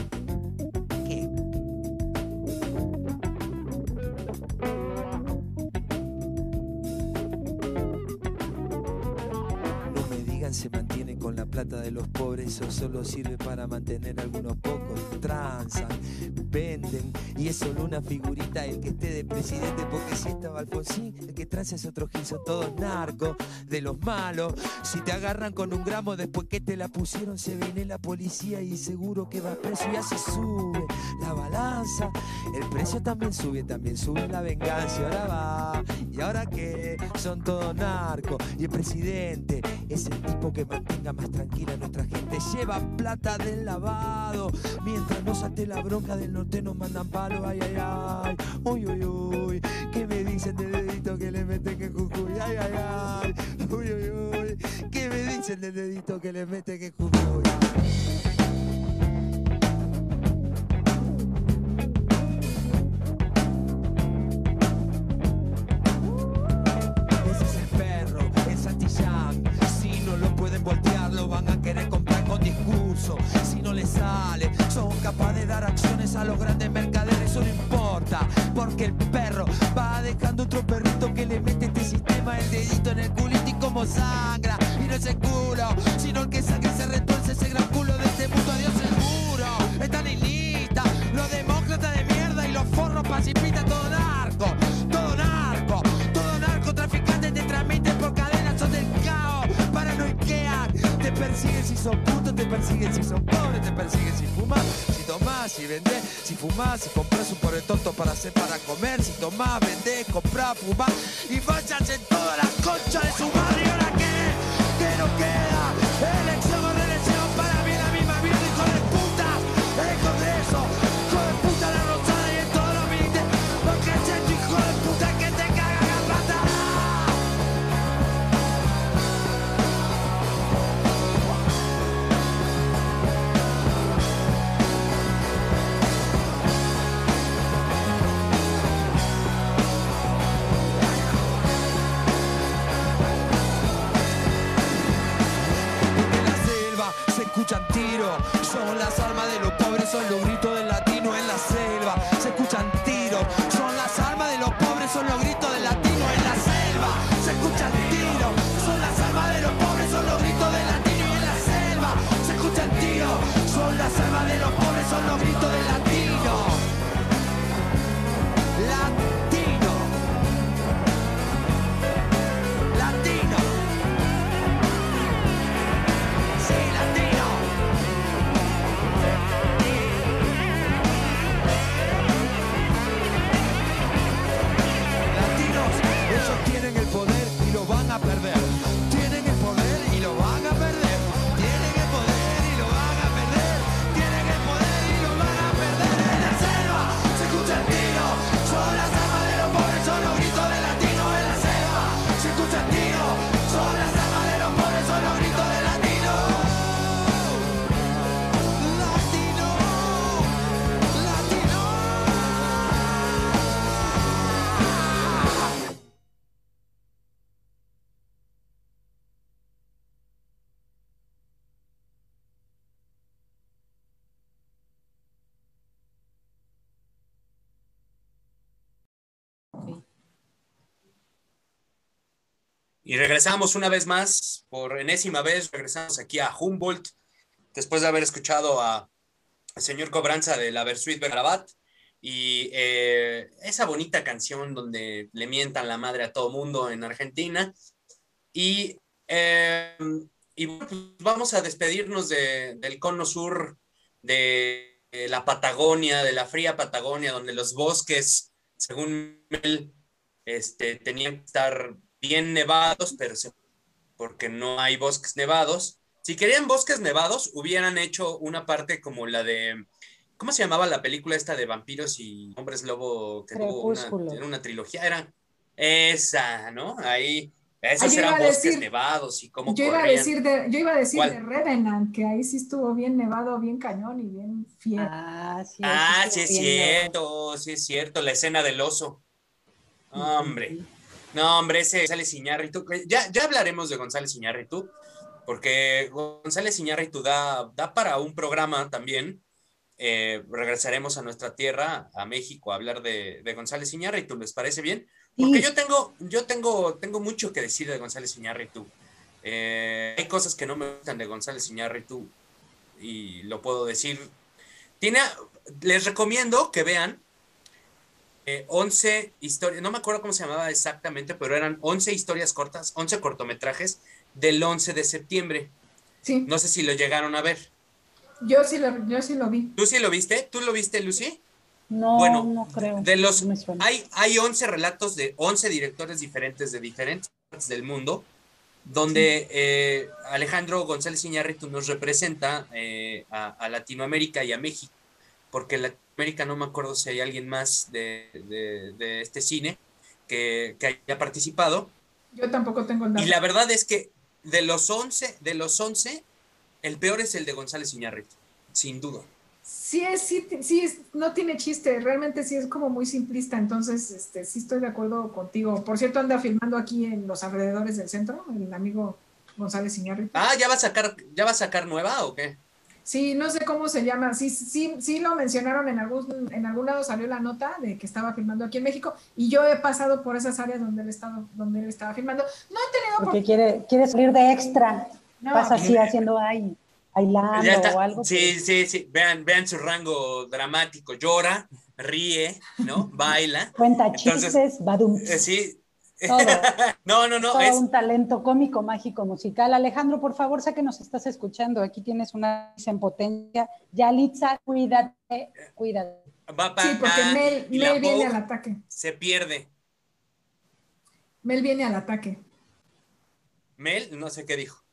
Eso solo sirve para mantener algunos pocos. Transan, venden, y es solo una figurita el que esté de presidente, porque si estaba Alfonsín, el que transa es otro gil, son todos narcos, de los malos. Si te agarran con un gramo después que te la pusieron, se viene la policía y seguro que va preso y así sube la balanza. El precio también sube, también sube la venganza. Ahora va, y ahora que son todos narcos. Y el presidente es el tipo que mantenga más tranquila a nuestra gente. Lleva plata del lavado. Mientras no salte la bronca del norte, nos mandan palo. Ay, ay, ay. Uy, uy, uy. ¿Qué me dicen del dedito que le meten en Jujuy? Ay, ay, ay. Uy, uy, uy. ¿Qué me dicen del dedito que le meten en Jujuy? Ese sale, son capaces de dar acciones a los grandes mercaderes. Eso no importa, porque el perro va dejando otro perrito que le mete este sistema el dedito en el culito y como sangra. Y no es el culo, sino el que sangra y se retuerce ese gran culo de persiguen si son putos, te persiguen si son pobres, te persiguen si fumas, si tomás, si vendés, si fumás, si compras un pobre tonto para hacer para comer, si tomás, vendés, comprás, fumás y váyanse todas las conchas de su y ahora qué, que no queda, elección son las almas de los pobres, son los gritos en la Y regresamos una vez más, por enésima vez, regresamos aquí a Humboldt, después de haber escuchado a- al señor Cobranza de la Versuit Bergarabat. y eh, esa bonita canción donde le mientan la madre a todo mundo en Argentina. Y, eh, y pues vamos a despedirnos de- del cono sur de la Patagonia, de la fría Patagonia, donde los bosques, según él, este, tenían que estar bien nevados, pero se- porque no hay bosques nevados. Si querían bosques nevados, hubieran hecho una parte como la de, ¿cómo se llamaba la película esta de vampiros y hombres lobo que tuvo una, una trilogía? Era esa, ¿no? Ahí, esos Ah, yo eran iba a bosques decir- nevados y cómo Yo iba a corrían. decir de, yo iba a decir ¿Cuál? de Revenant, que ahí sí estuvo bien nevado, bien cañón y bien fiel. Ah, sí. Ah, sí es cierto, sí es cierto, la escena del oso. Hombre, no, hombre, ese González Iñárritu, ya, ya hablaremos de González Iñárritu, porque González Iñárritu da, da para un programa también. Eh, regresaremos a nuestra tierra, a México, a hablar de, de González Iñárritu, ¿les parece bien? Porque Sí. yo tengo, yo tengo, tengo mucho que decir de González Iñárritu. Eh, hay cosas que no me gustan de González Iñárritu y lo puedo decir. Tiene, les recomiendo que vean eh, 11 historias, no me acuerdo cómo se llamaba exactamente, pero eran 11 historias cortas, 11 cortometrajes del 11 de septiembre. Sí, No sé si lo llegaron a ver. yo sí lo, yo sí lo vi. ¿Tú sí lo viste? ¿Tú lo viste, Lucy? No, Bueno, no creo. De los, no hay, hay 11 relatos de 11 directores diferentes de diferentes partes del mundo, donde eh, Alejandro González Iñárritu nos representa eh, a, a Latinoamérica y a México, porque en Latinoamérica no me acuerdo si hay alguien más de, de- de este cine que, que haya participado. Yo tampoco tengo dato. Y la verdad es que de los 11, de los 11, el peor es el de González Iñárritu, sin duda. Sí, es, sí, sí es- no tiene chiste, realmente sí es como muy simplista, entonces este, sí estoy de acuerdo contigo. Por cierto, anda filmando aquí en los alrededores del centro, el amigo González Iñárritu. Ah, ¿ya va a sacar, ya va a sacar nueva o qué? Sí, no sé cómo se llama, sí, sí, sí lo mencionaron en algún, en algún lado salió la nota de que estaba filmando aquí en México y yo he pasado por esas áreas donde él estaba, donde él estaba filmando. No he tenido Porque quiere, quiere salir de extra. No, Pasa así haciendo ahí, bailando o algo. Sí, sí, sí. Vean, vean su rango dramático. Llora, ríe, ¿no? Baila. Cuenta Entonces, chistes, badum. Eh, sí. Todo. no, no, no. todo Es, un talento cómico, mágico, musical. Alejandro, por favor, sé que nos estás escuchando. Aquí tienes una risa en potencia. Yalitza, cuídate, cuídate. va pa- Sí, porque Mel, Mel viene al ataque. se pierde. Mel viene al ataque. Mel, no sé qué dijo.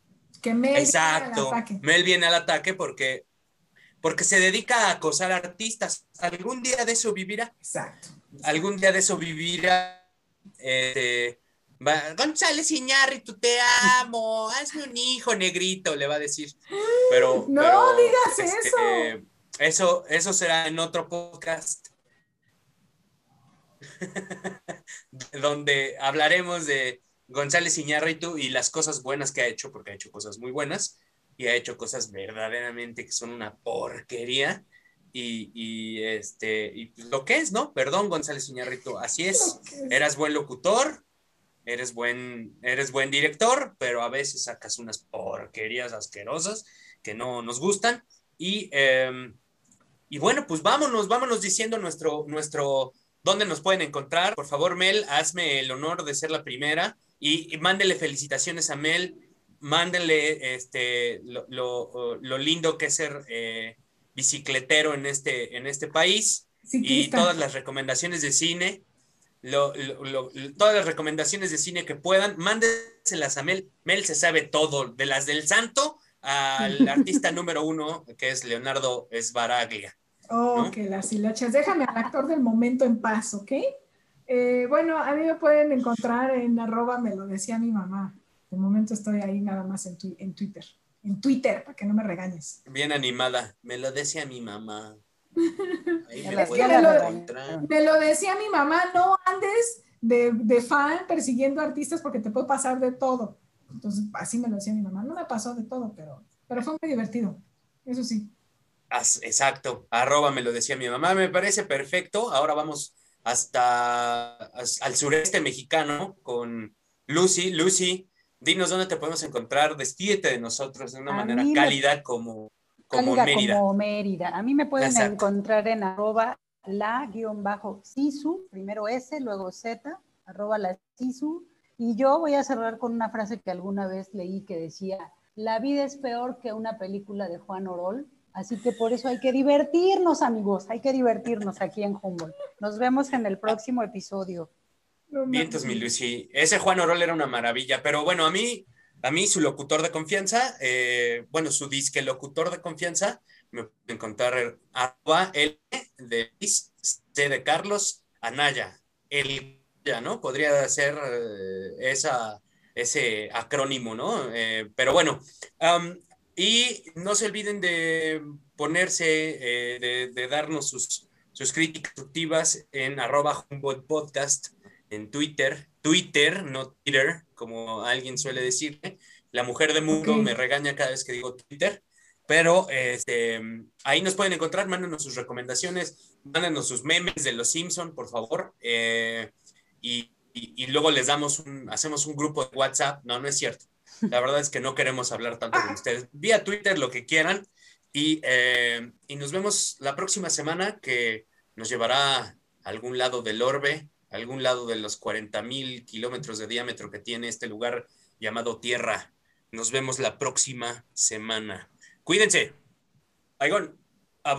Que Mel Exacto. viene al ataque. Mel viene al ataque porque, porque se dedica a acosar artistas. Algún día de eso vivirá. Exacto. algún día de eso vivirá. Este, va, González Iñárritu, te amo, hazme un hijo negrito, le va a decir. Pero, No pero, digas este, eso. Eso, eso será en otro podcast. donde hablaremos de González Iñárritu y las cosas buenas que ha hecho, porque ha hecho cosas muy buenas y ha hecho cosas verdaderamente que son una porquería. Y, y, este, y pues lo que es, ¿no? Perdón, González Iñárritu, así es. Eras buen locutor, eres buen, eres buen director, pero a veces sacas unas porquerías asquerosas que no nos gustan. Y, eh, y bueno, pues vámonos, vámonos diciendo nuestro, nuestro, dónde nos pueden encontrar. Por favor, Mel, hazme el honor de ser la primera y, y mándele felicitaciones a Mel, mándele este, lo, lo, lo lindo que es ser eh, bicicletero en este, en este país y todas las recomendaciones de cine, lo- lo- lo- todas las recomendaciones de cine que puedan, mándenselas a Mel. Mel se sabe todo, de las del santo al artista número uno, que es Leonardo Esbaraglia. Oh, ¿no? que las hilachas. Déjame al actor del momento en paz, ¿ok? Eh, bueno, a mí me pueden encontrar en arroba, me lo decía mi mamá. De momento estoy ahí nada más en Twitter. En Twitter, para que no me regañes. Bien animada, me lo decía mi mamá. Ahí me encontrar. Me lo decía mi mamá, no andes de, de fan persiguiendo artistas porque te puede pasar de todo. Entonces, así me lo decía mi mamá. No me pasó de todo, pero, pero fue muy divertido. Eso sí. As- Exacto, arroba me lo decía mi mamá, me parece perfecto. Ahora vamos hasta as- al sureste mexicano con Lucy. Lucy, dinos dónde te podemos encontrar, despídete de nosotros de una A manera me- cálida como, como Cálida Mérida. como Mérida. A mí me pueden Exacto. encontrar en arroba la-sisu, primero S, luego Z, arroba la sisu. Y yo voy a cerrar con una frase que alguna vez leí que decía, la vida es peor que una película de Juan Orol, así que por eso hay que divertirnos, amigos, hay que divertirnos aquí en Humboldt. Nos vemos en el próximo episodio. Vientos, mi Lucy. Ese Juan Orol era una maravilla, pero bueno, a mí, a mí su locutor de confianza, eh, bueno, su disque locutor de confianza, me pueden encontrar arroba L de Luis, C de Carlos, Anaya, el ya, ¿no? Podría ser eh, esa, ese acrónimo, ¿no? Eh, pero bueno, y no se olviden de ponerse, de, darnos sus, sus críticas en arroba Humboldt Podcast en Twitter, Twitter, no Twitter, como alguien suele decirle. La mujer de mundo me regaña cada vez que digo Twitter, pero este, ahí nos pueden encontrar, mándenos sus recomendaciones, mándenos sus memes de los Simpson, por favor, eh, y, y- y luego les damos un, hacemos un grupo de WhatsApp. No, no es cierto. La verdad es que no queremos hablar tanto con ustedes. Vía Twitter, lo que quieran, y, eh, y nos vemos la próxima semana que nos llevará a algún lado del orbe, algún lado de los 40 mil kilómetros de diámetro que tiene este lugar llamado Tierra. Nos vemos la próxima semana. Cuídense. Aigón.